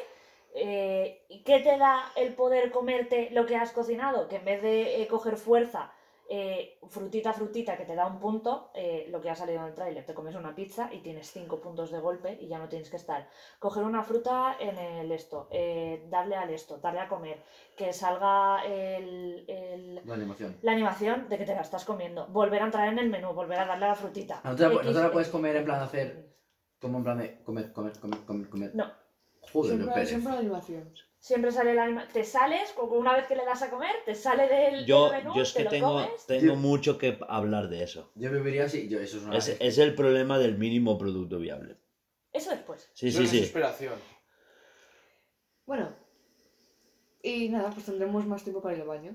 Eh, ¿Y qué te da el poder comerte lo que has cocinado? Que en vez de eh, coger fuerza, eh, frutita frutita que te da un punto, eh, lo que ha salido en el tráiler, te comes una pizza y tienes cinco puntos de golpe y ya no tienes que estar. Coger una fruta en el esto, eh, darle al esto, darle a comer, que salga el- el, La animación. la animación de que te la estás comiendo, volver a entrar en el menú, volver a darle a la frutita. No te la, no te la puedes comer en plan de hacer. Como en plan de comer, comer, comer, comer, comer. No. Joder, Siempre, pereza. siempre la animación. Siempre sale la anima- Te sales, una vez que le das a comer, te sale del, Yo, del menú, yo es que tengo, comes. tengo Yo- mucho que hablar de eso. Yo viviría así. Yo, eso es una. Es, es el problema del mínimo producto viable. Eso después. Sí, sí, sí. desesperación. Bueno. Y nada, pues tendremos más tiempo para ir al baño.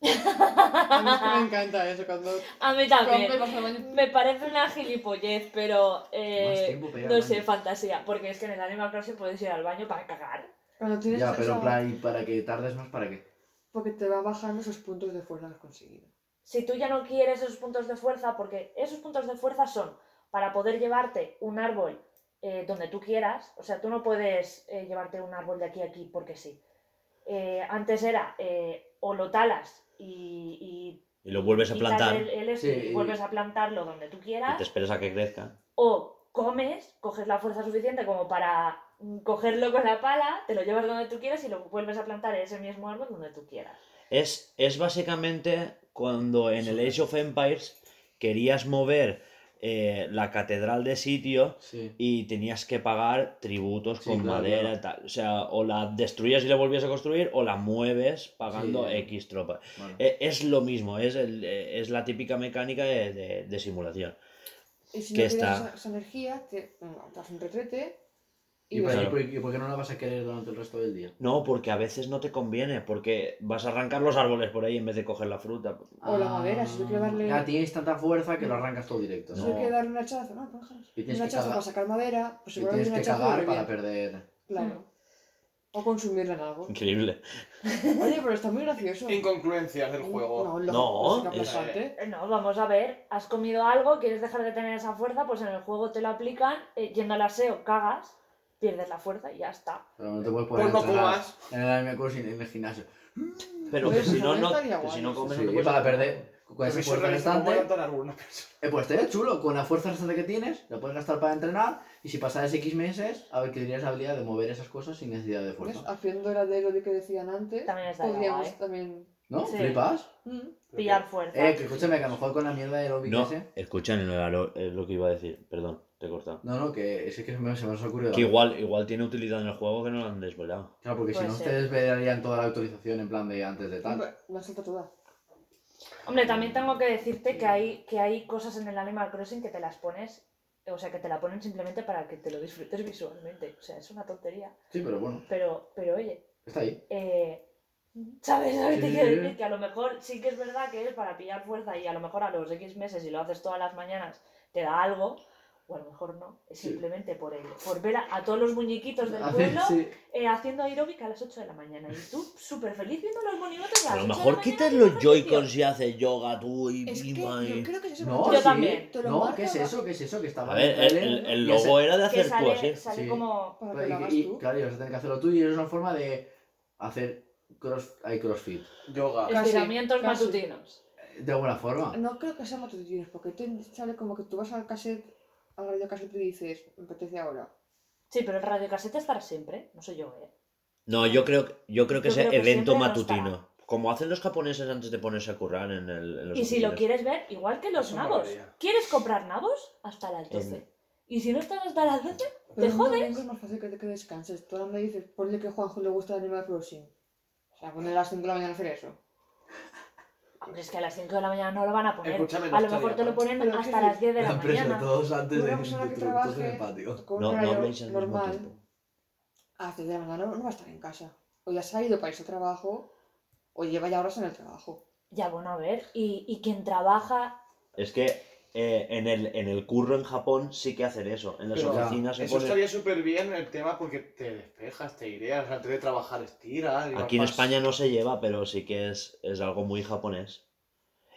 [laughs] A mí es que me encanta eso cuando A mí también. baño. Me parece una gilipollez, pero eh, no sé, fantasía. Porque es que en el Animal Crossing puedes ir al baño para cagar. Cuando tienes Ya, pero esa- en plan, ¿y para que tardes más? ¿Para qué? Porque te va bajando esos puntos de fuerza que has conseguido. Si tú ya no quieres esos puntos de fuerza, porque esos puntos de fuerza son para poder llevarte un árbol eh, donde tú quieras. O sea, tú no puedes eh, llevarte un árbol de aquí a aquí porque sí. Eh, antes era eh, o lo talas y, Y lo vuelves a plantar el- el este Sí, y y- vuelves a plantarlo donde tú y quieras. te esperas a que crezca. O comes, coges la fuerza suficiente como para cogerlo con la pala, te lo llevas donde tú quieras y lo vuelves a plantar en ese mismo árbol donde tú quieras. Es, es básicamente cuando en el Age of Empires querías mover eh, la catedral de sitio Sí. y tenías que pagar tributos Sí, con claro, madera claro. y tal. O sea, o la destruyes y la volvías a construir o la mueves pagando Sí. X tropas. Bueno. Eh, Es lo mismo, es, el- eh, es la típica mecánica de, de- de simulación. Y si Que no está- esa, esa energía, te mm, das un retrete y, ¿Y, por, Claro. y por- y por qué no la vas a querer durante el resto del día? No, porque a veces no te conviene, porque vas a arrancar los árboles por ahí en vez de coger la fruta. O la madera, si tú quieres darle- Ya tienes tanta fuerza que lo arrancas todo directo. si ¿no? No. hay que darle un hachazo, no, pues déjalo. Y tienes un hachazo para sacar madera, pues Y igual tienes un que cagar para perder. Claro. O consumirla en algo. Increíble. [laughs] Oye, pero está muy gracioso. Incongruencias del juego. No, No, lógico, es-. Eh, No, vamos a ver, has comido algo, quieres dejar de tener esa fuerza, pues en el juego te lo aplican, eh, yendo al aseo, cagas, pierdes la fuerza y ya está. Pero no te puedes poner Pues no a entrenar comas. en el Animal Crossing en el gimnasio. Pero Oye, que si pues no, no, estaría que si no comes Sí, no te puedes para perder con esa fuerza restante. Eh, pues estaría chulo, con la fuerza restante que tienes, la puedes gastar para entrenar y si pasaras X meses, a ver que tendrías la habilidad de mover esas cosas sin necesidad de ¿Ves? fuerza. Haciendo la de lo de que decían antes, También estaría podríamos guay. también ¿No? Sí. ¿Flipas? Mm. Pillar fuerza. Eh, que escúchame, que a lo mejor con la mierda de Aerobic No, ese. escucha, no era lo, es lo que iba a decir. Perdón, te he cortado. No, no, que es que se me, se me ha ocurrido. Que igual, igual tiene utilidad en el juego que no lo han desvelado. Claro, porque si Puede no, ser. ustedes verían toda la autorización en plan de antes de tal. Hombre, La salta toda. Hombre, también tengo que decirte que hay, que hay cosas en el Animal Crossing que te las pones, o sea, que te la ponen simplemente para que te lo disfrutes visualmente. O sea, es una tontería. Sí, pero bueno, Pero, pero oye, está ahí. eh, ¿sabes? ¿Sabes? Sí, Te sí, quiero sí. decir que a lo mejor sí que es verdad que es para pillar fuerza y a lo mejor a los X meses, si lo haces todas las mañanas, te da algo. O a lo mejor no, es Sí. simplemente por, el, por ver a, a todos los muñequitos del Hace- pueblo sí. eh, haciendo aeróbica a las 8 de la mañana. Y tú súper feliz viendo los monigotes a A las lo 8 de mejor quitas los. Joy-Cons y haces yoga tú y Es que y- yo creo que es eso. No, porque Yo sí. también. Te lo No, ¿qué es eso? ¿Qué es eso? Que estaba A ver, el, y logo era de hacer tú así. sale Sí. como... Para que lo hagas Y, tú. claro, y vas a tener que hacerlo tú y es una forma de hacer cross, hay crossfit. Yoga. Estiramientos matutinos. De alguna forma. No creo que sea matutinos, porque te sale como que tú vas al cassette, al radio cassette y dices, me apetece ahora. Sí, pero el radiocasete estará siempre, no sé yo, ¿eh? No, yo creo, yo creo que Yo es creo que evento no matutino. estará. Como hacen los japoneses antes de ponerse a currar en, el, en los Y si lo oficinas. quieres ver, igual que los Eso nabos. ¿Quieres comprar nabos? Hasta las 12. Y si no estás hasta las 12, Pero te jodes. es más fácil que, te- que descanses. Tú me dices, ponle que a Juanjo le gusta el Animal Crossing. O sea, poner a las 5 de la mañana a hacer eso. Hombre, es que a las 5 de la mañana no lo van a poner. Escúchame, a lo no mejor te lo ponen Pero hasta ¿qué las 10 de la mañana. todos antes Una persona que trabaje con No, un no al mismo normal, tiempo. a las 10 de la mañana no, no va a estar en casa. O ya se ha ido para irse a trabajo, o lleva ya horas en el trabajo. Ya, bueno, a ver. Y, y quien trabaja. Es que eh, en, el, en el curro en Japón sí que hacen eso. En las Pero oficinas se Eso pone... estaría súper bien el tema porque te despejas, te ireas, antes de trabajar estiras. y Aquí en vas- España no se lleva, pero sí que es, es algo muy japonés.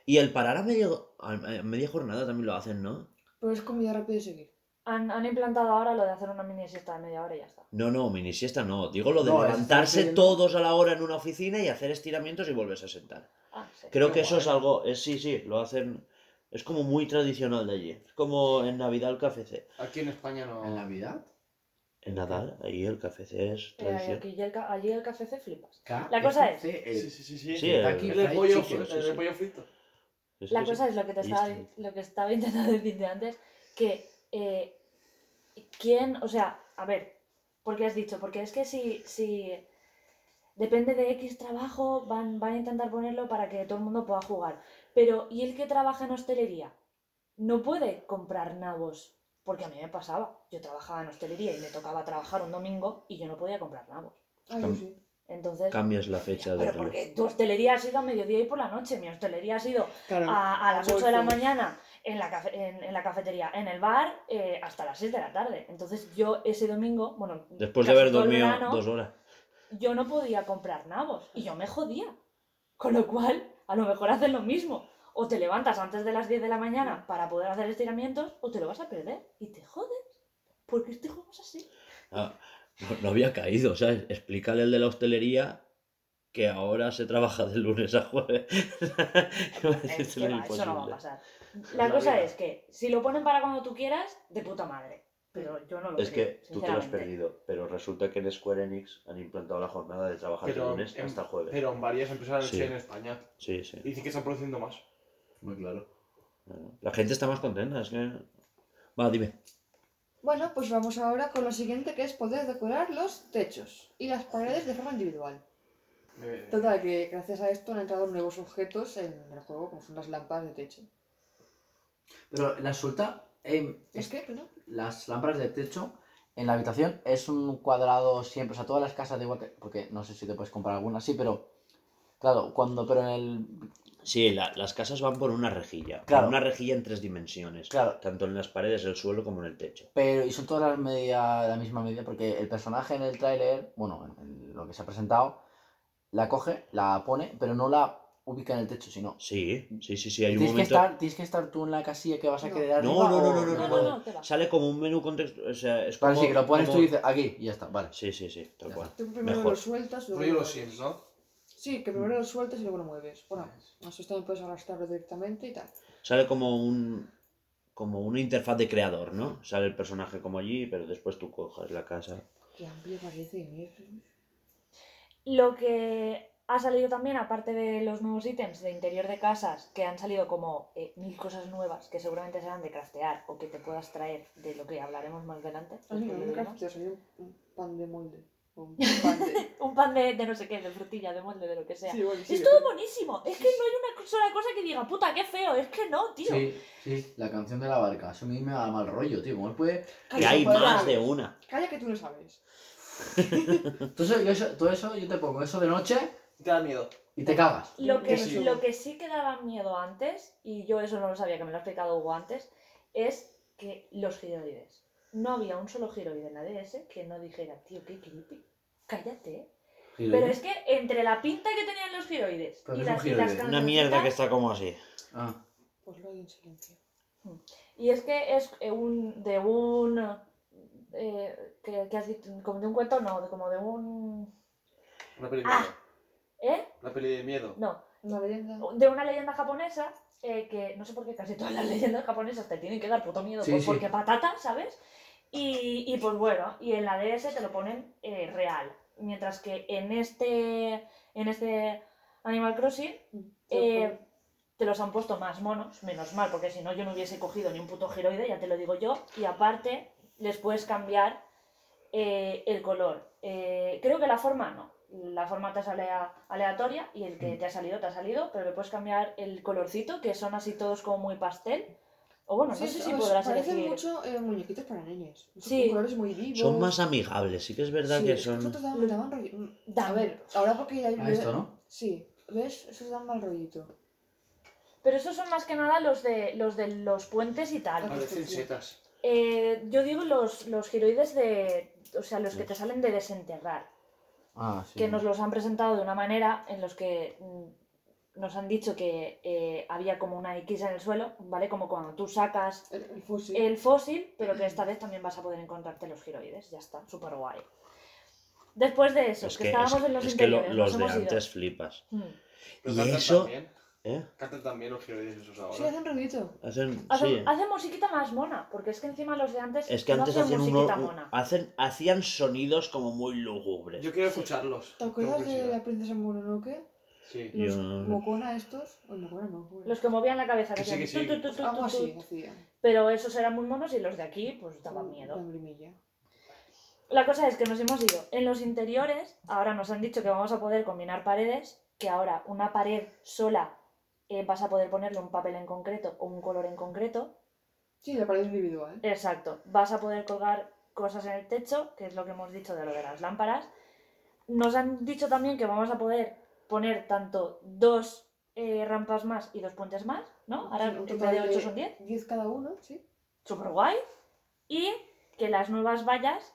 Y el parar a, medio, a media jornada también lo hacen, ¿no? Pero es comida rápida de seguir. Han, han implantado ahora lo de hacer una mini siesta de media hora y ya está. No, no, mini siesta no. Digo lo de No, es levantarse todos a la hora en una oficina y hacer estiramientos y volverse a sentar. Ah, sí. Creo Qué que eso guay. es algo, es, sí, sí, lo hacen, es como muy tradicional de allí. Es como en Navidad el KFC. Aquí en España no. ¿En Navidad? En Nadal, ahí el KFC es Eh, tradición. aquí ya el ca- allí el café se flipas. La cosa es- Sí, sí, sí. sí. Sí, el, Aquí el pollo, chicken, fri- sí, el de sí. pollo frito. Es La que cosa sí. es lo que te estaba, lo que estaba intentando decirte antes, que eh, quién, o sea, a ver, ¿por qué has dicho? Porque es que si, si depende de X trabajo, van, van a intentar ponerlo para que todo el mundo pueda jugar. Pero, ¿y el que trabaja en hostelería? No puede comprar nabos. Porque a mí me pasaba. Yo trabajaba en hostelería y me tocaba trabajar un domingo y yo no podía comprar nabos. Ah, yo Cam- sí. Entonces, Cambias la fecha de porque tu hostelería ha sido a mediodía y por la noche. Mi hostelería ha sido Claro. a, a las 8 de la mañana en la, cafe- en, en la cafetería, en el bar, eh, hasta las 6 de la tarde. Entonces yo ese domingo, bueno, Después de haber dormido verano, dos horas. yo no podía comprar nabos y yo me jodía. Con lo cual, a lo mejor haces lo mismo. O te levantas antes de las 10 de la mañana para poder hacer estiramientos o te lo vas a perder y te jodes. Porque este juego es así. Ah, no, no había caído, ¿sabes? Explícale el de la hostelería que ahora se trabaja de lunes a jueves. [laughs] Es que va, eso no va a pasar. La la cosa vida. es que si lo ponen para cuando tú quieras, de puta madre. Pero yo no lo Es que tú te lo has perdido, pero resulta que en Square Enix han implantado la jornada de trabajar de Pero lunes en- hasta jueves. Pero en varias empresas han Sí. hecho en España. Sí, sí. Y dicen que están produciendo más. Muy claro. La gente está más contenta, es que... Va, dime. Bueno, pues vamos ahora con lo siguiente que es poder decorar los techos y las paredes de forma individual. Me- Total, que gracias a esto han entrado nuevos objetos en el juego, como son las lámparas de techo. Pero la suelta, em, ¿Es que? ¿No? las lámparas de techo en la habitación es un cuadrado siempre, o sea, todas las casas de igual que, porque no sé si te puedes comprar alguna así, pero claro, cuando, pero en el, Sí, la- las casas van por una rejilla. por Claro. una rejilla en tres dimensiones. Claro. Tanto en las paredes, el suelo como en el techo. pero y son todas las media, la misma medida, porque el personaje en el tráiler, bueno, en, en lo que se ha presentado, la coge, la pone, pero no la ubica en el techo, sino Sí, sí, sí, sí. Hay un tienes que momento... estar, tienes que estar tú en la casilla que vas a No. querer No, no, no, no, no, No. Sale como un menú contexto... O sea, es Vale, como... sí, que lo pones como- tú y dices aquí y ya está, vale. Sí, sí, sí, tal cual. Tú primero Mejor. lo sueltas Rollo lo los. Sims, ¿no? Sí, que primero lo sueltas y luego lo mueves. Bueno, así también puedes arrastrarlo directamente y tal. Sale como un... Como una interfaz de creador, ¿no? Sale el personaje como allí, pero después tú cojas la casa. Qué amplio parece. Lo que ha salido también, aparte de los nuevos ítems de interior de casas, que han salido como eh, mil cosas nuevas que seguramente serán de craftear o que te puedas traer de lo que hablaremos más adelante. No un pan de molde. Un [laughs] pan de... Un pan de, de no sé qué, de frutilla, de molde, de lo que sea. Sí, bueno, sí, es de todo buenísimo. Es que no hay una sola cosa que diga, puta, qué feo. Es que no, tío. Sí, sí, la canción de la barca. Eso a mí me da mal rollo, tío. ¿Cómo él puede...? Que hay más de una. Calla que tú lo sabes. [laughs] Entonces, yo eso, todo eso yo te pongo eso de noche Te da miedo. y te cagas. Lo que, Sí. lo que sí que daba miedo antes, y yo eso no lo sabía, que me lo ha explicado Hugo antes, es que los giroides. No había un solo giroide en la DS que no dijera, tío, qué creepy. Cállate. Pero es que entre la pinta que tenían los giroides Pero y las, un y las giroide. Una mierda que está como así. Ah, Pues lo hay en silencio. Y es que es eh, un, de un... Eh, que, que has dicho, como de un cuento, no, de- como de un... Una de Ah. ¿Eh? Una peli de miedo. No, Una leyenda. de una leyenda japonesa eh, que no sé por qué casi todas las [laughs] leyendas japonesas te tienen que dar puto miedo Sí, pues sí. porque patata, ¿sabes? Y, y pues bueno, y en la DS te lo ponen eh, real. Mientras que en este, en este Animal Crossing eh, te los han puesto más monos, menos mal, porque si no yo no hubiese cogido ni un puto giroide, ya te lo digo yo. Y aparte les puedes cambiar eh, el color. Eh, creo que la forma no. La forma te sale aleatoria y el que te ha salido, te ha salido, pero le puedes cambiar el colorcito, que son así todos como muy pastel. O bueno, no sé si pues, podrás parecen elegir. mucho eh, muñequitos para niños. Sí. Con colores muy vivos. Son más amigables, sí que es verdad Sí, que son. estos daban- me daban rollo. Mm, A ver, ahora porque ya... a esto, ¿no? Sí, ¿ves? Esos dan mal rollito. Pero esos son más que nada los de los, de los puentes y tal. Parecen setas. Eh, yo digo los, los giroides de. O sea, los que te salen de desenterrar. Ah, sí. Que nos los han presentado de una manera en los que mm, nos han dicho que eh, había como una X en el suelo, ¿vale? Como cuando tú sacas El, el fósil. el fósil, pero que [clears throat] esta vez también vas a poder encontrarte los giroides. Ya está, súper guay. Después de eso, Es que, que, estábamos es- en los es que lo- los de ido. antes flipas. Mm. Pero Y eso- También. ¿Eh? Cantan también los giroides esos ahora. Sí, hacen rollito. Hacen. Hace, Sí. hace musiquita más mona, porque es que encima los de antes, Es que no antes hacían hacían musiquita uno, mona. hacen, hacían sonidos como muy lúgubres. Yo quiero escucharlos. ¿Te acuerdas de la princesa Mononoke? Sí. Los Yo- Mocona estos. O Mocona no. Los que movían la cabeza, que Que sí, que hacían sí. tu, tu, tu, tu, Algo tu, así tu. hacían. Pero esos eran muy monos y los de aquí, pues daban miedo. La cosa es que nos hemos ido. En los interiores, ahora nos han dicho que vamos a poder combinar paredes, que ahora una pared sola eh, vas a poder ponerle un papel en concreto o un color en concreto. Sí, la pared individual. Exacto. Vas a poder colgar cosas en el techo, que es lo que hemos dicho de lo de las lámparas. Nos han dicho también que vamos a poder poner tanto dos eh, rampas más y dos puentes más, ¿no? Ahora Sí, en vez de 8 son 10. 10 cada uno, sí. Súper guay. Y que las nuevas vallas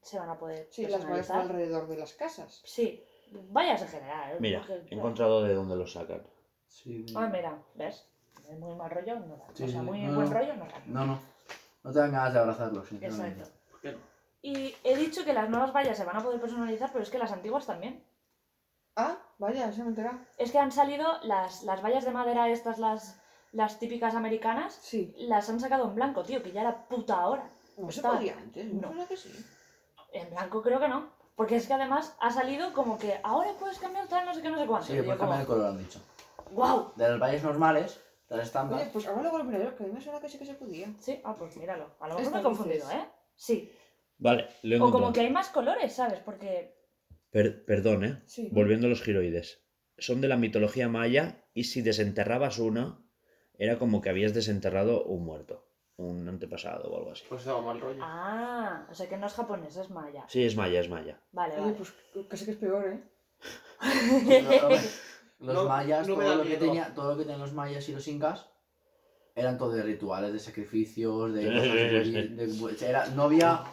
se van a poder Sí, las vallas alrededor de las casas. Sí, vallas en general. ¿eh? Mira, Porque, he encontrado de dónde lo sacan. Sí. Ah, mira, ¿ves? Es muy mal rollo, no da. Sí, o sea, sí. muy No, buen no. rollo, no da. No, no. No te dan ganas de abrazarlo, sinceramente. Exacto. ¿Por qué no? Y he dicho que las nuevas vallas se van a poder personalizar, pero es que las antiguas también. Ah, vaya, se me entera. Es que han salido las, las vallas de madera, estas, las, las típicas americanas, Sí. las han sacado en blanco, tío, que ya era puta hora. No se Está- podía antes. no. No. que sí. En blanco creo que no. Porque es que además ha salido como que ahora puedes cambiar tal, no sé qué, no sé cuánto. Sí, puedes como, cambiar el color, han dicho. ¡Guau! De las valles normales, de las estampas. Oye, pues ahora lo miraré, que a mí me suena que sí que se podía. Sí, ah, pues míralo. A lo mejor me he confundido. ¿eh? Sí. Vale, lo he O como que hay más colores, ¿sabes? Porque. Per- perdón, ¿eh? Sí. Volviendo a los giroides. Son de la mitología maya y si desenterrabas uno, era como que habías desenterrado un muerto, un antepasado o algo así. Pues estaba mal rollo. Ah, o sea que no es japonés, es maya. Sí, es maya, es maya. Vale, Oye, vale. pues casi que es peor, ¿eh? No, [laughs] los No- mayas, todo, lo que tenía, todo lo que tenían los mayas y los incas eran todo de rituales, de sacrificios, de [laughs] cosas de- de- era, no había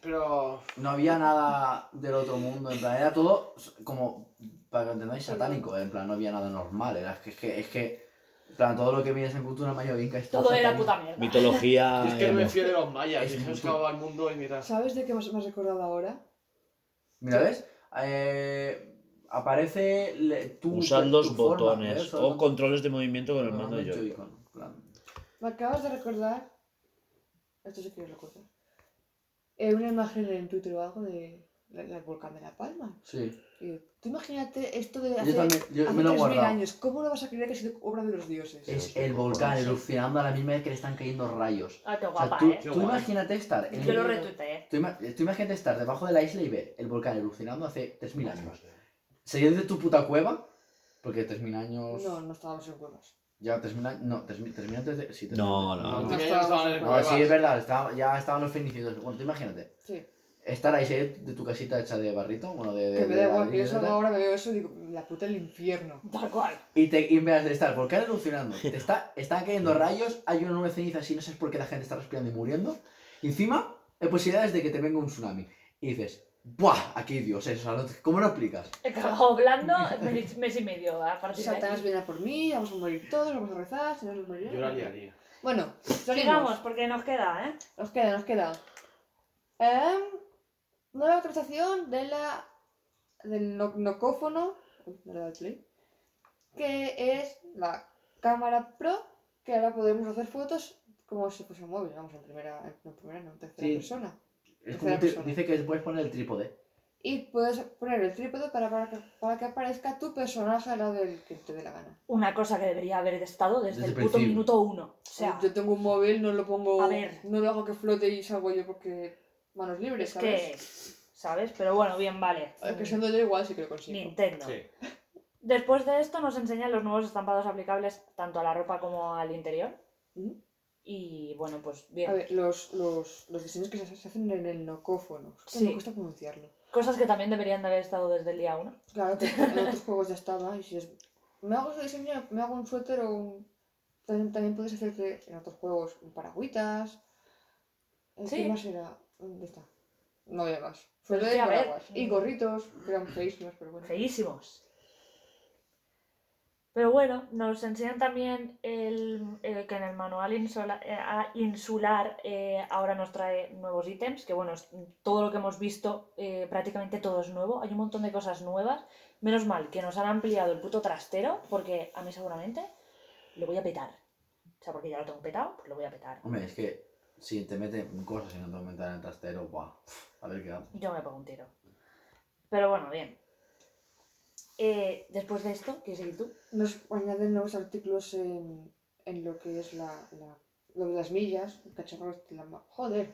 Pero. no había nada del otro mundo, en plan, era todo como, para que entendáis, satánico, en plan, no había nada normal, era que, es que, es que, plan, todo lo que vienes en cultura maya inca es Todo era puta mierda. Mitología. [laughs] Es que me fío de los mayas. Es Es que acababa el mundo y mira. ¿Sabes de qué me has me has recordado ahora? Mira, ¿ves? Eh, aparece le- tu los botones o controles de movimiento con el mando en plan. Me acabas de recordar. Esto sí que lo recuerdo. Eh, una imagen en Twitter o algo de la- la- el volcán de La Palma. Sí. Y tú imagínate esto de Yo hace, también, yo hace me lo he 3.000 guardado. años. ¿Cómo no vas a creer que ha sido obra de los dioses? Es el volcán erupcionando a la misma vez que le están cayendo rayos. Ah, qué O sea, guapa, tú, ¿eh? tú Qué guay. imagínate estar en Yo lo retuiteé. tú, ima- tú imagínate estar debajo de la isla y ver el volcán erupcionando hace 3.000 años. ¿Sería de tu puta cueva? Porque 3.000 años... No, no estábamos en cuevas. Ya 3.000 años... No, 3.000 3.000 antes de... Sí, 3.000 No, antes. no. No, No en No, cuevas. sí, es verdad, estaba- ya estaban los fenicios. Bueno, tú imagínate, Sí. Estar ahí de tu casita hecha de barrito, bueno, de... de Que me de da igual, que tal, ahora, me veo eso y digo, la puta del infierno. Tal cual. Y, te, y en vez de estar el volcán erupcionando, [laughs] te está, están cayendo rayos, hay una nube de cenizas y no sabes por qué la gente está respirando y muriendo. Y encima, hay posibilidades de que te venga un tsunami. Y dices, ¡buah! Aquí Dios, eso, o sea, no- ¿cómo lo explicas? He cagado hablando mes, mes y medio a partir de Satanás viene por mí, vamos a morir todos, vamos a rezar, si no nos moriremos. Yo la liaría. Bueno, Sigamos, porque nos queda, ¿eh? Nos queda, nos queda. Em, nueva actualización de la del no- nocófono, que es la cámara pro, que ahora podemos hacer fotos como si fuese un móvil, vamos, en primera, en primera no, en tercera Sí. persona. Es como persona. dice que puedes poner el trípode. Y puedes poner el trípode para, para, que, para que aparezca tu personaje al lado del que te dé la gana. Una cosa que debería haber estado desde, Desde el el puto principio. minuto uno. O sea, yo tengo un móvil, no lo pongo, A ver. no lo hago que flote y salgo yo porque manos libres, es ¿sabes? que, ¿sabes? Pero bueno, bien, vale. Es que siendo yo igual sí que lo consigo. Nintendo. Sí. Después de esto nos enseñan los nuevos estampados aplicables tanto a la ropa como al interior. Ujú. Y bueno, pues bien. A ver, los, los, los diseños que se, se hacen en el nocófono. Sí. me cuesta pronunciarlo. Cosas que también deberían de haber estado desde el día 1. Claro que [laughs] en otros juegos ya estaba. Y si es. Me hago ese diseño, me hago un suéter o un. También, también puedes hacerte en otros juegos un paragüitas. ¿El Sí. ¿Qué más era? ¿Dónde está? No había más. Pero Suéter es que, y a ver, paraguas. Y gorritos, que eran feísimos, pero bueno. Feísimos. Pero bueno, nos enseñan también el, el que en el manual eh, insular eh, ahora nos trae nuevos ítems, que bueno, es- todo lo que hemos visto, eh, prácticamente todo es nuevo, hay un montón de cosas nuevas. Menos mal que nos han ampliado el puto trastero, porque a mí seguramente lo voy a petar. O sea, porque ya lo tengo petado, pues lo voy a petar. Hombre, es que si te meten cosas y no te aumentan el trastero, ¡buah! A ver qué hago. Yo me pongo un tiro. Pero bueno, bien. Eh, después de esto, ¿quieres seguir tú? Nos añaden nuevos artículos en, en lo que es la, la, lo de las millas. El cacharro la ma- Joder,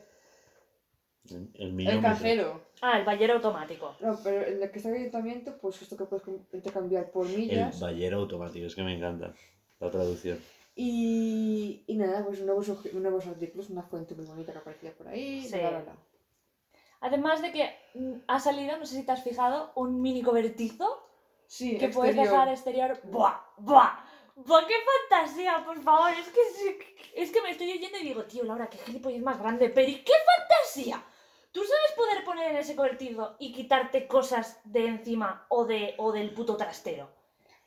El, el el cajero. Ah, el ballero automático. No, pero en el que está el ayuntamiento, pues esto que puedes intercambiar por El millas. ballero automático, es que me encanta la traducción. Y, y nada, pues nuevos, nuevos artículos, una fuente muy bonita que aparecía por ahí. Sí. bla, bla, bla. Además de que mm, ha salido, no sé si te has fijado, un mini cobertizo Sí, que puedes exterior. dejar exterior. ¡Buah! ¡Buah! ¡Buah! ¡Qué fantasía! Por favor, es que, es que me estoy oyendo y digo, tío, Laura, qué gilipollas más grande, pero ¿y qué fantasía? ¿Tú sabes poder poner en ese cobertizo y quitarte cosas de encima o, de, o del puto trastero?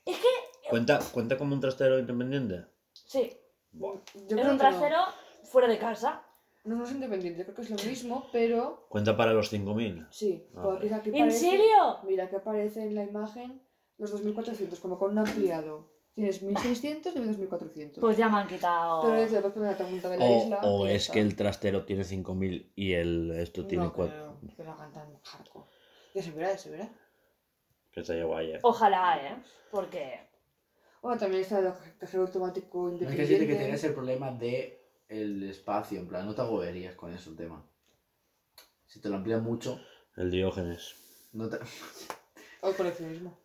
Es que, ¿Cuenta, ¿Cuenta como un trastero independiente? Sí, Yo es creo un que trastero fuera de casa. No. no, no es independiente, creo que es lo mismo, pero ¿Cuenta para los 5.000? sí. Ah, porque aquí ¿En parece- serio? Mira que aparece en la imagen los 2400, como con un ampliado. Tienes 1600 y 2400. Pues ya me han quitado. Pero te poner la punta de la O, isla. o y ya es está. que el trastero tiene 5.000 y el esto tiene no 4. creo que lo hagan tan hardcore. Ya se verá, ya se verá. Que estaría guay, eh. Ojalá, ¿eh? Porque. Bueno, también está el cajero automático No es que independiente. siente que tienes el problema de el espacio, en plan, no te agoberías con eso el tema. Si te lo amplían mucho, El Diógenes. no te... O el coleccionismo.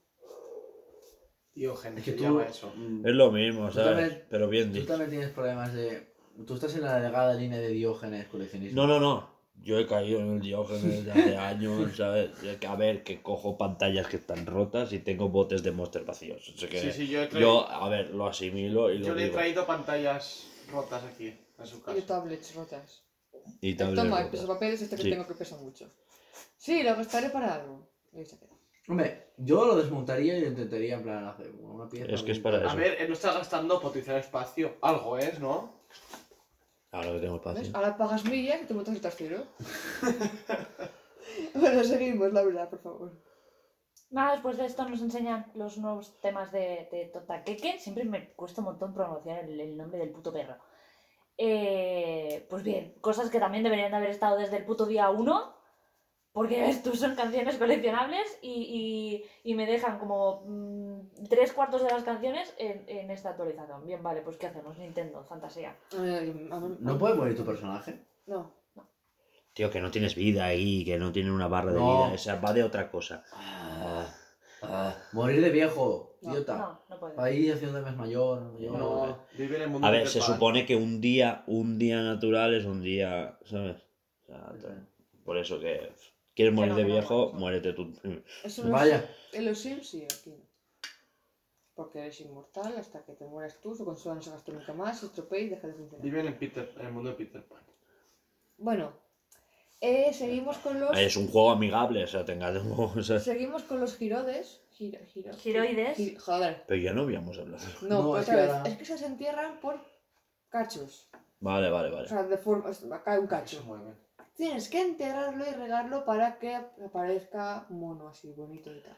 Diógenes, Es que tú... llama eso. mm, Es lo mismo, Tú ¿sabes? también- Pero bien Tú dicho. también tienes problemas de... Tú estás en la delgada línea de Diógenes coleccionismo. No, no, no. Yo he caído en el Diógenes de hace años, ¿sabes? A ver, que cojo pantallas que están rotas y tengo botes de monster vacíos. O sea que Sí, sí, yo he traído, yo, a ver, lo asimilo y yo lo le he digo. traído pantallas rotas aquí, en su Y casa. tablets rotas. Y El tablets toma, el rotas. pesapapel es este que Sí. tengo que pesa mucho. Sí, lo gastaré para algo. Y. Hombre, yo lo desmontaría y lo intentaría en plan hacer una pieza. Es que es para A eso. ver, él no está gastando utilizar espacio. Algo es, ¿no? Ahora que tengo ¿Ves? espacio. Ahora pagas millas y te montas el trastero. [laughs] bueno, seguimos, Laura, por favor. Nada, después de esto nos enseñan los nuevos temas de, de Totakeke. Siempre me cuesta un montón pronunciar el, el nombre del puto perro. Eh, pues bien, cosas que también deberían de haber estado desde el puto día 1. Porque ves tú, son canciones coleccionables y, y- y me dejan como mm, tres cuartos de las canciones en, en esta actualización. Bien, vale, pues ¿qué hacemos? Nintendo, fantasía. A mí- a mí- ¿No puede morir tu personaje? No. Tío, que no tienes vida ahí, que no tiene una barra de No. vida. Esa va de otra cosa. Ah, Ah, morir de viejo, No, idiota. No, no puede. Ahí haciéndome más mayor. yo- No, vive en el mundo A ver, se Pan. supone que un día, un día natural es un día, ¿sabes? O sea, por eso que quieres morir no, de viejo, muérete tú. Eso no Vaya. es- en los Sims sí, aquí no. Porque eres inmortal hasta que te mueras tú, su consola no se gasta nunca más, se estropea y deja de funcionar. Viven en, Peter, en el mundo de Peter Pan. Bueno, eh, seguimos con los. Es un juego amigable, o sea, tenga... o sea, Seguimos con los girodes. Giro, giro- Giroides. gi- joder. pero ya no habíamos hablado. No, No, pues es otra que vez. ahora- Es que se entierran por cachos. Vale, vale, O vale. sea, de forma. Cae un Se cacho. mueven. Tienes que enterrarlo y regarlo para que aparezca mono así, bonito y tal.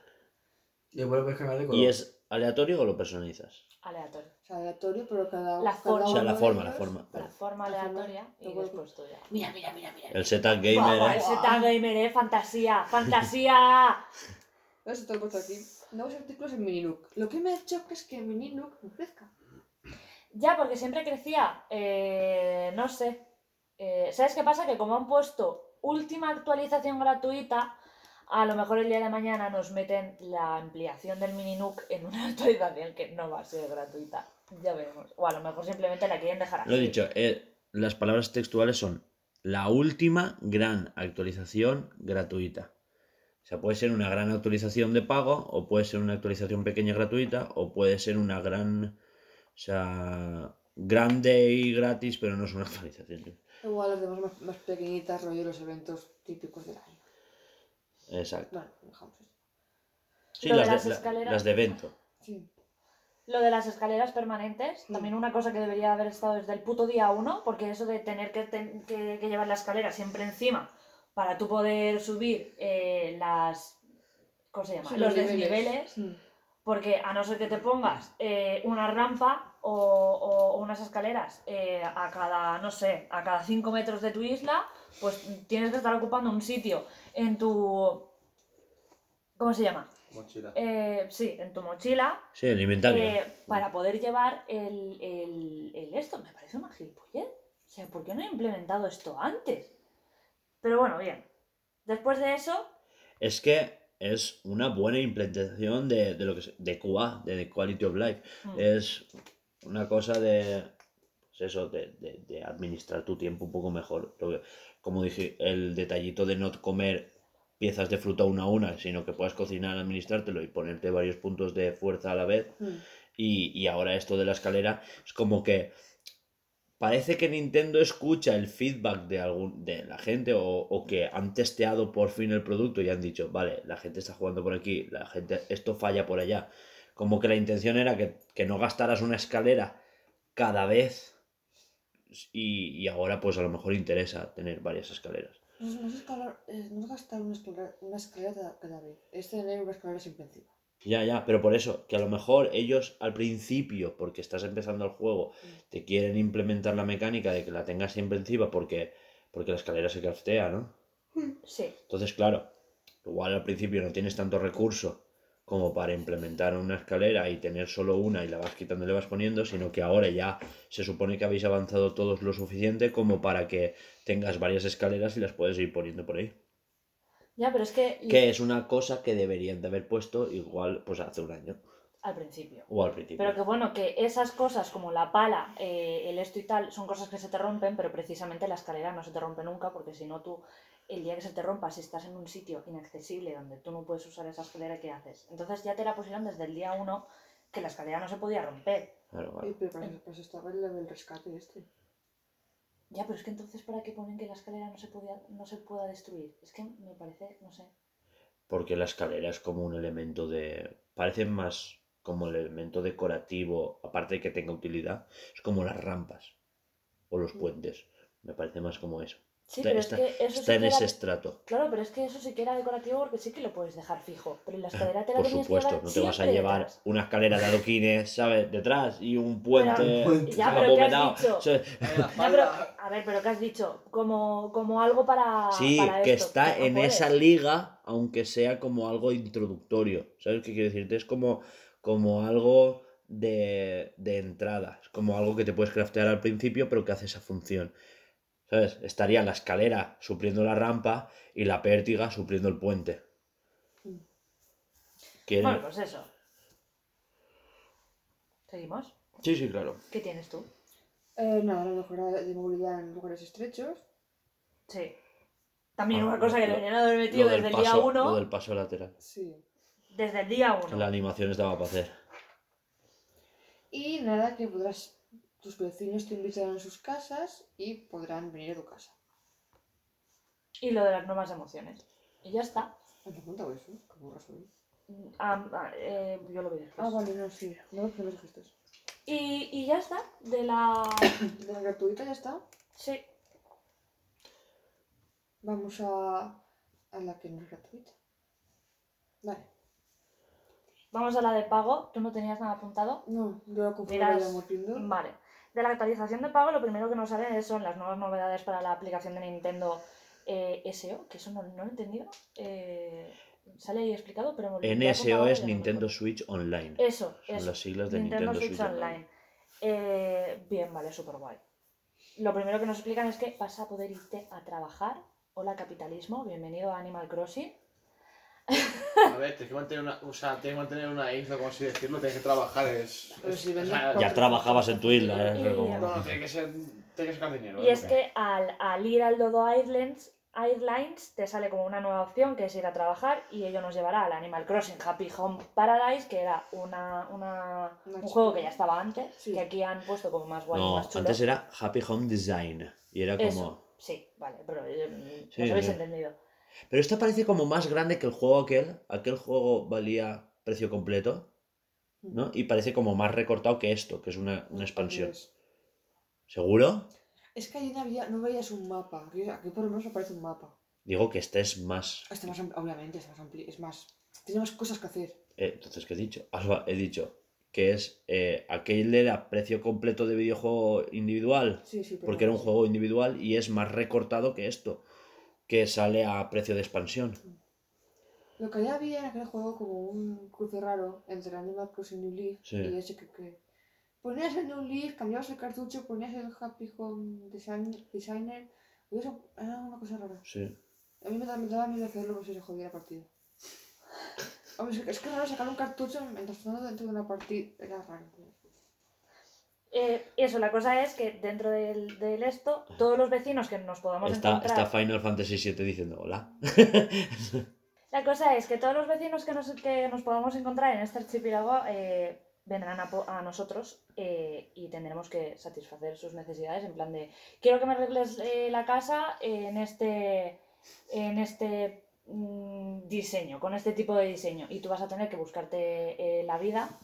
Y después puedes cambiar de color. ¿Y es aleatorio o lo personalizas? Aleatorio. O sea, aleatorio, pero cada. La cada forma. O sea, la forma, la forma. La forma aleatoria y después tuya. Mira, mira, mira, mira. El setup gamer, Guau, ¿eh? ese tag gamer, eh, fantasía, [laughs] fantasía. ¿Ves? Te lo he puesto aquí. Nuevos artículos en Mininook. Lo que me choca es que Mininook no crezca. Ya, porque siempre crecía, eh, no sé. Eh, ¿Sabes qué pasa? Que como han puesto última actualización gratuita, a lo mejor el día de mañana nos meten la ampliación del Mininook en una [laughs] actualización que no va a ser gratuita. Ya veremos. O a lo mejor simplemente la quieren dejar así. Lo he dicho, eh, las palabras textuales son la última gran actualización gratuita. O sea, puede ser una gran actualización de pago, o puede ser una actualización pequeña gratuita, o puede ser una gran, o sea, grande y gratis, pero no es una [laughs] actualización. Igual las demás más, más pequeñitas, rollo los eventos típicos del año. Exacto. Bueno, dejamos eso. Sí, las de, las la- escaleras. las de evento. Sí. Lo de las escaleras permanentes, también una cosa que debería haber estado desde el puto día uno, porque eso de tener que, ten- que- que llevar la escalera siempre encima para tú poder subir eh, las... ¿Cómo se llama? Sí, los los niveles. desniveles. Porque a no ser que te pongas eh, una rampa o, o unas escaleras eh, a cada, no sé, a cada 5 metros de tu isla, pues tienes que estar ocupando un sitio en tu... ¿Cómo se llama? Mochila. Eh, sí, en tu mochila Sí, el inventario. eh, para poder llevar el, el- el esto. Me parece una gilipollez. O sea, ¿por qué no he implementado esto antes? Pero bueno, bien. Después de eso, Es que es una buena implementación de, de lo que es, de QA, de Quality of Life. mm, Es una cosa de. pues eso, de, de- de administrar tu tiempo un poco mejor. Como dije, el detallito de no comer piezas de fruta una a una, sino que puedas cocinar, administrártelo y ponerte varios puntos de fuerza a la vez. Mm. Y, y ahora esto de la escalera es como que parece que Nintendo escucha el feedback de algún de la gente o, o que han testeado por fin el producto y han dicho, vale, la gente está jugando por aquí, la gente, esto falla por allá. Como que la intención era que, que no gastaras una escalera cada vez y, y ahora pues a lo mejor interesa tener varias escaleras. No, es- escalar, eh, no gastar una escalera, una escalera cada, vez. Es tener una escalera. Ya, ya, pero por eso, que a lo mejor ellos al principio, porque estás empezando el juego, te quieren implementar la mecánica de que la tengas siempre encima porque, porque la escalera se craftea, ¿no? sí. Entonces, claro, igual al principio no tienes tanto recurso como para implementar una escalera y tener solo una y la vas quitando y le vas poniendo, sino que ahora ya se supone que habéis avanzado todos lo suficiente como para que tengas varias escaleras y las puedes ir poniendo por ahí. Ya, pero es que Que es una cosa que deberían de haber puesto igual pues hace un año al principio. o al principio. Pero que bueno, que esas cosas como la pala, eh, el esto y tal, son cosas que se te rompen, pero precisamente la escalera no se te rompe nunca, porque si no tú, el día que se te rompa, si estás en un sitio inaccesible donde tú no puedes usar esa escalera, ¿qué haces? Entonces ya te la pusieron desde el día uno que la escalera no se podía romper. Claro, claro. Ay, pero para eso, para eso estaba el del rescate este. Ya, pero es que entonces ¿para qué ponen que la escalera no se, podía, no se pueda destruir? Es que me parece, no sé. Porque la escalera es como un elemento de... Parece más como el elemento decorativo, aparte de que tenga utilidad, es como las rampas o los puentes. Me parece más como eso. Sí, está, pero está- es que eso está sí en que era- ese estrato. Claro, pero es que eso sí que era decorativo porque sí que lo puedes dejar fijo. Pero en la escalera te la Por supuesto, que llevar no te vas a llevar detrás. una escalera de adoquines, ¿sabes? Detrás y un puente. Pero- ya, pero ¿qué has dicho? [laughs] Ya, pero, a ver, pero ¿qué has dicho? Como, como algo para. Sí, para que esto, está en puedes. esa liga, aunque sea como algo introductorio. ¿Sabes qué quiero decirte? Es como, como algo de, de entrada. Es como algo que te puedes craftear al principio, pero que hace esa función. ¿Sabes? Estaría la escalera supliendo la rampa y la pértiga supliendo el puente. ¿Quiere- Bueno, pues eso. ¿Seguimos? Sí, sí, claro. ¿Qué tienes tú? Eh, nada, la mejora de movilidad en lugares estrechos. Sí. También Ah, una cosa que lo- deberían haber metido Lo del, desde el día paso, 1. lo del paso lateral. Sí. Desde el día Que 1. la animación estaba para hacer. Y nada, que podrás. Tus vecinos te invitarán a sus casas y podrán venir a tu casa. Y lo de las nuevas emociones. Y ya está. ¿No te contado eso? ¿Qué burra soy? Ah, ah, eh, yo lo después. Ah, vale, no, sí. No, que me dijiste. y, y ya está. De la. [coughs] De la gratuita ya está. Sí. Vamos a. a la que no es gratuita. Vale. Vamos a la de pago. ¿Tú no tenías nada apuntado? No, yo Miras- vayamos viendo. Vale. De la actualización de pago, lo primero que nos sale son las nuevas novedades para la aplicación de Nintendo eh, SO, que eso no, no lo he entendido. Eh, sale ahí explicado, pero NSO es Nintendo. Switch Online. Eso, Son eso. las siglas de Nintendo, Nintendo, Switch, Online. Eh, bien, vale, súper guay. Lo primero que nos explican es que vas a poder irte a trabajar. Hola capitalismo, bienvenido a Animal Crossing. A ver, tienes que mantener una, o sea, tienes que mantener una isla, como así decirlo, tienes que trabajar, es... Es- si o sea, Ya trabajabas en tu isla, ¿eh? Y- Como- No, no, tiene que ser, tiene que sacar dinero. Y ¿eh? es que al, al ir al Dodo Islands, Airlines te sale como una nueva opción que es ir a trabajar y ello nos llevará al Animal Crossing Happy Home Paradise, que era una, una- Una un juego que ya estaba antes, Sí. que aquí han puesto como más guay y No, más chulo. antes era Happy Home Design. Y era como. Eso, sí, vale, pero eh, Sí, os habéis sí. entendido. Pero esta parece como más grande que el juego aquel. Aquel juego valía precio completo. ¿no? Y parece como más recortado que esto, que es una, una expansión. Pues, ¿Seguro? Es que allí no, había, no veías un mapa. Aquí, aquí por lo menos aparece un mapa. Digo que este es más. Este más obviamente, es más amplio. Es más. Tiene más cosas que hacer. eh, entonces, ¿qué he dicho? Alba, he dicho que es. Eh, aquel era precio completo de videojuego individual. Sí, sí. Porque era un juego individual y es más recortado que esto. Que sale a precio de expansión. Lo que ya había en aquel juego como un cruce raro entre Animal Crossing New Leaf Sí. y ese que, que ponías el New Leaf, cambiabas el cartucho, ponías el Happy Home Design- Designer y eso era una cosa rara. Sí. A mí me, da- me daba miedo hacerlo por si se jodía la partida. [laughs] Hombre, es que- raro sacar un cartucho mientras estando dentro de una partida. Era raro. Eh, eso, la cosa es que dentro del, del esto, todos los vecinos que nos podamos Está, encontrar... está Final Fantasy VII diciendo hola. [laughs] La cosa es que todos los vecinos que nos, que nos podamos encontrar en este archipiélago eh, vendrán a, nosotros eh, y tendremos que satisfacer sus necesidades en plan de quiero que me arregles la casa en este en este mm, diseño, con este tipo de diseño y tú vas a tener que buscarte la vida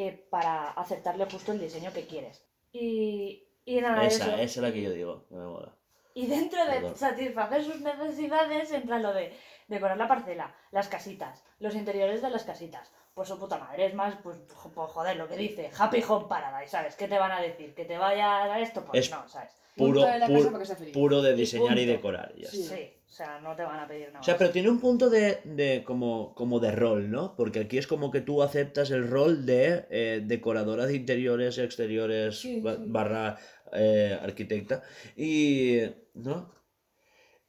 eh, para aceptarle justo el diseño que quieres. Y, y nada, esa, eso. esa es la que yo digo. que me mola. Y dentro de Perdón. satisfacer sus necesidades entra lo de decorar la parcela, las casitas, los interiores de las casitas. Pues su puta madre, es más, pues, pues, joder, lo que dice, Happy Home Paradise, ¿sabes? ¿Qué te van a decir? ¿Que te vayas a esto? Pues Es- no, ¿sabes? Puro, de la casa puro, de diseñar y, decorar. ya Sí. está. Sí, o sea, no te van a pedir nada O sea, pero tiene un punto de, de como, como de rol, ¿no? Porque aquí es como que tú aceptas el rol de eh, decoradora de interiores, exteriores, Sí, ba- sí. barra eh, arquitecta. Y. ¿No?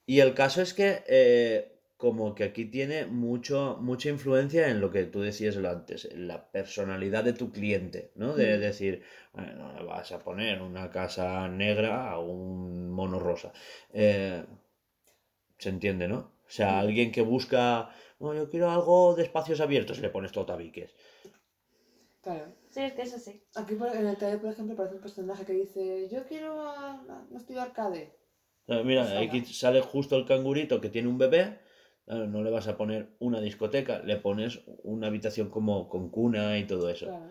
Y el caso es que. eh, como que aquí tiene mucho, mucha influencia en lo que tú decías antes, en la personalidad de tu cliente, ¿no? De Mm. decir, bueno, le vas a poner una casa negra a un mono rosa. Eh, se entiende, ¿no? O sea, alguien que busca, no, yo quiero algo de espacios abiertos, le pones todo tabiques. Claro. Sí, es que es así. Aquí por- en el trailer, por ejemplo, aparece un personaje que dice: Yo quiero a, a- no estoy arcade. Eh, Mira, Pues aquí sale justo el cangurito que tiene un bebé. Claro, no le vas a poner una discoteca, le pones una habitación como con cuna y todo eso. Claro.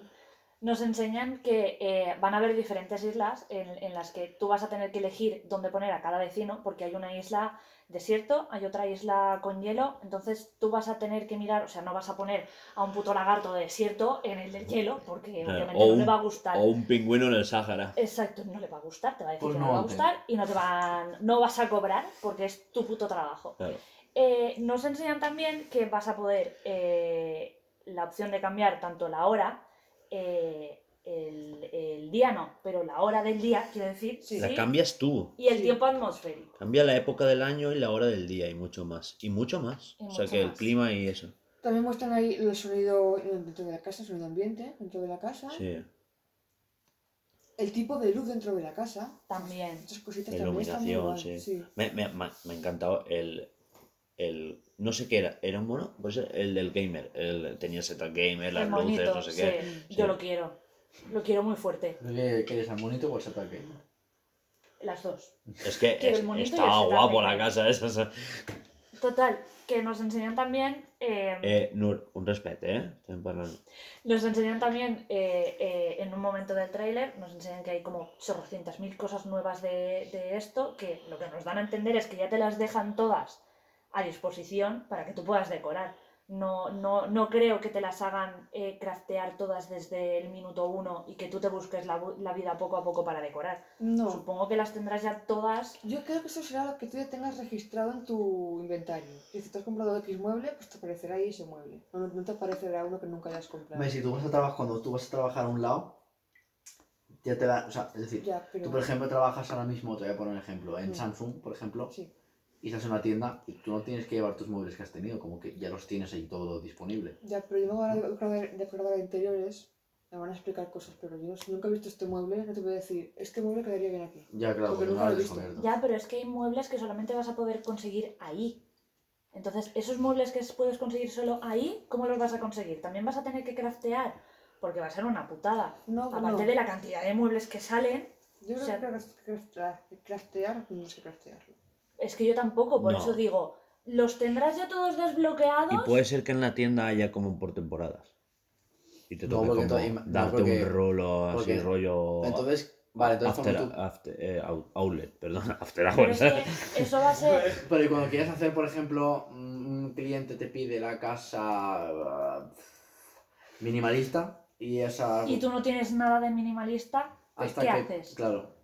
nos enseñan que eh, van a haber diferentes islas en, en las que tú vas a tener que elegir dónde poner a cada vecino, porque hay una isla desierto, hay otra isla con hielo, entonces tú vas a tener que mirar, o sea, no vas a poner a un puto lagarto de desierto en el del hielo, porque Claro, obviamente no un- le va a gustar. O un pingüino en el Sáhara. Exacto, no le va a gustar, te va a decir Pues que no no, le va a gustar y no te van, no vas a cobrar porque es tu puto trabajo. Claro. Eh, nos enseñan también que vas a poder eh, la opción de cambiar tanto la hora, eh, el, el día no, pero la hora del día, quiero decir, Sí. La sí, cambias tú. y el Sí. tiempo atmosférico. Cambia la época del año y la hora del día y mucho más. Y mucho más. Y o sea que el clima y eso. También muestran ahí el sonido dentro de la casa, el sonido ambiente dentro de la casa. Sí. El tipo de luz dentro de la casa. También. Estas cositas La también están muy iluminación, guay, sí. Me, me, me, me ha encantado el, el. No sé qué era. ¿Era un mono? Pues el del gamer. El, tenía setup gamer, las el luces, no sé sí, qué. yo lo quiero. Lo quiero muy fuerte. ¿Qué quieres al monito o al ataque? Las dos. Es que es- estaba guapo la casa esa. esa. Total, que nos enseñan también. eh, Eh, Nur, un respeto, ¿eh? Nos enseñan también, eh, eh, en un momento del tráiler, nos enseñan que hay como chorrocientas mil cosas nuevas de, de esto, que lo que nos dan a entender es que ya te las dejan todas a disposición para que tú puedas decorar. No, no, no creo que te las hagan eh, craftear todas desde el minuto uno y que tú te busques la, la vida poco a poco para decorar. No. Supongo que las tendrás ya todas. Yo creo que eso será lo que tú ya tengas registrado en tu inventario. Y si te has comprado X mueble, pues te aparecerá ahí ese mueble. No, no te aparecerá uno que nunca hayas comprado. Si tú vas a trabajar, cuando tú vas a trabajar a un lado, ya te da, o sea, es decir, Ya, pero... tú por ejemplo trabajas ahora mismo, te voy a poner un ejemplo, en Mm. Samsung, por ejemplo, Sí. Y estás en una tienda y tú no tienes que llevar tus muebles que has tenido, como que ya los tienes ahí todo disponible. Ya, pero yo me voy a decorar, decorar de interiores, me van a explicar cosas, pero yo si nunca he visto este mueble, no te voy a decir, este mueble quedaría bien aquí. Ya, claro, Porque porque no lo he visto. Ya, pero es que hay muebles que solamente vas a poder conseguir ahí. Entonces, esos muebles que puedes conseguir solo ahí, ¿cómo los vas a conseguir? También vas a tener que craftear, porque va a ser una putada. No, Aparte no. de la cantidad de muebles que salen, Yo creo o sea- que craftear, craftear, no sé craftearlo. Es que yo tampoco, por No. eso digo, ¿los tendrás ya todos desbloqueados? Y puede ser que en la tienda haya como por temporadas. Y te No, toque porque como entonces- no, darte porque- un rolo así, porque- rollo. Entonces, vale, entonces after, cuando tú- after- eh, out- outlet, perdón, [laughs] after Pero hours. es que eso va a ser... [laughs] Pero y cuando quieres hacer, por ejemplo, un cliente te pide la casa uh, minimalista y esa... Y tú no tienes nada de minimalista, pues hasta ¿qué que, haces? Claro,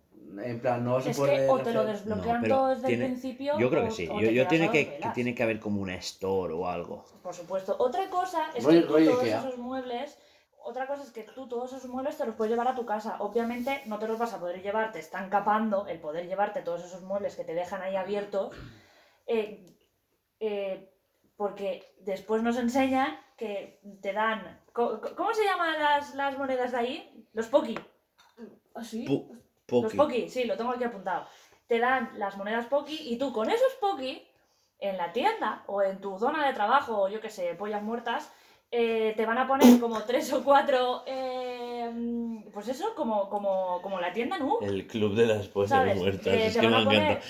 en plan, no vas a Es poder que o te lo desbloquean No, todo desde tiene- el principio. Yo creo que sí. o Yo, tiene que, tiene que haber como una store o algo. Por supuesto. Otra cosa es que tú todos Ikea. esos muebles. Otra cosa es que tú todos esos muebles te los puedes llevar a tu casa. Obviamente no te los vas a poder llevar, te están capando el poder llevarte todos esos muebles que te dejan ahí abiertos. eh, eh, porque después nos enseñan que te dan. ¿Cómo se llaman las, las monedas de ahí? Los Poki. ¿Ah, Pu- Los Poki. Poki, sí, lo tengo aquí apuntado. Te dan las monedas Poki y tú con esos Poki, en la tienda o en tu zona de trabajo, o yo que sé, pollas muertas, eh, te van a poner como tres o cuatro, eh, pues eso, como, como, como la tienda Nu. El club de las pollas ¿Sabes? muertas. Eh, es que me encanta.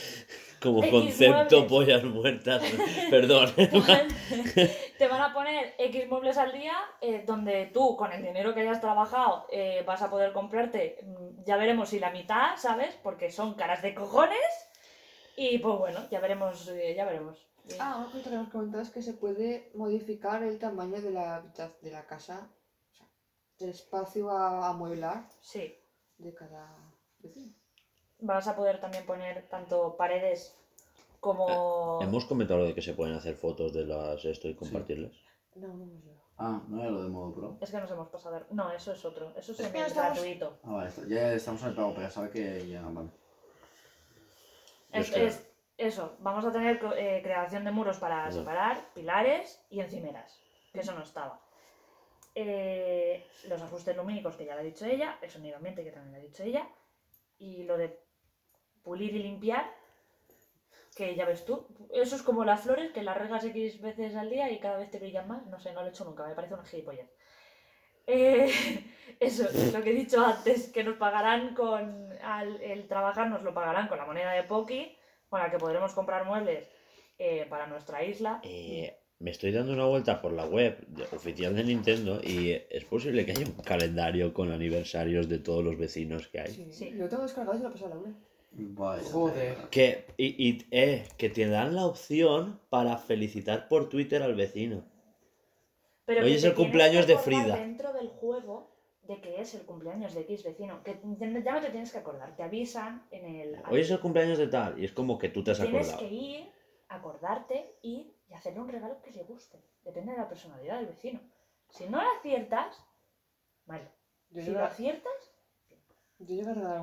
Como X concepto, muebles. pollas muertas. Perdón. [laughs] [laughs] te van a poner X muebles al día eh, donde tú, con el dinero que hayas trabajado, eh, vas a poder comprarte, mm, ya veremos si la mitad, ¿sabes? Porque son caras de cojones. Y pues bueno, ya veremos, eh, ya veremos. Ah, una cosa que nos comentado es que se puede modificar el tamaño de la, de la casa, o sea, del espacio a amueblar Sí, de cada vecino. Vas a poder también poner tanto paredes como... Hemos comentado lo de que se pueden hacer fotos de las esto y compartirlas. No, no hemos llegado. Ah, no era lo de modo pro. Es que nos hemos pasado... de- No, eso es otro. Eso es Es el estamos- gratuito. Ah, vale, ya estamos en el pago, pero sabe que ya, vale. Es, Es que- es- eso, vamos a tener eh, creación de muros para Eso. separar, pilares y encimeras, que eso no estaba. Eh, los ajustes lumínicos, que ya lo ha dicho ella, el sonido ambiente, que también lo ha dicho ella, y lo de pulir y limpiar, que ya ves tú, eso es como las flores, que las regas X veces al día y cada vez te brillan más, no sé, no lo he hecho nunca, me parece una gilipollez. Eh, [laughs] eso, lo que he dicho antes, que nos pagarán con, al, el trabajar nos lo pagarán con la moneda de Poki, con la que podremos comprar muebles eh, para nuestra isla. Eh, me estoy dando una vuelta por la web oficial de Nintendo y es posible que haya un calendario con aniversarios de todos los vecinos que hay. Sí, Sí. Lo tengo descargado y lo pasé a Laura. Vaya. Joder. Que, y, y, eh, que te dan la opción para felicitar por Twitter al vecino. Pero Hoy es el tienes cumpleaños de Frida. Dentro del juego de que es el cumpleaños de X vecino. Que ya no te tienes que acordar. Te avisan en el. Hoy es el cumpleaños de tal y es como que tú te has Tienes acordado. que ir, acordarte, ir y hacerle un regalo que le guste. Depende de la personalidad del vecino. Si no lo aciertas. Yo Si lo aciertas, yo llego a regalar un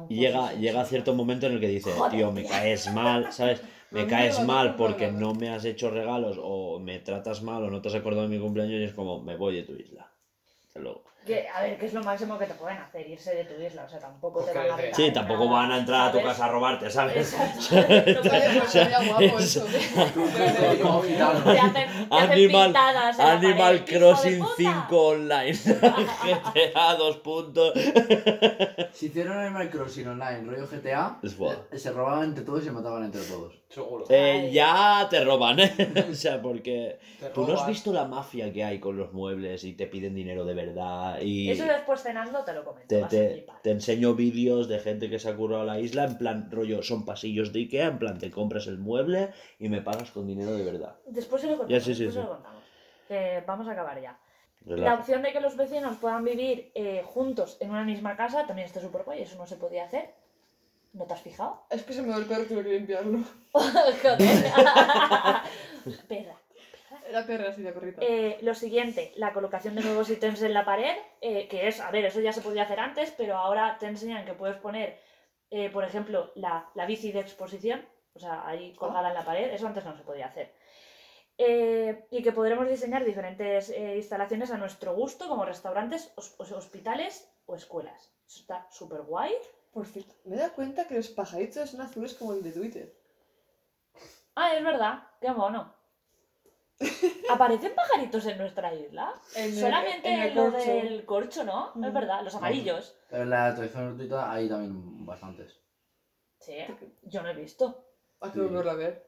Y llega, llega cierto momento en el que dice, tío, me caes mal, ¿sabes? [laughs] Me caes mal porque no me has hecho regalos o me tratas mal o no te has acordado de mi cumpleaños y es como, me voy de tu isla. Hasta luego. Que, a ver, que es lo máximo que te pueden hacer, irse de tu isla. O sea, tampoco te van a regalar Sí, tampoco van a entrar a tu casa a robarte, ¿sabes? Exacto. [laughs] Te hacen, te hacen Animal- pintadas en la Animal pared, ¡hijo de Crossing puta! 5 online. [laughs] GTA 2 puntos. [laughs] Si hicieron Animal Crossing online, rollo GTA, Es eh, se robaban entre todos y se mataban entre todos. Seguro. Eh, ya te roban, ¿eh? O sea, porque Te tú no has roban. visto la mafia que hay con los muebles y te piden dinero de verdad y Eso después cenando te lo comento. te, enseño vídeos de gente que se ha currado la isla en plan rollo, son pasillos de Ikea, en plan te compras el mueble y me pagas con dinero de verdad. Después se lo contamos. Ya, sí, sí, después se sí. lo contamos. Que vamos a acabar ya. La opción de que los vecinos puedan vivir eh, juntos en una misma casa también está súper guay. Eso no se podía hacer. ¿No te has fijado? Es que se me dio el perro, que limpiarlo. [laughs] Joder. [laughs] Perra. Era perra así de perrita. Eh, lo siguiente, la colocación de nuevos ítems en la pared, eh, que es, a ver, eso ya se podía hacer antes, pero ahora te enseñan que puedes poner, eh, por ejemplo, la, la bici de exposición, o sea, ahí colgada en la pared, eso antes no se podía hacer. Y que podremos diseñar diferentes instalaciones a nuestro gusto, como restaurantes, hos- hos- hospitales o escuelas. Eso está súper guay. Por cierto, me he dado cuenta que los pajaritos son azules como el de Twitter. Ah, es verdad, qué mono. ¿Aparecen pajaritos en nuestra isla? En el- Solamente en el lo corcho. del corcho, ¿no? Es Mm. verdad, los amarillos. Pero en la actualización gratuita hay también bastantes. Sí, yo no he visto. Hay que Sí. volverlo a ver.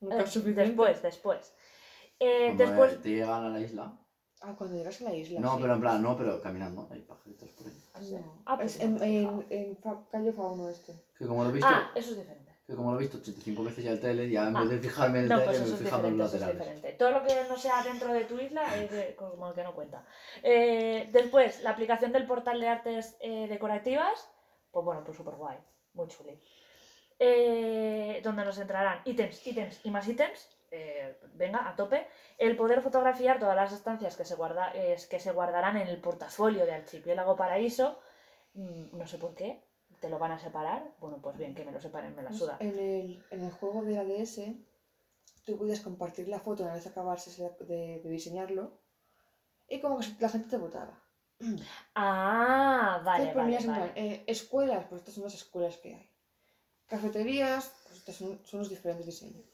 Nunca Eh, después, después. Eh, Cuando después, te llegan a la isla. Ah, cuando llegas a la isla. No, sí. pero en plan, no, pero caminando. Hay pajaritos por ahí. No. Ah, pues es en, no en, en Calle Fauno este. Que como lo he visto, ah, eso es diferente. Que como lo he visto 85 veces ya el trailer, ya en Ah. vez de fijarme en el No, trailer, pues me en los laterales. Todo lo que no sea dentro de tu isla es de- como que no cuenta. Eh, después, la aplicación del portal de artes eh, decorativas, pues bueno, pues súper guay, muy chuli. Eh, donde nos entrarán ítems, ítems y más ítems, venga, a tope. El poder fotografiar todas las estancias que se, guarda, que se guardarán en el portafolio de Archipiélago Paraíso, Mm, no sé por qué, te lo van a separar. Bueno, pues bien, que me lo separen, me la Pues suda. en, el, en el juego de la DS, tú podías compartir la foto una vez acabases de, diseñarlo y como que la gente te votaba. Ah, vale, Entonces vale, en vale. plan, eh, escuelas, pues estas son las escuelas que hay. Cafeterías, pues estos son, son los diferentes diseños.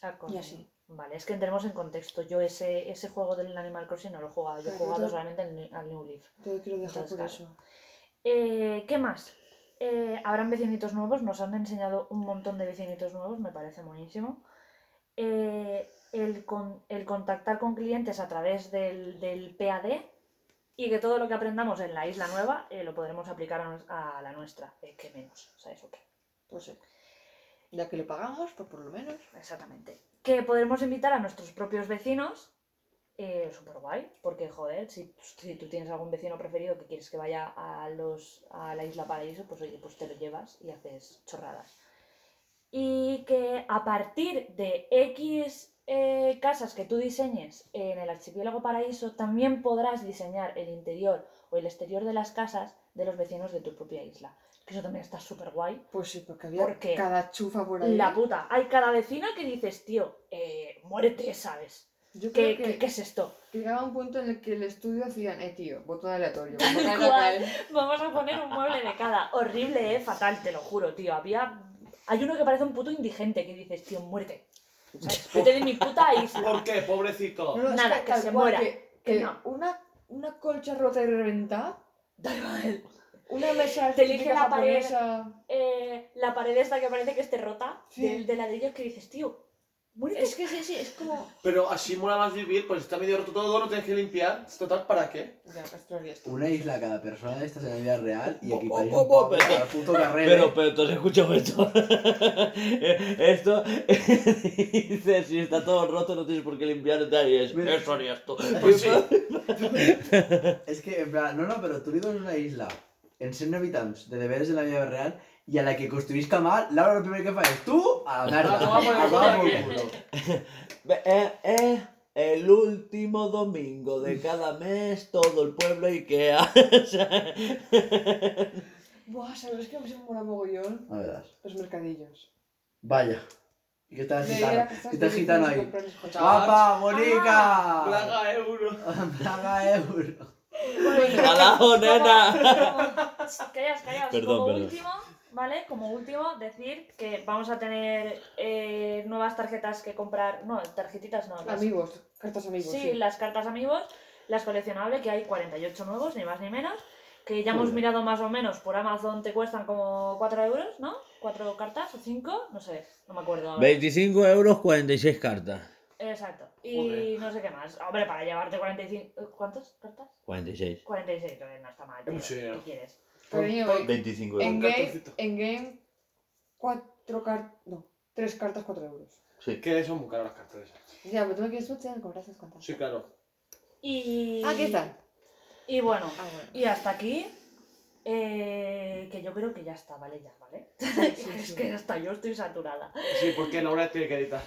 Ah. Y así. Vale, es que entremos en contexto. Yo ese, ese juego del Animal Crossing no lo he jugado. Yo he jugado solamente al, New Leaf. Te quiero dejar Entonces, por claro. eso. Eh, ¿Qué más? Eh, habrán vecinitos nuevos. Nos han enseñado un montón de vecinitos nuevos. Me parece buenísimo. Eh, el, con- el contactar con clientes a través del, del PAD y que todo lo que aprendamos en la isla nueva eh, lo podremos aplicar a, la nuestra. Eh, ¿Qué menos? ¿Sabes o qué? Pues sí. Ya que le pagamos, pues por lo menos. Exactamente. Que podremos invitar a nuestros propios vecinos. Eh, Súper guay, porque joder, si, si tú tienes algún vecino preferido que quieres que vaya a, los, a la isla paraíso, pues oye, pues te lo llevas y haces chorradas. Y que a partir de X eh, casas que tú diseñes en el archipiélago paraíso, también podrás diseñar el interior o el exterior de las casas de los vecinos de tu propia isla. Que eso también está súper guay. Pues sí, porque había cada chufa por ahí. La puta. Hay cada vecino que dices, tío, eh, muérete, ¿sabes? Yo ¿Qué, creo que qué, qué es esto? llegaba un punto en el que el estudio hacían, eh, tío, botón aleatorio. Botón. Vamos a poner un mueble de cada. Horrible, ¿eh? Fatal, te lo juro, tío. Había... Hay uno que parece un puto indigente que dices, tío. ¿Sabes? [laughs] Vete de mi puta isla. ¿Por qué? Pobrecito. No, no, es Nada, que se muera. Que, que No. una, una colcha rota y reventada, Da igual. una mesa Te elige la pared. Eh, la pared esta que parece que esté rota, Sí. de, de ladrillos, que dices, tío, Muy Es que sí, sí, es como. Pero así mola más vivir, pues está medio roto todo, no tienes que limpiar. Total, ¿para qué? Ya, esto está. Una isla cada persona de estas en la vida real y bo, un bo, pavo pero- al puto carrera. Pero, pero, tú has escuchado esto. [laughs] esto [laughs] dice, si está todo roto no tienes por qué limpiar y es, Mira. eso harías tú. Pues sí. [laughs] Es que, en plan, no, no, pero tú vives en una isla, en 100 habitantes, de deberes en la vida real, y a la que construís mal, Laura lo primero que fa es tú a la. [laughs] A A aquí. culo. Eh, eh, el último domingo de cada mes, todo el pueblo Ikea. [laughs] Buah, ¿sabes qué? A me mola mogollón No verás. los mercadillos. Vaya. ¿Y qué tal gitano? a ¿Qué tal gitano ahí? ¡Guapa, bonica! Plaga euro. [laughs] Plaga euro. ¡Calajo, nena! Callaos, callaos. Perdón, como perdón. último, ¿vale? Como último, decir que vamos a tener eh, nuevas tarjetas que comprar. No, tarjetitas no. las- Amigos, cartas amigos. Sí, Sí, las cartas amigos, las coleccionables, que hay 48 nuevos, ni más ni menos. Que ya hemos mirado más o menos por Amazon, te cuestan como 4 euros, ¿no? ¿4 cartas o 5? No sé, no me acuerdo. ahora. 25 euros, 46 cartas. Exacto. Y Joder. no sé qué más. Hombre, para llevarte 45. ¿Cuántas cartas? 46. 46, que no está mal. tío. ¿Qué quieres? Cariño, Por- en- 25 en Un game, en game, cuatro cartas. No, tres cartas, cuatro euros. Sí. Que son muy caras las cartas esas. Ya, pero tú me quieres mucho, comprar esas cuantas. Sí, claro. Y. Ah, aquí están. Y bueno, Ah, bueno. y hasta aquí. eh, que yo creo que ya está, ¿vale? Ya, ¿vale? sí, [laughs] es sí. que ya está, yo estoy saturada. Sí, porque Laura tiene que editar.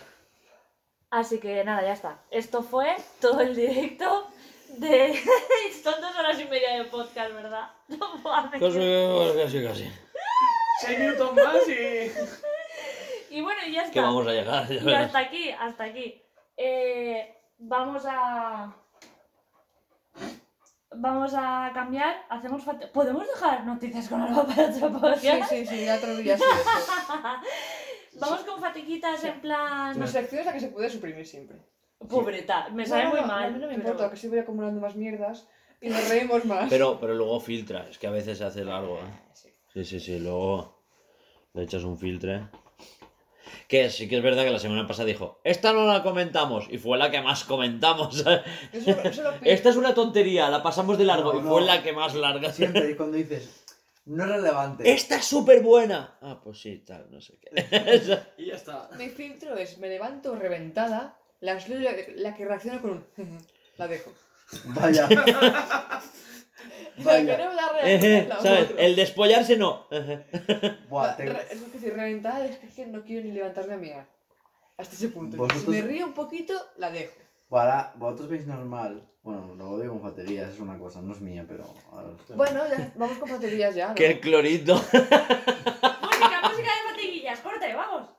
Así que nada, ya está. Esto fue todo el directo de. [laughs] Son dos horas y media de podcast, ¿verdad? [laughs] No mames. Casi, casi, casi. Seis minutos más y. [laughs] Y bueno, y ya está. Que vamos a llegar, ya Y verás. hasta aquí, hasta aquí. Eh, vamos a. Vamos a cambiar. Hacemos fate- ¿Podemos dejar noticias con algo para otro Sí, podcast? sí, sí, ya te lo diría así. Vamos con fatiguitas en plan. Mi sección es la que se puede suprimir siempre. Pobreta, me sabe No, no, muy no, mal. A mí no me pero- importa, que se voy acumulando más mierdas y nos reímos más. Pero, pero luego filtra, es que a veces se hace largo, ¿eh? Sí. Sí, sí, sí, luego le echas un filtre. Que sí que es verdad que la semana pasada dijo, esta no la comentamos, y fue la que más comentamos. [laughs] Eso, eso lo. Esta es una tontería, la pasamos de largo, No, y no. fue la que más larga. Siempre y [laughs] cuando dices, no es relevante. Esta es súper buena. Ah, pues sí, tal, no sé qué. [laughs] Y ya está. Mi filtro es, me levanto reventada, la, la, la que reacciona con un... [laughs] la dejo. Vaya. [laughs] La que Vaya. no Eje, reacción, la ¿Sabes? El despollarse no. [laughs] Buah, La- te- Es decir, reventada es que no quiero ni levantarme a mirar. Hasta ese punto. Vosotros- Si me río un poquito, la dejo. Para, vosotros veis normal. Bueno, lo digo con baterías, es una cosa, no es mía, pero. Bueno, ya, vamos con baterías ya, ¿no? Que el clorito. Música, música de fatiguillas, corte, vamos.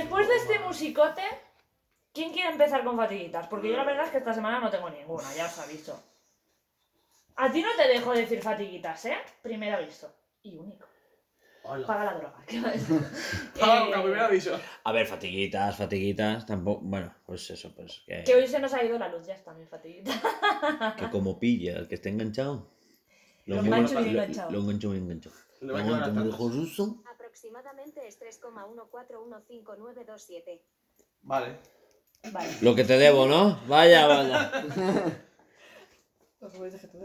Después de este musicote, ¿quién quiere empezar con fatiguitas? Porque yo la verdad es que esta semana no tengo ninguna, ya os aviso. A ti no te dejo decir fatiguitas, ¿eh? Primer aviso. Y único. Hola. Paga la droga. ¿qué va a decir? [laughs] Ah, Eh, primer aviso. A ver, fatiguitas, fatiguitas, tampoco. Bueno, pues eso, pues que, que hoy se nos ha ido la luz, ya está, mi fatiguita. [laughs] que como pilla, el que esté enganchado. Lo engancho- engancho bien lo- enganchado. Lo engancho bien enganchado. Le va a quedar Aproximadamente es 3,14159927. Vale. Vale. Lo que te debo, ¿no? Vaya, [laughs] vaya.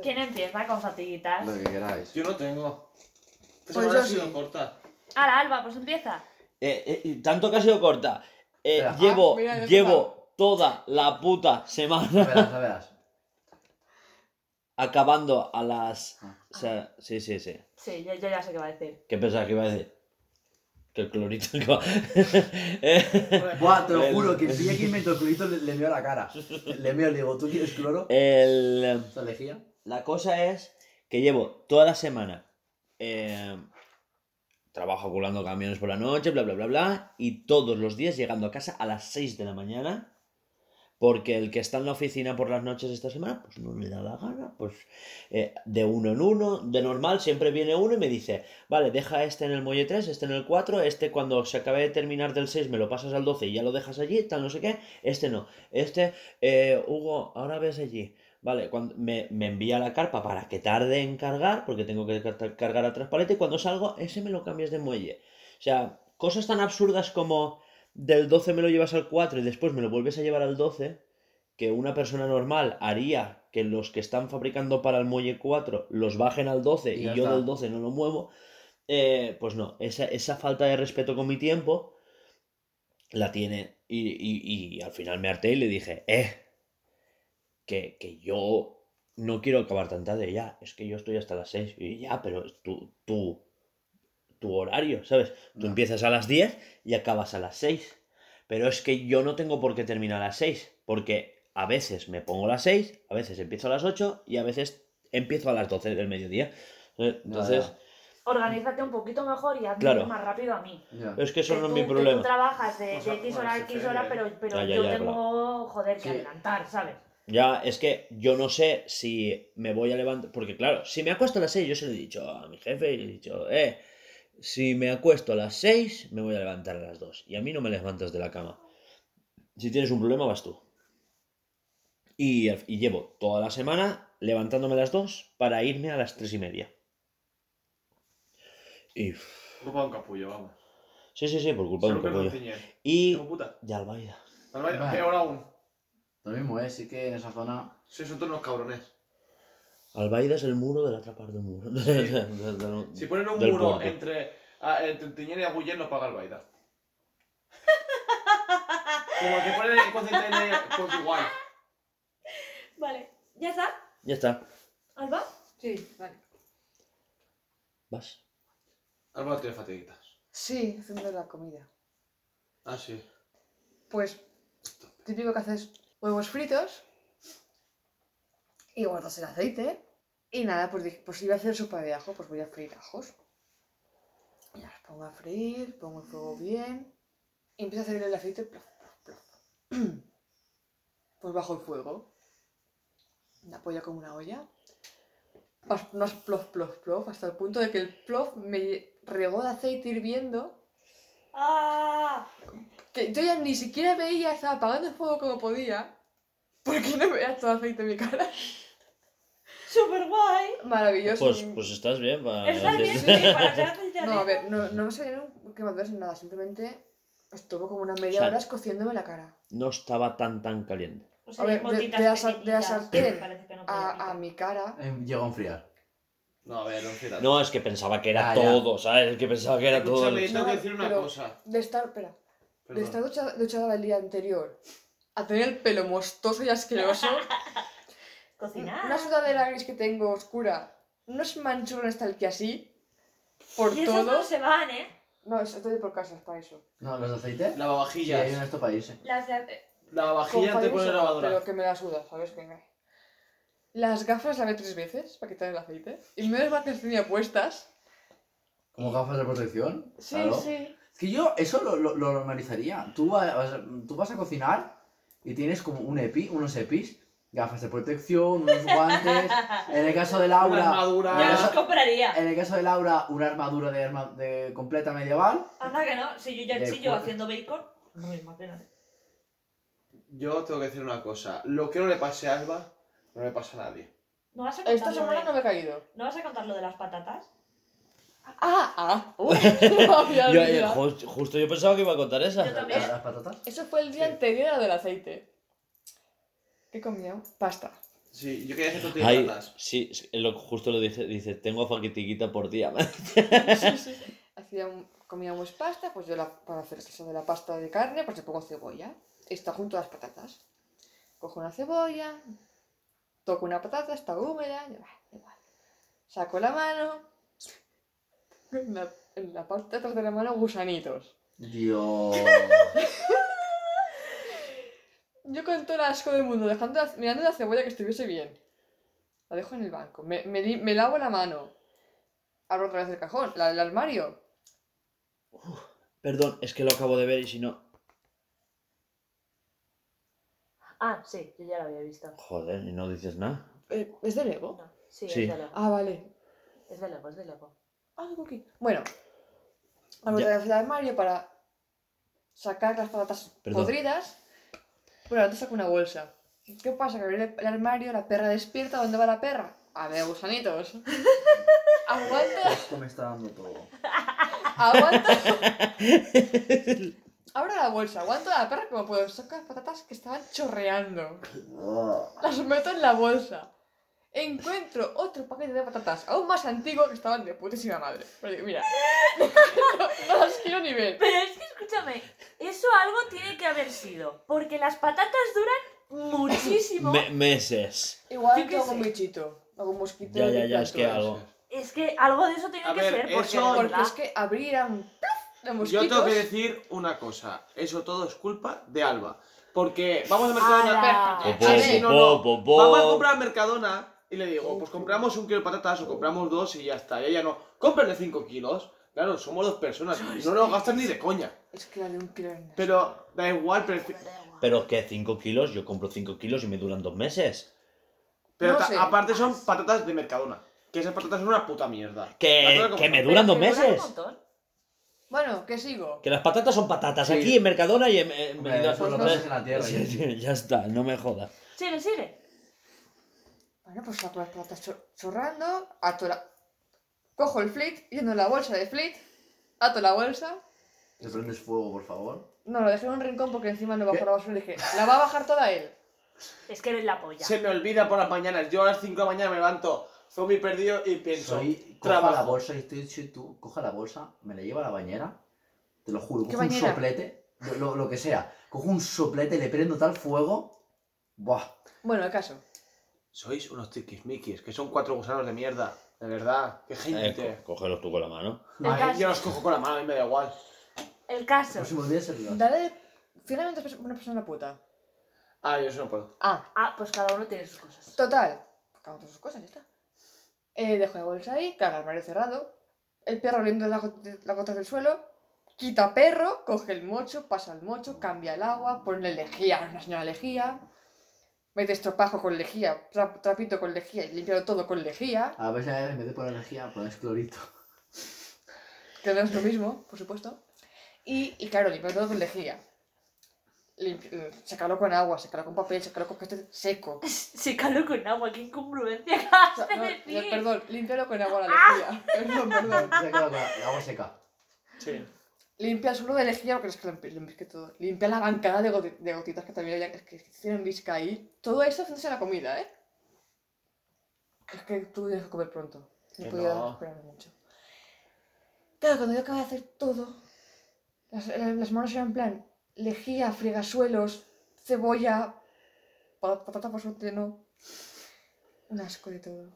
¿Quién empieza con fatiguitas? Lo que queráis. Yo no tengo. Pues semana yo ha sido sí. corta. Ahora, Alba, pues empieza. Eh, eh, tanto que ha sido corta. Eh, Espera. llevo, Ah, mira, llevo toda la puta semana Verás, ya verás. acabando a las. Ah. O sea, sí, sí, sí. Sí, yo, yo ya sé qué va a decir. ¿Qué pensaba que iba a decir? Que el clorito [laughs] [laughs] Buah, te lo juro, que el día que inventó el clorito le, le meó la cara. Le meó, le digo, ¿tú quieres cloro? el, la cosa es que llevo toda la semana. eh, trabajo oculando camiones por la noche, bla, bla, bla, bla. Y todos los días llegando a casa a las 6 de la mañana. Porque el que está en la oficina por las noches esta semana, pues no le da la gana. Pues eh, de uno en uno, de normal, siempre viene uno y me dice, vale, deja este en el muelle 3, este en el 4, este cuando se acabe de terminar del 6 me lo pasas al 12 y ya lo dejas allí, tal, no sé qué, este no, este, eh, Hugo, ahora ves allí. Vale, cuando me, me envía la carpa para que tarde en cargar, porque tengo que car- cargar a traspalete, y cuando salgo, ese me lo cambias de muelle. O sea, cosas tan absurdas como del 12 me lo llevas al 4 y después me lo vuelves a llevar al 12, que una persona normal haría que los que están fabricando para el muelle 4 los bajen al 12 Y yo está. del 12 no lo muevo, eh, pues no, esa, esa falta de respeto con mi tiempo la tiene. Y, y- y al final me harté y le dije, eh, que, que yo no quiero acabar tan tarde ya, es que yo estoy hasta las 6 y ya, pero es tu, tu, horario, ¿sabes? Tú No. empiezas a las 10 y acabas a las 6. Pero es que yo no tengo por qué terminar a las 6, porque a veces me pongo a las 6, a veces empiezo a las 8 y a veces empiezo a las 12 del mediodía. Eh, Entonces, Organízate un poquito mejor y hazme Claro. más rápido a mí. Ya. es que eso Que no es tú- mi que problema. Tú trabajas de, O sea, de X hora a X hora, pero, pero Ya, ya, yo ya, tengo, joder, que Sí. adelantar, ¿sabes? Ya, es que yo no sé si me voy a levantar. Porque, claro, si me acuesto a las 6, yo se lo he dicho a mi jefe y le he dicho, eh, si me acuesto a las 6, me voy a levantar a las 2. Y a mí no me levantas de la cama. Si tienes un problema, vas tú. Y, y llevo toda la semana levantándome a las 2 para irme a las 3 y media. Y. Culpa de un capullo, vamos. Sí, sí, sí, por culpa de un capullo. Y. Ya Albaida. Vale. peor aún. Lo mismo es, sí que en esa zona. Sois son todos unos cabrones. Albaida es el muro de la otra parte del muro. Del- [laughs] del- Si ponen un muro puerto. entre, a- entre Tiñén y Agullén, no paga [laughs] el Baida. Como que ponen el concepto de pues igual. Vale, ¿ya está? Ya está. ¿Alba? Sí, vale. Vas. Alba tiene fatiguitas. Sí, haciendo la comida. Ah, sí. Pues, típico que haces huevos fritos y guardas el aceite. Y nada, pues dije, pues iba a hacer sopa de ajo, pues voy a freír ajos. Y los pongo a freír, pongo el fuego bien. Y empiezo a hacer el aceite, plof, plof, plof. [clears throat] Pues bajo el fuego. La polla como una olla. Más, más plof, plof, plof, hasta el punto de que el plof me regó de aceite hirviendo. ¡Ah! Que yo ya ni siquiera veía, estaba apagando el fuego como podía. Porque no veía todo aceite en mi cara. ¡Súper guay! Maravilloso. Pues, pues estás bien. para- Está bien, sí, para ser aceite No, a ver, no, no me salieron quemaduras ni nada, simplemente estuvo como una media O sea, hora escociéndome la cara. no estaba tan tan caliente. O sea, A ver, de- de la sar- de la sartén parece que no A, a mi cara. eh, llegó a enfriar. No, a ver, no fíjate. No, es que pensaba que era Ya, ya. todo, ¿sabes? Es que pensaba que era todo. Escúchame, tengo que No, decir una pero- cosa. De estar, espera, de Perdón. estar duchada, duchada el día anterior a tener el pelo mostoso y asqueroso. [laughs] Cocinar. Una sudadera gris que tengo oscura. Unos manchones tal que así. Por y esos todo. no se van, ¿eh? No, estoy por casa, es para eso. No, los de aceite. Sí, hay en Lavavajillas. esto para irse. Las de... Lavavajillas Con te pone no, lavadora. Pero que me la suda, ¿sabes? Venga. Las gafas lavé tres veces para quitar el aceite. Y menos mal que las tenía puestas. Como gafas de protección. Sí, claro. sí. Es que yo eso lo, lo, lo normalizaría. Tú vas, tú vas a cocinar y tienes como un EPI, unos EPIs, gafas de protección, unos [laughs] guantes. En el caso de Una Laura. armadura. en Yo el los caso- compraría. En el caso de Laura, una armadura de, arma- de completa medieval. Anda que no, si yo ya chillo haciendo bacon, no me imagínate. Yo tengo que decir una cosa. Lo que no le pase a Alba, no le pasa a nadie. ¿No vas a contar, Esta lo semana de... no me he caído. ¿No vas a contar lo de las patatas? Ah, ah. Uy, [laughs] [laughs] no había Yo, eh, justo yo pensaba que iba a contar esa. Yo también. ¿Las patatas? Eso fue el día Sí. anterior a lo del aceite. ¿Qué comía? Pasta. Sí, yo quería hacer tortillas Ay, patatas. sí, que lo, justo lo dije, dice, tengo faquitiquita por día. [laughs] Sí, sí. Hacía un- comíamos pasta, pues yo la, para hacer eso de la pasta de carne, pues le pongo cebolla. Está junto a las patatas. Cojo una cebolla, toco una patata, está húmeda, y, bah, igual. Saco la mano, en la, en la parte de atrás de la mano gusanitos. Dios. [laughs] Yo con todo el asco del mundo, dejando la- mirando la cebolla que estuviese bien. La dejo en el banco. Me, me, li- me lavo la mano. Abro otra vez el cajón, la del armario. Perdón, es que lo acabo de ver y si no. Ah, sí, yo ya lo había visto. Joder, y no dices nada. Eh, ¿Es de Lego? No, sí, Sí. es de Lego. Ah, vale. Es de Lego, es de Lego. Ah, cookie. Bueno, abro otra vez el armario para sacar las patatas Perdón. podridas. Bueno, antes saco una bolsa. ¿Qué pasa? Que abrí el armario, la perra despierta. ¿Dónde va la perra? A ver, gusanitos. [laughs] Aguanta. Esto me está dando todo. Aguanta. Abro la bolsa, aguanto la perra como puedo. Saco las patatas que estaban chorreando. Las meto en la bolsa. Encuentro otro paquete de patatas aún más antiguo que estaban de putísima madre. Mira, [laughs] [laughs] no, no las quiero ni ver. Pero es que escúchame, eso algo tiene que haber sido. Porque las patatas duran muchísimo. Me- meses. Igual sé. un bichito. Hago un mosquito. Ya, ya, ya, es que algo. Es que algo de eso tiene A que ver, ser. Porque, eso- de Porque verdad, es que abrir un pluf de mosquitos. Yo tengo que decir una cosa. Eso todo es culpa de Alba. Porque vamos a Mercadona. Sí, sí, no. Vamos a comprar a Mercadona y le digo, pues compramos un kilo de patatas o compramos dos y ya está. Y ella no, cómprale 5 kilos. Claro, somos dos personas y no nos gastan ni de coña. Es que la de un kilo Pero da igual, prefi- Pero que 5 kilos, yo compro 5 kilos y me duran dos meses. pero No ta- sé. aparte son patatas de Mercadona. Que esas patatas son una puta mierda. Las Que, que me duran dos Pero meses. Bueno, que sigo. Que las patatas son patatas Sí. aquí en Mercadona y en. en- Hombre, en- eso lo no ves sé. en la tierra. Sí, sí, ya está, no me jodas. Sigue, sigue. Bueno, pues saco las patatas chor- chorrando, ato la... Cojo el flit, yendo en la bolsa de flit, ato la bolsa. ¿Le prendes fuego, por favor? No, lo dejé en un rincón porque encima no bajó ¿Qué? la basura y dije, ¿la va a bajar toda él? Es que eres la polla. Se me olvida por las mañanas. Yo a las 5 de la mañana me levanto, zombie perdido y pienso. Soy, coja trabajo. la bolsa y estoy si tú, coja la bolsa, me la lleva a la bañera, te lo juro, ¿Qué cojo un soplete, lo, lo- lo que sea, cojo un soplete, le prendo tal fuego, buah, Bueno, el caso. Sois unos tiquismiquis, que son cuatro gusanos de mierda. De verdad, qué gente. Eh, cógelos tú con la mano. El Ay, caso. yo los cojo con la mano y me da igual. El el caso. próximo día servirás. Dale, finalmente es una persona puta. Ah, yo eso no puedo. Ah, Ah, pues cada uno tiene sus cosas. total. Cada uno sus cosas, ya está. Eh, dejo la bolsa ahí, caga el armario cerrado. El perro oliendo las las gotas del suelo. Quita perro, coge el mocho, pasa el mocho, cambia el agua, pone lejía, una señora lejía. Mete estropajo con lejía, tra- trapito con lejía y limpiado todo con lejía. A veces en vez de poner energía, pones clorito. que no es lo mismo, por supuesto. Y, y claro, limpiar todo con lejía. Limpi- secarlo con agua, secarlo con papel, secarlo con que esté seco. [laughs] Se caló con agua, qué incongruencia O acabas sea, de decir. perdón, límpialo con agua la lejía. [laughs] Perdón, perdón. Queda con agua seca. Sí. Limpia el suelo de lejía porque es que lo empisqué todo. Limpia la bancada de, goti- de gotitas que también había, es que hicieron visca ahí. Todo eso haciéndose la comida, ¿eh? Es que tú tienes que comer pronto. No podía no. esperar mucho. Claro, cuando yo acabé de hacer todo, las, eh, las manos eran en plan lejía, fregasuelos, cebolla, pa- patata por suerte no. Un asco de todo.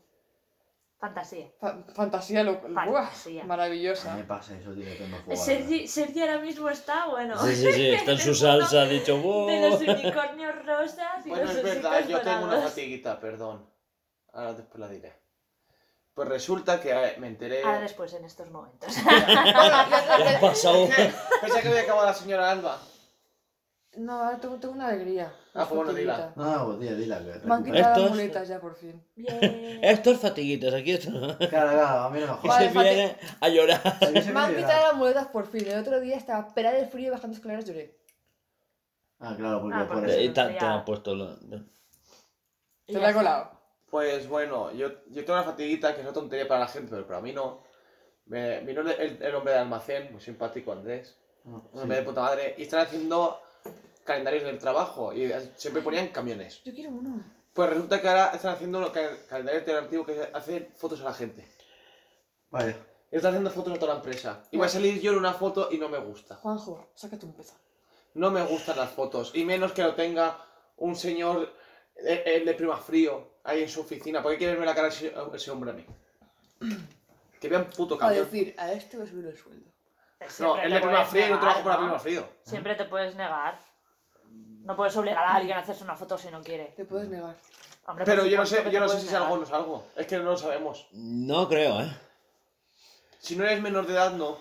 Fantasía. Fa- fantasía, lo, Fantasía. maravillosa. Me pasa eso, tío, que prendo fuego. Sergi, Sergi ahora mismo está, bueno. Sí, sí, sí, está en su [laughs] salsa, ha dicho, De los "Wow". unicornios rosas y Bueno, los es verdad, yo tengo una fatiguita, perdón. Ahora después la diré. Pues resulta que eh, me enteré. Ahora después, en estos momentos. Bueno, y otra Ya vez- ha pasado. [laughs] Pensé que había acabado la señora Alba. No, ahora tengo, tengo una alegría. Ah, pues bueno, dila. No, pues dila, dila. Que Me han quitado Estos- las muletas ya por fin. Bien. [laughs] Estos fatiguitos, aquí está. Claro, claro, a mí no me [laughs] Y jodas. Vale, se viene a llorar. Me han a quitado las muletas por fin. El otro día estaba pera de frío bajando escaleras lloré. Ah, claro, porque Ah, por porque eso. Y te, te han puesto lo- Y me ha está. colado. Pues bueno, yo, yo tengo una fatiguita que es una tontería para la gente, pero para mí no. Me, vino el, el- el hombre de almacén, muy simpático Andrés, un Sí. hombre de puta madre, y están haciendo calendarios del trabajo y siempre ponían camiones. Yo quiero uno. Pues resulta que ahora están haciendo los cal- calendarios alternativos que hacen fotos a la gente. Vaya. Están haciendo fotos a toda la empresa. Y voy a salir yo en una foto y no me gusta. Juanjo, sácate un pezón. No me gustan las fotos. Y menos que lo tenga un señor eh, eh, de prima frío ahí en su oficina. ¿Por qué quiere verme la cara ese, ese hombre a mí? Que vea un puto A camión. decir, a este voy a subir el sueldo. No, Siempre el te de prima frío y no negar, trabajo para ¿no? prima frío. Siempre te puedes negar. No puedes obligar a alguien a hacerse una foto si no quiere. Te puedes negar. Hombre, Pero yo no sé, yo no sé puedes si salgo o negar. no salgo. Es que no lo sabemos. No creo, ¿eh? Si no eres menor de edad, no.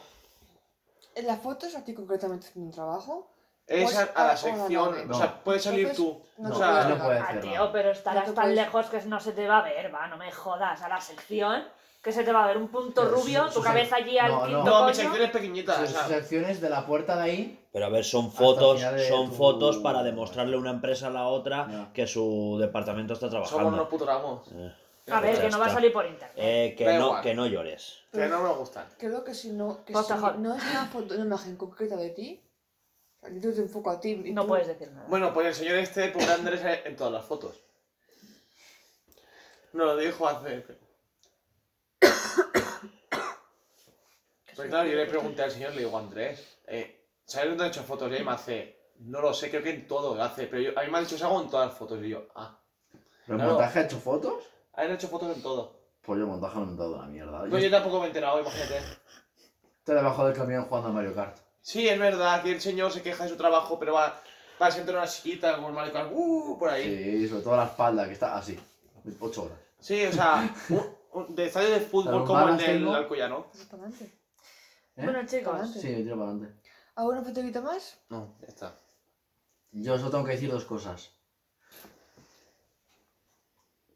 En las fotos, a ti concretamente haciendo un trabajo. Es a, a o- o la la sección. nave. O sea, puedes salir Entonces, tú. no o sea, puedes no negar. puede Ah, tío, pero No estarás tan puedes- lejos que no se te va a ver, va, no me jodas. A la sección, que se te va a ver un punto Pero rubio, su- tu su- cabeza allí al no, quinto No, mi coño. sección es pequeñita. O Sus sea, secciones de la puerta de ahí. Pero a ver, son Hasta fotos, el final de son tu- fotos para demostrarle a una empresa a la otra Ya. que su departamento está somos trabajando. unos putos ramos. Eh, A ver, que no va a salir por internet. eh, que, Da no, igual. que no llores. Que no me gustan. Creo que si no, que Pues si no es una foto, una imagen concreta de ti, o sea, yo te enfoco a ti. y no tú- puedes decir nada. Bueno, pues el señor este, pobre Andrés, en todas las fotos. No lo dijo hace. Pues claro, yo le pregunté al señor, le digo, Andrés, eh, ¿sabes dónde he hecho fotos? Y él me hace, no lo sé, creo que en todo lo hace, pero yo- a mí me han dicho que hago en todas las fotos. Y yo, ah, ¿Pero el Claro. montaje ha hecho fotos? han hecho fotos en todo. Pues yo montaje no he montado una mierda. Pues yo tampoco me he enterado, imagínate. Estoy debajo del camión jugando a Mario Kart. Sí, es verdad que el señor se queja de su trabajo, pero va, va siempre en una como el Mario Kart, uh, por ahí. Sí, sobre todo la espalda, que está así. Ocho horas. Sí, o sea, un- [laughs] un- de estadio de fútbol como el del tengo. Alcoyano. Adelante. ¿Eh? Bueno, chicos. Sí, me tiro para adelante. ¿Hago una fotografía más? No, ya está. Yo solo tengo que decir dos cosas.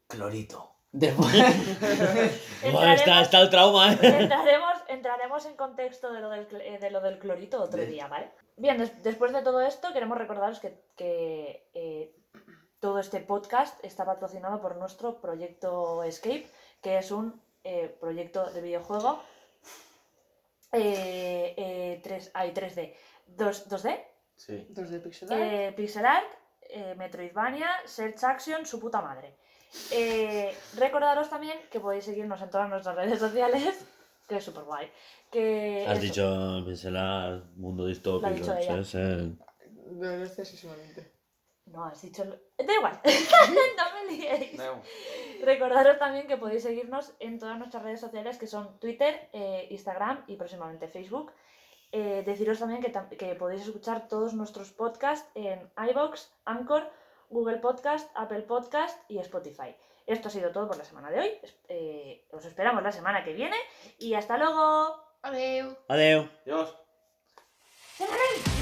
Clorito. Después. [laughs] [laughs] Buah, está, está el trauma, ¿eh? entraremos, entraremos en contexto de lo del, eh, de lo del clorito otro De- día, ¿vale? Bien, des- después de todo esto, queremos recordaros que, que, eh, todo este podcast está patrocinado por nuestro proyecto Escape, que es un eh, proyecto de videojuego eh, eh, 3, hay 3D, 2, 2D, Sí. Dos de pixel art. eh, pixel art, eh, Metroidvania, Search Action, su puta madre. Eh, recordaros también que podéis seguirnos en todas nuestras redes sociales, [laughs] que es súper guay. Que Has eso, dicho pincelar, mundo distópico. Lo ha dicho ella. sí, sí. Excesivamente. No, has dicho... lo- Da igual, [laughs] no me liéis. No. Recordaros también que podéis seguirnos en todas nuestras redes sociales que son Twitter, eh, Instagram y próximamente Facebook. Eh, deciros también que, tam- que podéis escuchar todos nuestros podcasts en iBox, Anchor, Google Podcast, Apple Podcast y Spotify. Esto ha sido todo por la semana de hoy. Eh, os esperamos la semana que viene y hasta luego. Adiós. Adeu. Dios. ¡Cerraré!